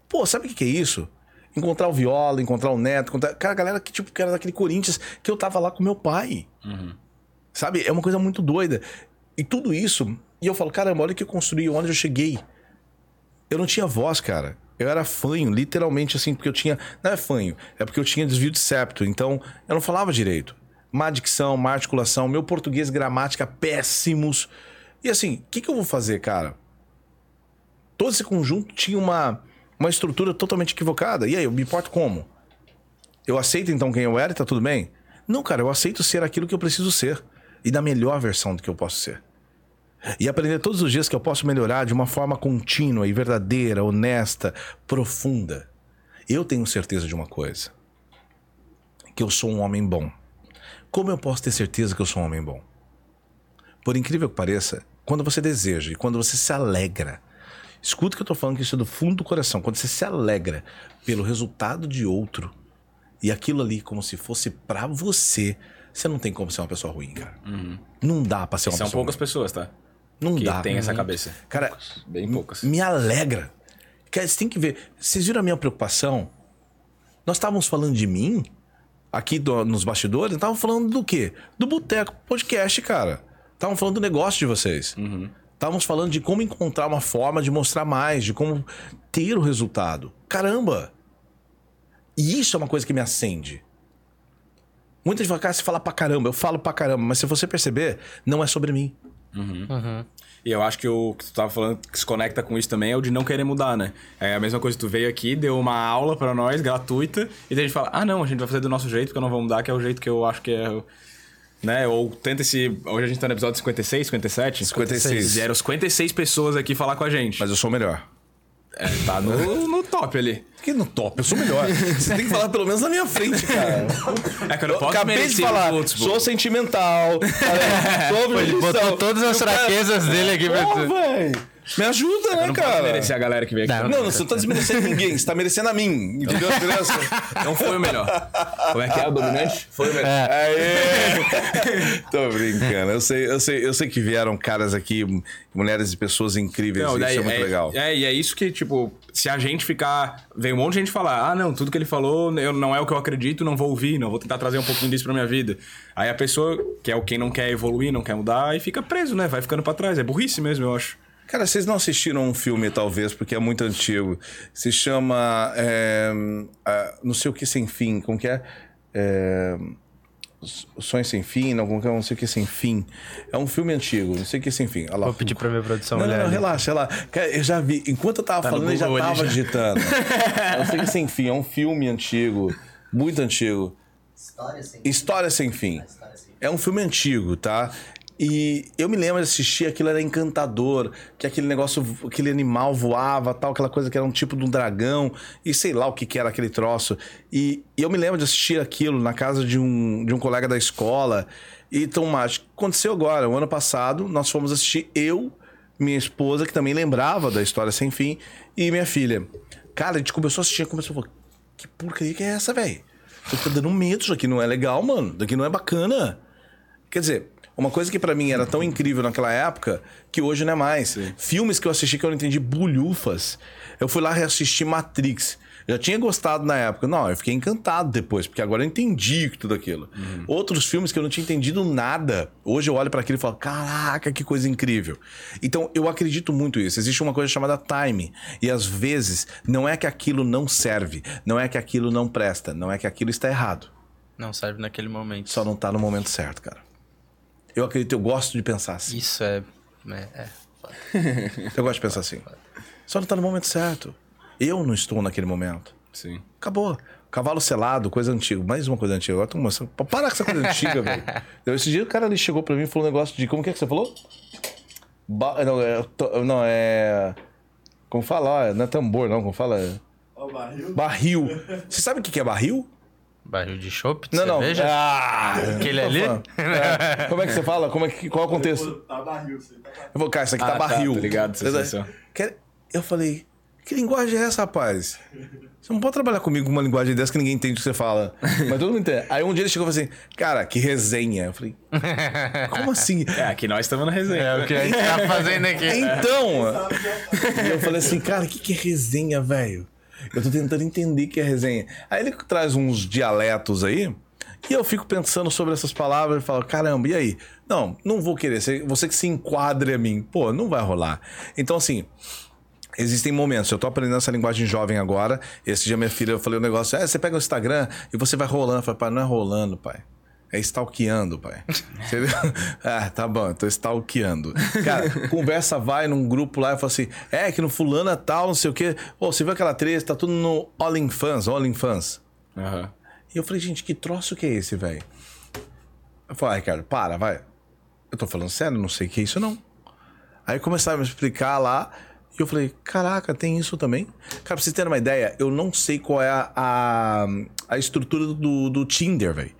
Pô, sabe o que, que é isso? Encontrar o Viola, encontrar o Neto, encontrar... Cara, a galera que, tipo, que era daquele Corinthians que eu tava lá com meu pai. Sabe? É uma coisa muito doida. E tudo isso, e eu falo, caramba, olha o que eu construí, onde eu cheguei. Eu não tinha voz, cara. Eu era fanho, literalmente assim, porque eu tinha. Não é fanho, é porque eu tinha desvio de septo. Então, eu não falava direito. Má dicção, má articulação, meu português, gramática péssimos. E assim, o que, que eu vou fazer, cara? Todo esse conjunto tinha uma, uma estrutura totalmente equivocada. E aí, eu me importo como? Eu aceito então quem eu era e tá tudo bem? Não, cara, eu aceito ser aquilo que eu preciso ser. E da melhor versão do que eu posso ser. E aprender todos os dias que eu posso melhorar de uma forma contínua e verdadeira, honesta, profunda. Eu tenho certeza de uma coisa: que eu sou um homem bom. Como eu posso ter certeza que eu sou um homem bom? Por incrível que pareça, quando você deseja e quando você se alegra, escuta o que eu tô falando que isso é do fundo do coração, quando você se alegra pelo resultado de outro e aquilo ali como se fosse pra você, você não tem como ser uma pessoa ruim, cara. Não dá pra ser uma São pessoa poucas ruim. pessoas, tá? Não que dá. tem essa cabeça. Cara, Bem poucas. me alegra. Cara, você tem que ver. Vocês viram a minha preocupação? Nós estávamos falando de mim aqui do- nos bastidores, estávamos falando do quê? Do Boteco Podcast, cara. Estávamos falando do negócio de vocês. Estávamos falando de como encontrar uma forma de mostrar mais, de como ter o resultado. Caramba! E isso é uma coisa que me acende. Muita gente fala, cara, você fala pra caramba, eu falo pra caramba, mas se você perceber, não é sobre mim. E eu acho que o que tu tava falando que se conecta com isso também é o de não querer mudar, né? É a mesma coisa que tu veio aqui, deu uma aula pra nós, gratuita, e daí a gente fala, ah não, a gente vai fazer do nosso jeito, porque eu não vou mudar, que é o jeito que eu acho que é. né? Ou tenta esse. Hoje a gente tá no episódio 56, 57? 56. Vieram 56 pessoas aqui falar com a gente. Mas eu sou o melhor. É, tá no, no top ali. Que no top, eu sou o melhor. Você tem que falar pelo menos na minha frente, cara. É que eu não posso acabei de falar, outros, pô. sou sentimental, sou Ele botou todas as cara- fraquezas dele aqui pra Pô, tu. Me ajuda, Eu né, não posso cara? merecer a galera que veio aqui. Não. Não, você não tá desmerecendo ninguém, você tá merecendo a mim. Entendeu a diferença? Não foi o melhor. Como é que é o dominante? Foi o melhor. Aê! Tô brincando. Eu sei, eu, sei, eu sei que vieram caras aqui, mulheres e pessoas incríveis. Não, isso daí é muito legal. É, e é isso que, tipo, se a gente ficar. Vem um monte de gente falar, ah, não, tudo que ele falou eu, não é o que eu acredito, não vou ouvir, não vou tentar trazer um pouquinho disso pra minha vida. Aí a pessoa, que é o quem não quer evoluir, não quer mudar, aí fica preso, né? Vai ficando pra trás. É burrice mesmo, eu acho. Cara, vocês não assistiram um filme, talvez, porque é muito antigo. Se chama. é, não sei o que sem fim. Como que é? é Sonho sem fim, não, como que é? Não sei o que sem fim. É um filme antigo, não sei o que sem fim. Lá. Vou pedir pra minha produção Não, não, olhar não, ali. relaxa, relaxa. Cara, eu já vi. Enquanto eu tava Tá falando, eu já tava já. digitando. não sei o que sem fim. É um filme antigo. Muito antigo. História sem História sem fim. História sem É um filme antigo, tá? E eu me lembro de assistir, aquilo era encantador, que aquele negócio, aquele animal voava, tal, aquela coisa que era um tipo de um dragão, e sei lá o que, que era aquele troço. E, e eu me lembro de assistir aquilo na casa de um, de um colega da escola. E tão mágico. Aconteceu agora, o ano passado, nós fomos assistir eu, minha esposa, que também lembrava da história sem fim, e minha filha. Cara, a gente começou a assistir, começou a falar, que porcaria que é essa, velho? Tá dando medo, isso aqui não é legal, mano. Isso aqui não é bacana. Quer dizer, uma coisa que pra mim era tão incrível naquela época que hoje não é mais. Filmes que eu assisti que eu não entendi bulhufas. Eu fui lá reassistir Matrix. Já tinha gostado na época. Não, eu fiquei encantado depois, porque agora eu entendi tudo aquilo. Outros filmes que eu não tinha entendido nada. Hoje eu olho pra aquilo e falo: caraca, que coisa incrível. Então eu acredito muito nisso. Existe uma coisa chamada time. E às vezes não é que aquilo não serve, não é que aquilo não presta, não é que aquilo está errado. Não serve naquele momento. Só não tá no momento certo, cara. Eu acredito, eu gosto de pensar assim. Isso é. é, é. Eu gosto de pensar assim. Só não tá no momento certo. Eu não estou naquele momento. Sim. Acabou. Cavalo selado, coisa antiga. Mais uma coisa antiga. Agora tô mostrando. Para com essa coisa antiga, velho. Esse dia o cara ali chegou pra mim e falou um negócio de. Como que é que você falou? Ba- Não, é. Não, é. Como fala? Não é tambor, não. Como fala? Barril. Você sabe o que que é barril? Barril de chopp? de Não, não. cerveja? Ah, Aquele ali? É. Como é que você fala? Como é que, qual é o contexto? Tá barril, você tá barril. Eu vou, cara, isso aqui Ah, tá tá, barril. tô ligado, sensação. Eu falei, que linguagem é essa, rapaz? Você não pode trabalhar comigo com uma linguagem dessa que ninguém entende o que você fala. Mas todo mundo entende. Aí um dia ele chegou e falou assim, cara, que resenha. Eu falei, como assim? É, aqui nós estamos na resenha. É o que a gente tá fazendo aqui. Então, eu falei assim, cara, o que, que é resenha, velho? Eu tô tentando entender o que é resenha. Aí ele traz uns dialetos aí, e eu fico pensando sobre essas palavras e falo, caramba, e aí? Não, não vou querer. Você, que se enquadre a mim. Pô, não vai rolar. Então, assim. Existem momentos, eu tô aprendendo essa linguagem jovem agora. Esse dia minha filha, eu falei um negócio, é, você pega o Instagram e você vai rolando. Eu falei, pai, não é rolando, pai. É stalkeando, pai. Ah, tá bom, eu tô stalkeando. Cara, conversa vai num grupo lá e fala assim: é que no fulano é tal, não sei o quê. Ô, você viu aquela treta, tá tudo no All in Fans, All in Fans. Aham. E eu falei, gente, que troço que é esse, velho? Eu falei, ah, Ricardo, para, vai. Eu tô falando sério, não sei o que é isso, não. Aí começaram a me explicar lá. E eu falei, caraca, tem isso também? Cara, pra vocês terem uma ideia, eu não sei qual é a, a, a estrutura do, do Tinder, velho.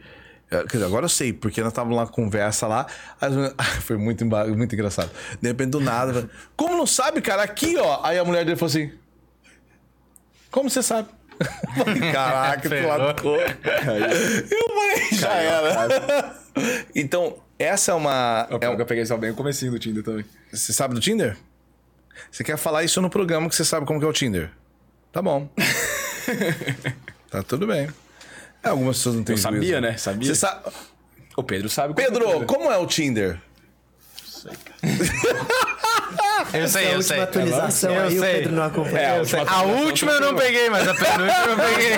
É, Quer dizer, agora eu sei, porque nós estávamos lá conversa lá. as meninas- Foi muito, emba- muito engraçado. De repente, do nada. Como não sabe, cara? Aqui, ó. Aí a mulher dele falou assim: Como você sabe? Eu falei, Caraca, tu. Eu falei, já era. Então, essa é uma. Eu, é um- eu peguei só bem o comecinho do Tinder também. Você sabe do Tinder? Você quer falar isso no programa que você sabe como que é o Tinder? Tá bom. tá tudo bem. É, algumas pessoas não têm Eu sabia, juízo. né? Sabia. Você sabe... O Pedro sabe como é o Pedro, Tinder. como é o Tinder? Eu sei, a eu última sei. atualização Eu aí o sei. Pedro não acompanhou. É, a Eu última sei. A última eu não peguei, mas a penúltima eu peguei.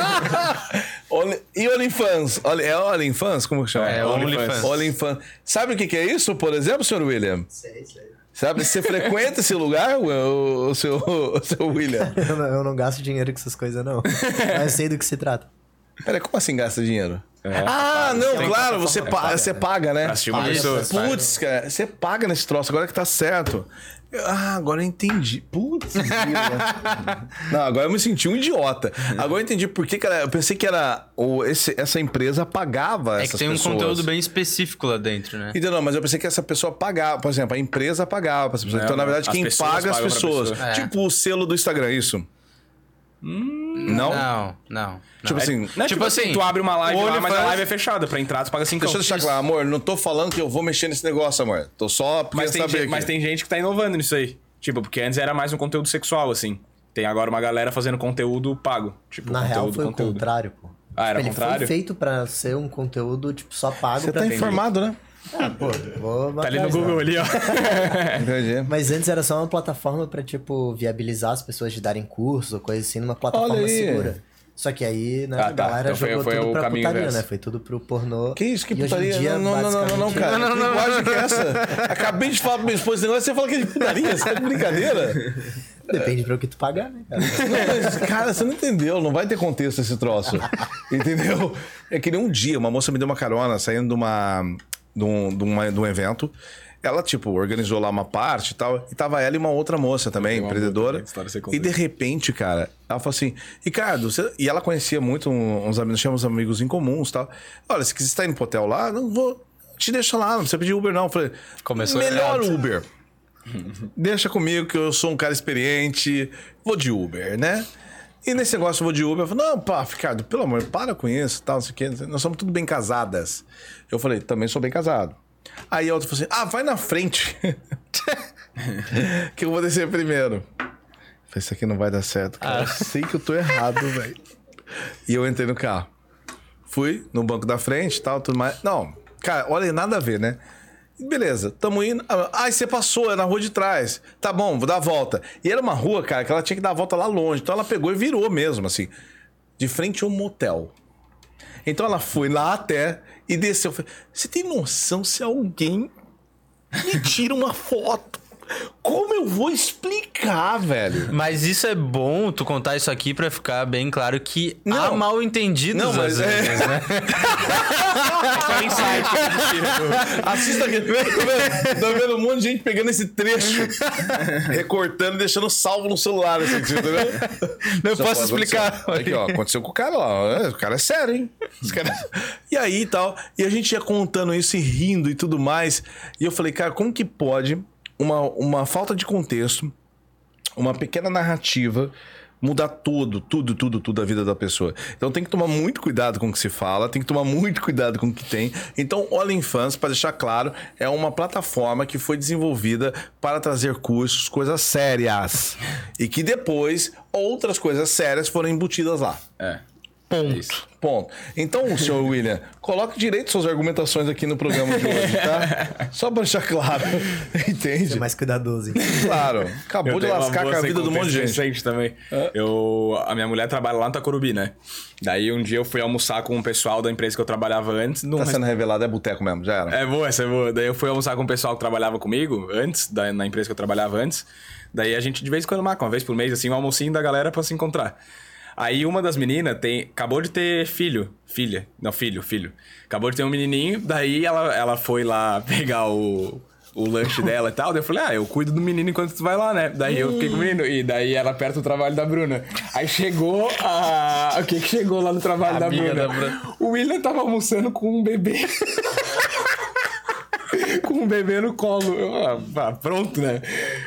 Only- E OnlyFans? Only- É OnlyFans? Como que chama? É, OnlyFans. OnlyFans. Sabe o que que é isso, por exemplo, senhor William? Sei, sei. Sabe, você frequenta esse lugar, o, o, o seu, o seu William? Eu não, eu não gasto dinheiro com essas coisas, não. Mas sei do que se trata. Peraí, como assim gasta dinheiro? É, ah, não, Tem claro, plataforma você, que pa- paga. você paga, né? Pra assistir uma Paga, pessoa. paga. Putz, cara, você paga nesse troço, agora que tá certo. Ah, agora eu entendi. Putz. Não, agora eu me senti um idiota. Agora eu entendi por que, era. Eu pensei que era. O, esse- essa empresa pagava É essas que tem um pessoas. conteúdo bem específico lá dentro, né? Entendeu? Mas eu pensei que essa pessoa pagava. Por exemplo, a empresa pagava para as pessoas. Não, então, na verdade, quem paga as pra pessoas. pessoa. É. Tipo o selo do Instagram, isso? Não? Não, não. Tipo não. assim. Não, tipo, Tipo assim, assim, tu abre uma live lá, mas a OnlyFans- live é fechada. Pra entrar, tu paga 5 Deixa eu deixar claro, amor, não tô falando que eu vou mexer nesse negócio, amor. Tô só Mas tem, saber gente, mas tem gente que tá inovando nisso aí. Tipo, porque antes era mais um conteúdo sexual, assim. Tem agora uma galera fazendo conteúdo pago. Tipo, Na conteúdo, real, foi conteúdo. o contrário, pô. Ah, era o Ele contrário? foi feito pra ser um conteúdo, tipo, só pago Você pra tá informado, né? Ah, pô, vou Tá ali no Google né? ali, ó. Entendi. Mas antes era só uma plataforma pra, tipo, viabilizar as pessoas de darem curso ou coisa assim numa plataforma segura. Só que aí, né, Ah, a tá. galera Então foi- jogou foi tudo o pra caminho putaria, inverso. né? Foi tudo pro pornô. Que isso, que putaria? dia, não, não, não, não, não, cara. Não, não, que não. linguagem que é essa? Acabei de falar pra minha esposa esse negócio, você fala que é de putaria, você tá de brincadeira? Depende pra o que tu pagar, né, cara? Não, mas, cara, você não entendeu, não vai ter contexto esse troço. Entendeu? É que nem um dia, uma moça me deu uma carona saindo de uma. De um, de uma- de um evento. Ela, tipo, organizou lá uma parte e tal. E tava ela e uma outra moça também, empreendedora. E de repente, cara, ela falou assim: Ricardo, você... e ela conhecia muito uns amigos, tínhamos amigos em comuns e tal. Olha, se você tá indo pro hotel lá, não vou. Te deixa lá, não precisa pedir Uber, não. Eu falei, Começou melhor errado. Uber. Deixa comigo que eu sou um cara experiente, vou de Uber, né? E nesse negócio eu vou de Uber, eu falei, não, pá, Ricardo, pelo amor, para com isso, tal, não sei o quê. Nós somos tudo bem casadas. Eu falei, também sou bem casado. Aí a outra falou assim, ah, vai na frente. que eu vou descer primeiro. Eu falei, isso aqui não vai dar certo, cara. Eu sei que eu tô errado, velho. E eu entrei no carro. Fui no banco da frente e tal, tudo mais. Não, cara, olha, nada a ver, né? Beleza, tamo indo. Ah, você passou, é na rua de trás. Tá bom, vou dar a volta. E era uma rua, cara, que ela tinha que dar a volta lá longe. Então ela pegou e virou mesmo, assim. De frente a um motel. Então ela foi lá até e desceu. Você tem noção se alguém me tira uma foto? Como eu vou explicar, velho? Mas isso é bom tu contar isso aqui pra ficar bem claro que há Não. mal entendidos Não, mas às é- vezes, né? Esse é insight Assista aqui. Tô vendo, um monte de gente pegando esse trecho, recortando e deixando salvo no celular. Assim, entendeu? Não Isso posso explicar. Aqui, ó, aconteceu com o cara lá. ó. O cara é sério, hein? Cara- E aí e tal. E a gente ia contando isso e rindo e tudo mais. E eu falei, cara, como que pode uma, uma falta de contexto, uma pequena narrativa mudar tudo, tudo, tudo, tudo a vida da pessoa. Então tem que tomar muito cuidado com o que se fala, tem que tomar muito cuidado com o que tem. Então, Olha Infância, para deixar claro, é uma plataforma que foi desenvolvida para trazer cursos, coisas sérias. E que depois outras coisas sérias foram embutidas lá. É. Ponto. Ponto. Então, senhor William, coloque direito suas argumentações aqui no programa de hoje, tá? Só para deixar claro. Entende? Ser mais cuidadoso, então. Claro. Acabou Eu de lascar com a vida do monte de gente. também. Eu, a minha mulher trabalha lá no Tacorubi, né? Daí um dia eu fui almoçar com o pessoal da empresa que eu trabalhava antes. Tá sendo revelado, é boteco mesmo, já era. É boa, essa é boa. Daí eu fui almoçar com o pessoal que trabalhava comigo antes, da, na empresa que eu trabalhava antes. Daí a gente de vez em quando marca, uma vez por mês, assim, um almocinho da galera pra se encontrar. Aí uma das meninas tem, acabou de ter filho. Filha. Não, filho, filho. Acabou de ter um menininho, daí ela, ela foi lá pegar o, o lanche dela e tal. Daí eu falei, ah, eu cuido do menino enquanto tu vai lá, né? Daí eu fiquei com o menino. E daí ela perto do trabalho da Bruna. Aí chegou a. O que que chegou lá no trabalho da Bruna? da Bruna. O William tava almoçando com um bebê. com um bebê no colo. Eu, ah, pronto, né?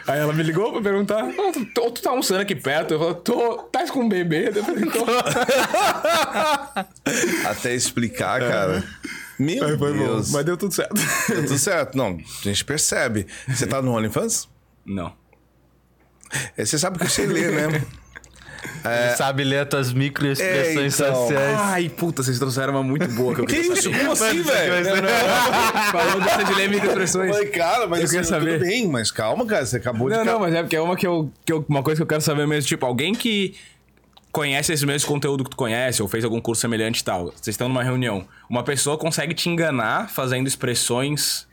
Aí ela me ligou pra perguntar: ah, tu, tu- tu tá almoçando aqui perto? Eu falei: tô, tá com um bebê? Eu falei: tô. Até explicar, cara. Meu Aí foi bom, Deus. mas deu tudo certo. Deu tudo certo. Não, a gente percebe. Você tá no OnlyFans? Não. É, Você sabe que eu sei ler, né? Sabe ler as tuas microexpressões É, então. sociais. Ai, puta, vocês trouxeram uma muito boa que eu Que queria isso? saber. Como assim, velho? Falou dessa de ler microexpressões. Falei, cara, mas Eu assim, queria saber. tudo bem, mas calma, cara. Você acabou Não, de. não, mas é porque é uma que eu, que eu- Uma coisa que eu quero saber mesmo, tipo, alguém que conhece esse mesmo conteúdo que tu conhece, ou fez algum curso semelhante e tal. Vocês estão numa reunião. Uma pessoa consegue te enganar fazendo expressões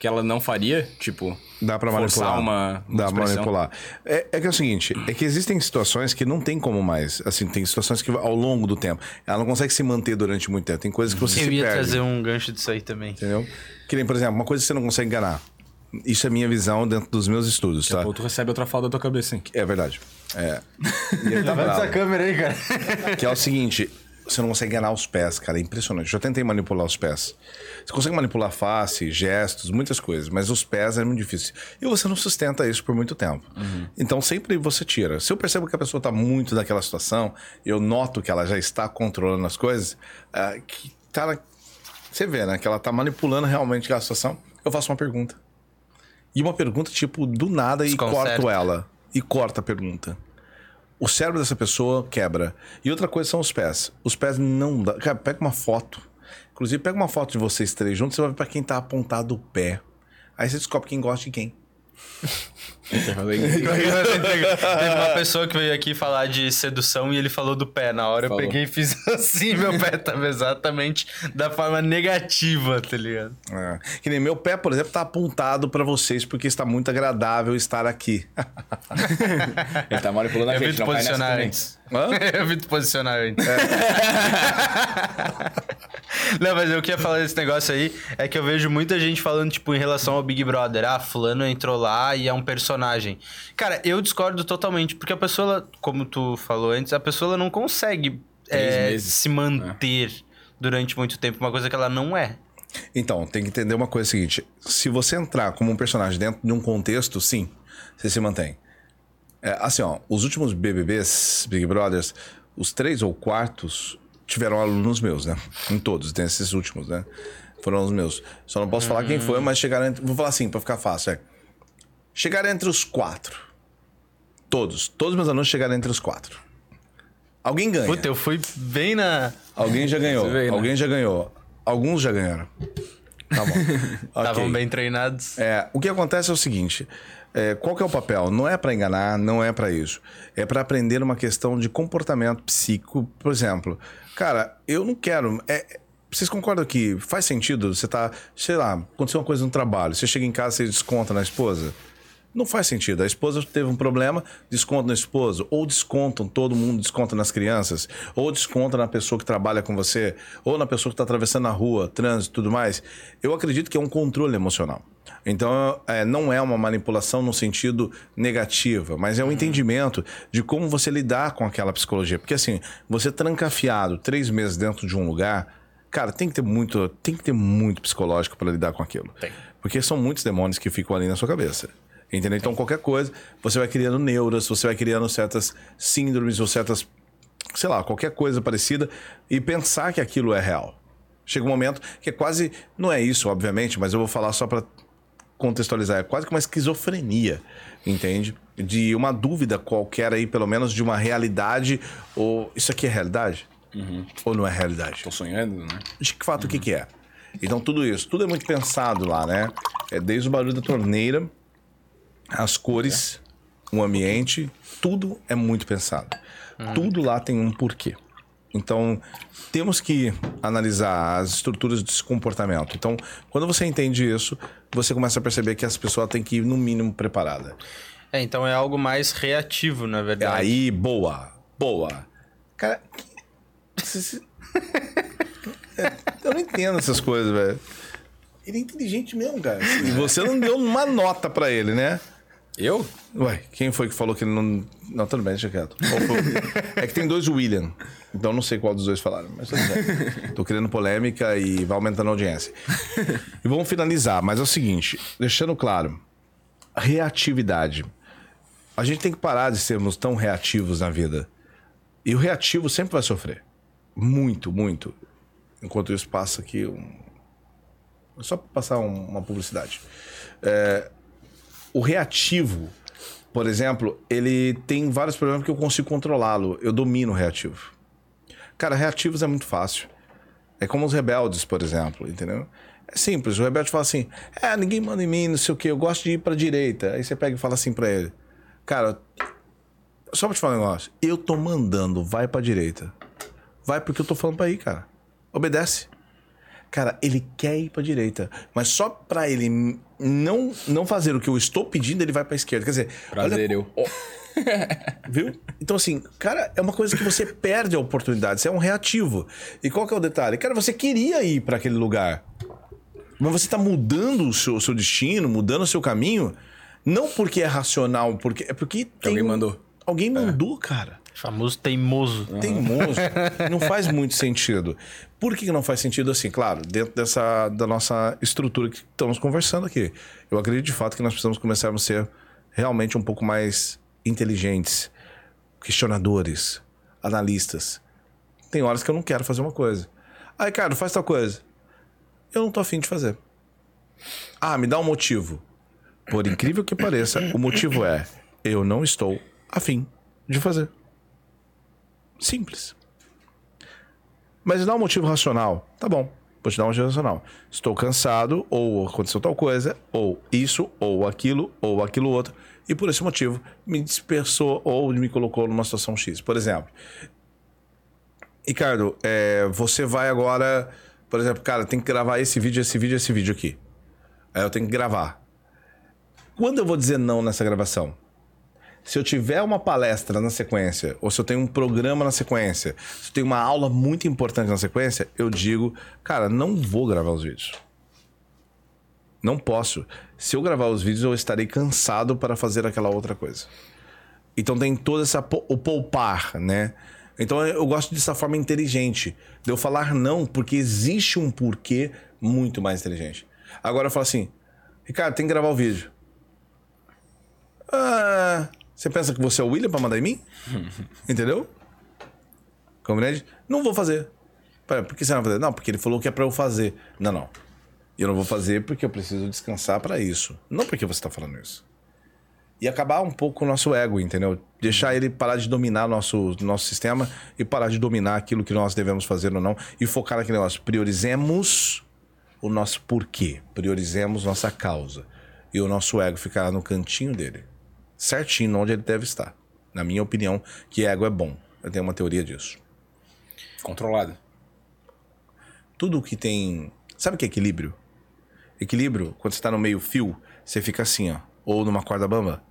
que ela não faria? Tipo, Dá pra forçar manipular. uma, uma Dá pra expressão? manipular. É, é que é o seguinte, é que existem situações que não tem como mais. Assim, tem situações que ao longo do tempo, ela não consegue se manter durante muito tempo. Tem coisas que você Eu se ia perde. trazer um gancho disso aí também. Entendeu? Que nem, por exemplo, uma coisa que você não consegue enganar. Isso é minha visão dentro dos meus estudos, tá? Ou tu recebe outra fala da tua cabeça, hein? É verdade. É. E ele tá bravo. câmera aí, cara. Que é o seguinte, você não consegue enganar os pés, cara. É impressionante. Eu já tentei manipular os pés. Você consegue manipular face, gestos, muitas coisas, mas os pés é muito difícil. E você não sustenta isso por muito tempo. Então sempre você tira. Se eu percebo que a pessoa tá muito naquela situação, eu noto que ela já está controlando as coisas, ah, que tá Você vê, né? Que ela tá manipulando realmente aquela situação. Eu faço uma pergunta. E uma pergunta, tipo, do nada e Desconcerta. corto ela. E corta a pergunta. O cérebro dessa pessoa quebra. E outra coisa são os pés. Os pés não dá. Cara, pega uma foto. Inclusive, pega uma foto de vocês três juntos, você vai ver pra quem tá apontado o pé. Aí você descobre quem gosta de quem. Teve uma pessoa que veio aqui falar de sedução e ele falou do pé. Na hora Falou. eu peguei e fiz assim, meu pé tava exatamente da forma negativa, tá ligado? É. Que nem meu pé, por exemplo, tá apontado pra vocês porque está muito agradável estar aqui. Ele tá manipulando a Eu vi gente, não posicionar antes. Hã? Eu vi tu posicionar antes. Não, mas eu queria falar desse negócio aí. É que eu vejo muita gente falando, tipo, em relação ao Big Brother. Ah, fulano entrou lá e é um personagem. Cara, eu discordo totalmente. Porque a pessoa, como tu falou antes, a pessoa não consegue é, se manter durante muito tempo. Uma coisa que ela não é. Então, tem que entender uma coisa seguinte: se você entrar como um personagem dentro de um contexto, sim, você se mantém. É, assim, ó, os últimos BBBs, Big Brothers, os três ou quartos tiveram alunos meus, né? Em todos, desses últimos, né? Foram os meus. Só não posso falar quem foi, mas chegaram. Vou falar assim, pra ficar fácil, é. Chegaram entre os quatro. Todos. Todos meus alunos chegaram entre os quatro. Alguém ganha. Puta, eu fui bem na. Alguém já ganhou. Veio, né? Alguém já ganhou. Alguns já ganharam. Tá bom. Estavam Ok. bem treinados. É, o que acontece é o seguinte: é, qual que é o papel? Não é pra enganar, não é pra isso. É pra aprender uma questão de comportamento psíquico. Por exemplo, cara, eu não quero. é, vocês concordam que faz sentido você tá, sei lá, aconteceu uma coisa no trabalho, você chega em casa e desconta na esposa? Não faz sentido. A esposa teve um problema, desconta no esposo. Ou descontam, todo mundo desconta nas crianças. Ou desconta na pessoa que trabalha com você. Ou na pessoa que está atravessando a rua, trânsito e tudo mais. Eu acredito que é um controle emocional. Então, é, não é uma manipulação no sentido negativa, mas é um entendimento de como você lidar com aquela psicologia. Porque assim, você trancafiado três meses dentro de um lugar, cara, tem que ter muito, tem que ter muito psicológico para lidar com aquilo. Porque são muitos demônios que ficam ali na sua cabeça. Entendeu? Então, qualquer coisa, você vai criando neuras, você vai criando certas síndromes ou certas, sei lá, qualquer coisa parecida e pensar que aquilo é real. Chega um momento que é quase. Não é isso, obviamente, mas eu vou falar só para contextualizar. É quase que uma esquizofrenia, entende? De uma dúvida qualquer aí, pelo menos, de uma realidade. Ou isso aqui é realidade? Ou não é realidade? Tô sonhando, né? de que fato o que, que é. Então tudo isso, tudo é muito pensado lá, né? É desde o barulho da torneira, as cores, o ambiente, tudo é muito pensado. Tudo lá tem um porquê. Então, temos que analisar as estruturas desse comportamento. Então, quando você entende isso, você começa a perceber que as pessoas têm que ir, no mínimo, preparada. É, então é algo mais reativo, na verdade. Aí, boa, boa. Cara, É, eu não entendo essas coisas, velho. Ele é inteligente mesmo, cara. E você não deu uma nota pra ele, né? Eu? Ué, quem foi que falou que ele não. Não, tudo bem, deixa quieto. É que tem dois William. Então não sei qual dos dois falaram, mas tudo bem. Tô criando polêmica e vai aumentando a audiência. E vamos finalizar, mas é o seguinte, deixando claro: reatividade. A gente tem que parar de sermos tão reativos na vida. E o reativo sempre vai sofrer. Muito, muito. Enquanto isso passa aqui um. Só pra passar um- uma publicidade. É, o reativo, por exemplo, ele tem vários problemas que eu consigo controlá-lo. Eu domino o reativo. Cara, reativos é muito fácil. É como os rebeldes, por exemplo, entendeu? É simples. O rebelde fala assim: é, ninguém manda em mim, não sei o quê, eu gosto de ir pra direita. Aí você pega e fala assim pra ele: cara, só pra te falar um negócio, eu tô mandando, vai pra direita. Vai porque eu tô falando pra ir, cara. Obedece. Cara, ele quer ir pra direita, mas só pra ele não, não fazer o que eu estou pedindo, ele vai pra esquerda. Quer dizer, Prazer, olha, eu. ó, viu? Então, assim, cara, é uma coisa que você perde a oportunidade, você é um reativo. E qual que é o detalhe? Cara, você queria ir pra aquele lugar, mas você tá mudando o seu, o seu destino, mudando o seu caminho, não porque é racional, porque é porque tem alguém mandou. Alguém mandou, cara. Famoso teimoso. Teimoso. não faz muito sentido. Por que não faz sentido assim? Claro, dentro dessa da nossa estrutura que estamos conversando aqui. Eu acredito de fato que nós precisamos começar a ser realmente um pouco mais inteligentes, questionadores, analistas. Tem horas que eu não quero fazer uma coisa. Aí, cara, faz tal coisa. Eu não tô afim de fazer. Ah, me dá um motivo. Por incrível que pareça, o motivo é eu não estou afim de fazer. Simples. Mas dá um motivo racional. Tá bom, vou te dar um motivo racional. Estou cansado, ou aconteceu tal coisa, ou isso, ou aquilo, ou aquilo outro. E por esse motivo me dispersou ou me colocou numa situação X. Por exemplo, Ricardo, é, você vai agora, por exemplo, cara, tem que gravar esse vídeo, esse vídeo, esse vídeo aqui. Aí eu tenho que gravar. Quando eu vou dizer não nessa gravação? Se eu tiver uma palestra na sequência, ou se eu tenho um programa na sequência, se eu tenho uma aula muito importante na sequência, eu digo, cara, não vou gravar os vídeos. Não posso. Se eu gravar os vídeos, eu estarei cansado para fazer aquela outra coisa. Então tem toda essa o poupar, né? Então eu gosto dessa forma inteligente, de eu falar não, porque existe um porquê muito mais inteligente. Agora eu falo assim, Ricardo, tem que gravar o vídeo. Ah, você pensa que você é o William pra mandar em mim? Entendeu? Compreende? Não vou fazer. Pera, por que você não vai fazer? Não, porque ele falou que é pra eu fazer. Não, não. Eu não vou fazer porque eu preciso descansar pra isso. Não porque você tá falando isso. E acabar um pouco o nosso ego, entendeu? Deixar ele parar de dominar nosso, nosso sistema e parar de dominar aquilo que nós devemos fazer ou não. E focar naquele negócio. Priorizemos o nosso porquê. Priorizemos nossa causa. E o nosso ego ficará no cantinho dele. Certinho onde ele deve estar. Na minha opinião, que ego é bom. Eu tenho uma teoria disso. Controlado. Tudo que tem. Sabe o que é equilíbrio? Equilíbrio, quando você tá no meio fio, você fica assim, ó. Ou numa corda bamba.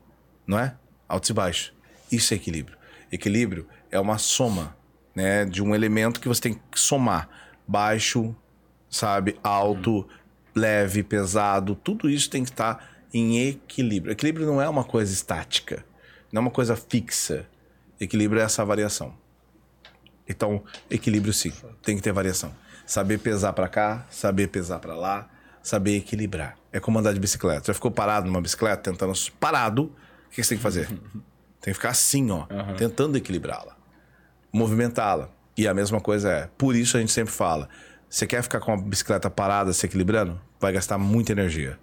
Não é? Altos e baixos. Isso é equilíbrio. Equilíbrio é uma soma, né? De um elemento que você tem que somar. Baixo, sabe? Alto, leve, pesado. Tudo isso tem que estar em equilíbrio. Equilíbrio não é uma coisa estática. Não é uma coisa fixa. Equilíbrio é essa variação. Então, equilíbrio sim, tem que ter variação. Saber pesar pra cá, saber pesar pra lá, saber equilibrar. É como andar de bicicleta. Já ficou parado numa bicicleta, tentando parado, o que você tem que fazer? Tem que ficar assim, ó, tentando equilibrá-la, movimentá-la. E a mesma coisa é, por isso a gente sempre fala, você quer ficar com a bicicleta parada, se equilibrando, vai gastar muita energia.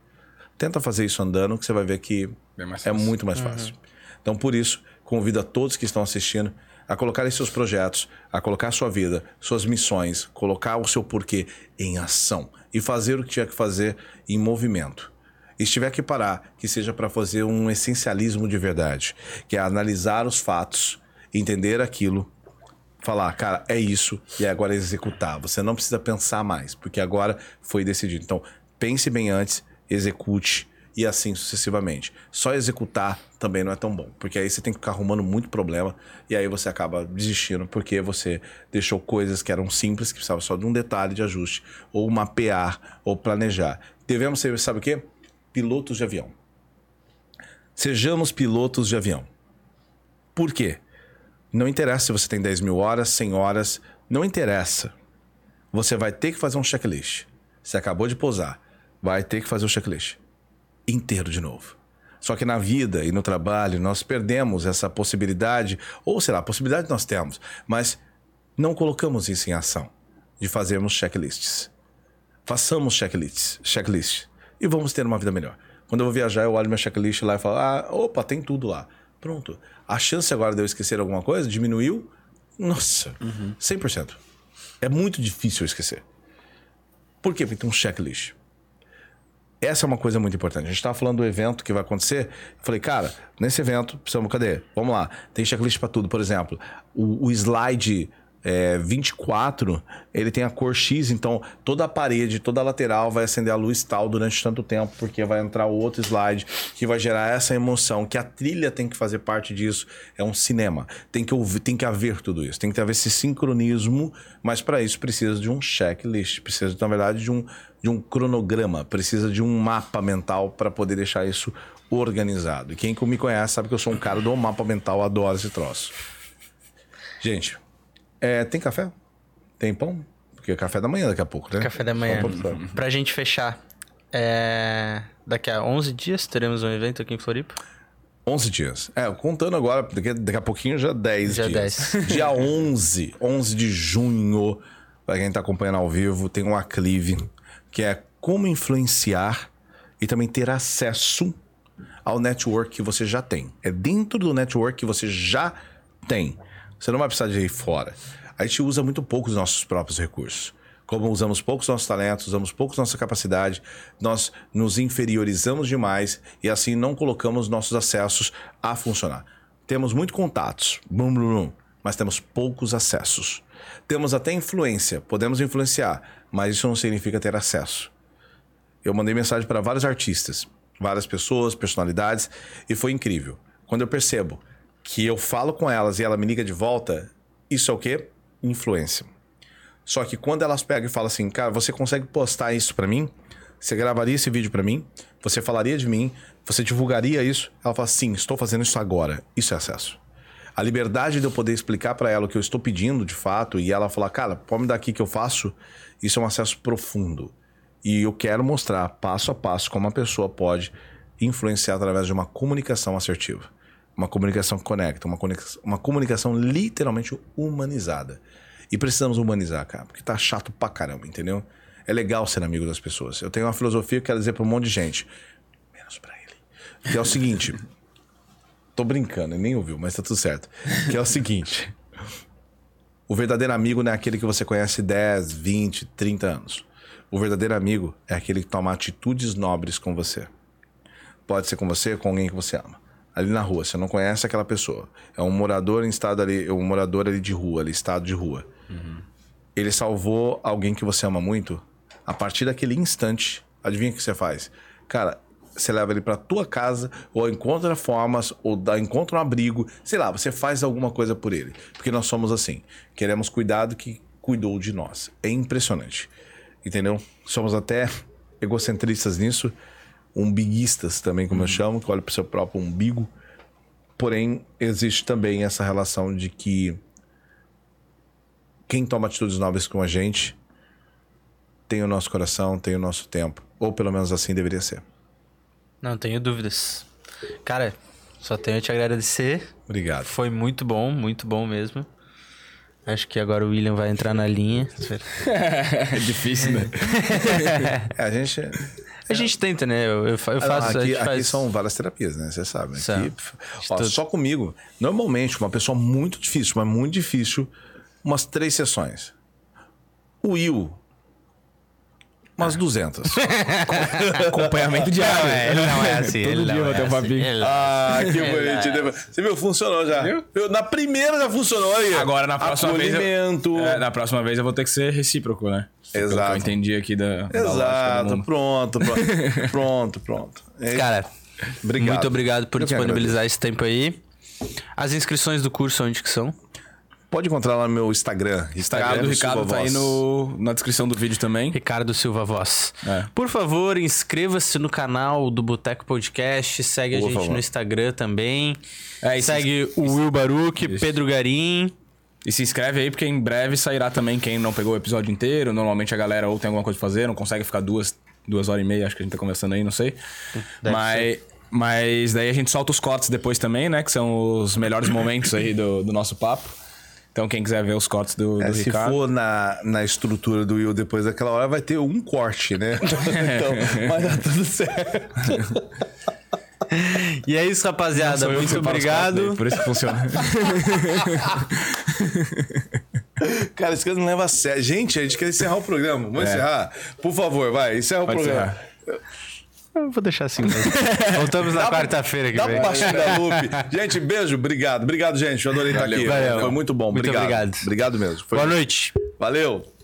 Tenta fazer isso andando, que você vai ver que é fácil. muito mais fácil. Então, por isso, convido a todos que estão assistindo a colocarem seus projetos, a colocar a sua vida, suas missões, colocar o seu porquê em ação e fazer o que tiver que fazer em movimento. E se tiver que parar, que seja para fazer um essencialismo de verdade, que é analisar os fatos, entender aquilo, falar, cara, é isso e agora é executar. Você não precisa pensar mais, porque agora foi decidido. Então, pense bem antes, execute e assim sucessivamente. Só executar também não é tão bom, porque aí você tem que ficar arrumando muito problema e aí você acaba desistindo porque você deixou coisas que eram simples, que precisavam só de um detalhe de ajuste, ou mapear, ou planejar. Devemos ser, sabe o quê? Pilotos de avião. Sejamos pilotos de avião. Por quê? Não interessa se você tem 10 mil horas, 100 horas, não interessa. Você vai ter que fazer um checklist. Você acabou de pousar, vai ter que fazer o checklist inteiro de novo. Só que na vida e no trabalho nós perdemos essa possibilidade, ou sei lá, possibilidade nós temos, mas não colocamos isso em ação de fazermos checklists. Façamos checklists, checklists e vamos ter uma vida melhor. Quando eu vou viajar, eu olho meu checklist lá e falo: "Ah, opa, tem tudo lá". Pronto. A chance agora de eu esquecer alguma coisa diminuiu, nossa, 100%. É muito difícil eu esquecer. Por quê? Porque tem um checklist. Essa é uma coisa muito importante. A gente estava falando do evento que vai acontecer. Eu falei, cara, nesse evento, precisamos, cadê? Vamos lá. Tem checklist para tudo. Por exemplo, o, o slide é, 24, ele tem a cor X, então toda a parede, toda a lateral vai acender a luz tal durante tanto tempo, porque vai entrar outro slide que vai gerar essa emoção, que a trilha tem que fazer parte disso. É um cinema. Tem que ouvir, tem que haver tudo isso, tem que haver esse sincronismo, mas para isso precisa de um checklist, precisa, na verdade, de um, de um cronograma, precisa de um mapa mental para poder deixar isso organizado. E quem me conhece sabe que eu sou um cara do mapa mental, adoro esse troço. Gente, é, tem café? Tem pão? Porque é café da manhã daqui a pouco, né? Café da manhã. Só pra- Pra gente fechar, é... daqui a 11 dias teremos um evento aqui em Floripa. 11 dias. É, contando agora, daqui, daqui a pouquinho já 10 Já dias. 10. Dia 11, 11 de junho, pra quem tá acompanhando ao vivo, tem um aclive, que é como influenciar e também ter acesso ao network que você já tem. É dentro do network que você já tem. Você não vai precisar de ir fora. A gente usa muito pouco os nossos próprios recursos. Como usamos poucos nossos talentos, usamos pouco nossa capacidade, nós nos inferiorizamos demais e assim não colocamos nossos acessos a funcionar. Temos muito contatos, blum, blum, blum, mas temos poucos acessos. Temos até influência, podemos influenciar, mas isso não significa ter acesso. Eu mandei mensagem para vários artistas, várias pessoas, personalidades, e foi incrível. Quando eu percebo que eu falo com elas e ela me liga de volta, isso é o quê? Influência. Só que quando elas pegam e falam assim, cara, você consegue postar isso pra mim? Você gravaria esse vídeo pra mim? Você falaria de mim? Você divulgaria isso? Ela fala, sim, estou fazendo isso agora. Isso é acesso. A liberdade de eu poder explicar pra ela o que eu estou pedindo de fato e ela falar, cara, pode me dar aqui que eu faço, isso é um acesso profundo. E eu quero mostrar passo a passo como uma pessoa pode influenciar através de uma comunicação assertiva. Uma comunicação que conecta, uma comunicação, uma comunicação literalmente humanizada. E precisamos humanizar, cara, porque tá chato pra caramba, entendeu? É legal ser amigo das pessoas. Eu tenho uma filosofia que quero dizer pra um monte de gente, menos pra ele. Que é o seguinte. Tô brincando, ele nem ouviu, mas tá tudo certo. Que é o seguinte. O verdadeiro amigo não é aquele que você conhece 10, 20, 30 anos. O verdadeiro amigo é aquele que toma atitudes nobres com você. Pode ser com você com alguém que você ama. Ali na rua, você não conhece aquela pessoa. É um morador em estado ali, um morador ali de rua, ali, estado de rua. Ele salvou alguém que você ama muito. A partir daquele instante, adivinha o que você faz? Cara, você leva ele pra tua casa, ou encontra formas, ou dá, encontra um abrigo, sei lá, você faz alguma coisa por ele. Porque nós somos assim. Queremos cuidado que cuidou de nós. É impressionante. Entendeu? Somos até egocentristas nisso, umbiguistas também, como eu chamo, que olha pro seu próprio umbigo. Porém, existe também essa relação de que quem toma atitudes nobres com a gente tem o nosso coração, tem o nosso tempo. Ou pelo menos assim deveria ser. Não tenho dúvidas. Cara, só tenho a te agradecer. Obrigado. Foi muito bom, muito bom mesmo. Acho que agora o William vai entrar na linha. É difícil, né? É, a gente. A gente tenta, né? Eu, eu fa- eu faço. a aqui, aqui faz... são várias terapias, né? Você sabe. São. Aqui, ó, só comigo. Normalmente, uma pessoa muito difícil, mas muito difícil, umas três sessões. O Will. Umas 200. Acompanhamento diário. Não, é, ele não é assim. Todo ele dia não é assim, papinho. ele não é ah, que É, bonitinho. Você viu? Funcionou já. Viu? Eu- Na primeira já funcionou aí. Agora, na próxima vez. eu-. É, na próxima vez eu vou ter que ser recíproco, né? Exato. que eu entendi aqui da. da Exato. mundo. Pronto, pronto. pronto, pronto. É- Cara, Obrigado. muito obrigado por Eu disponibilizar esse tempo aí. As inscrições do curso, onde que são? Pode encontrar lá no meu Instagram. Instagram do Ricardo Silva tá aí Voz. no, na descrição do vídeo também. Ricardo Silva Voz. É. Por favor, inscreva-se no canal do Boteco Podcast. Segue a Por gente favor. no Instagram também. É, e se- segue o Will Baruch, Pedro Garim. E se inscreve aí, porque em breve sairá também quem não pegou o episódio inteiro. Normalmente a galera ou tem alguma coisa pra fazer, não consegue ficar duas, duas horas e meia, acho que a gente tá conversando aí, não sei. mas, mas daí a gente solta os cortes depois também, né? Que são os melhores momentos aí do, do nosso papo. Então quem quiser ver os cortes do, É, do se Ricardo. for na, na estrutura do Will depois daquela hora, vai ter um corte, né? então, vai dar tudo certo. E é isso, rapaziada. Que Muito obrigado. daí, por isso que funciona. Cara, esse cara não leva a sério. Gente, a gente quer encerrar o programa. Vamos É. encerrar? Por favor, vai, encerra o Pode programa. Eu vou deixar assim mesmo. Voltamos na Dá quarta-feira que Dá vem. um baixinho da Lupe. Gente, beijo, obrigado. Obrigado, gente. Eu adorei estar aqui. Valeu. Foi muito bom. Muito Obrigado. obrigado. Obrigado mesmo. Foi- Boa noite. Valeu.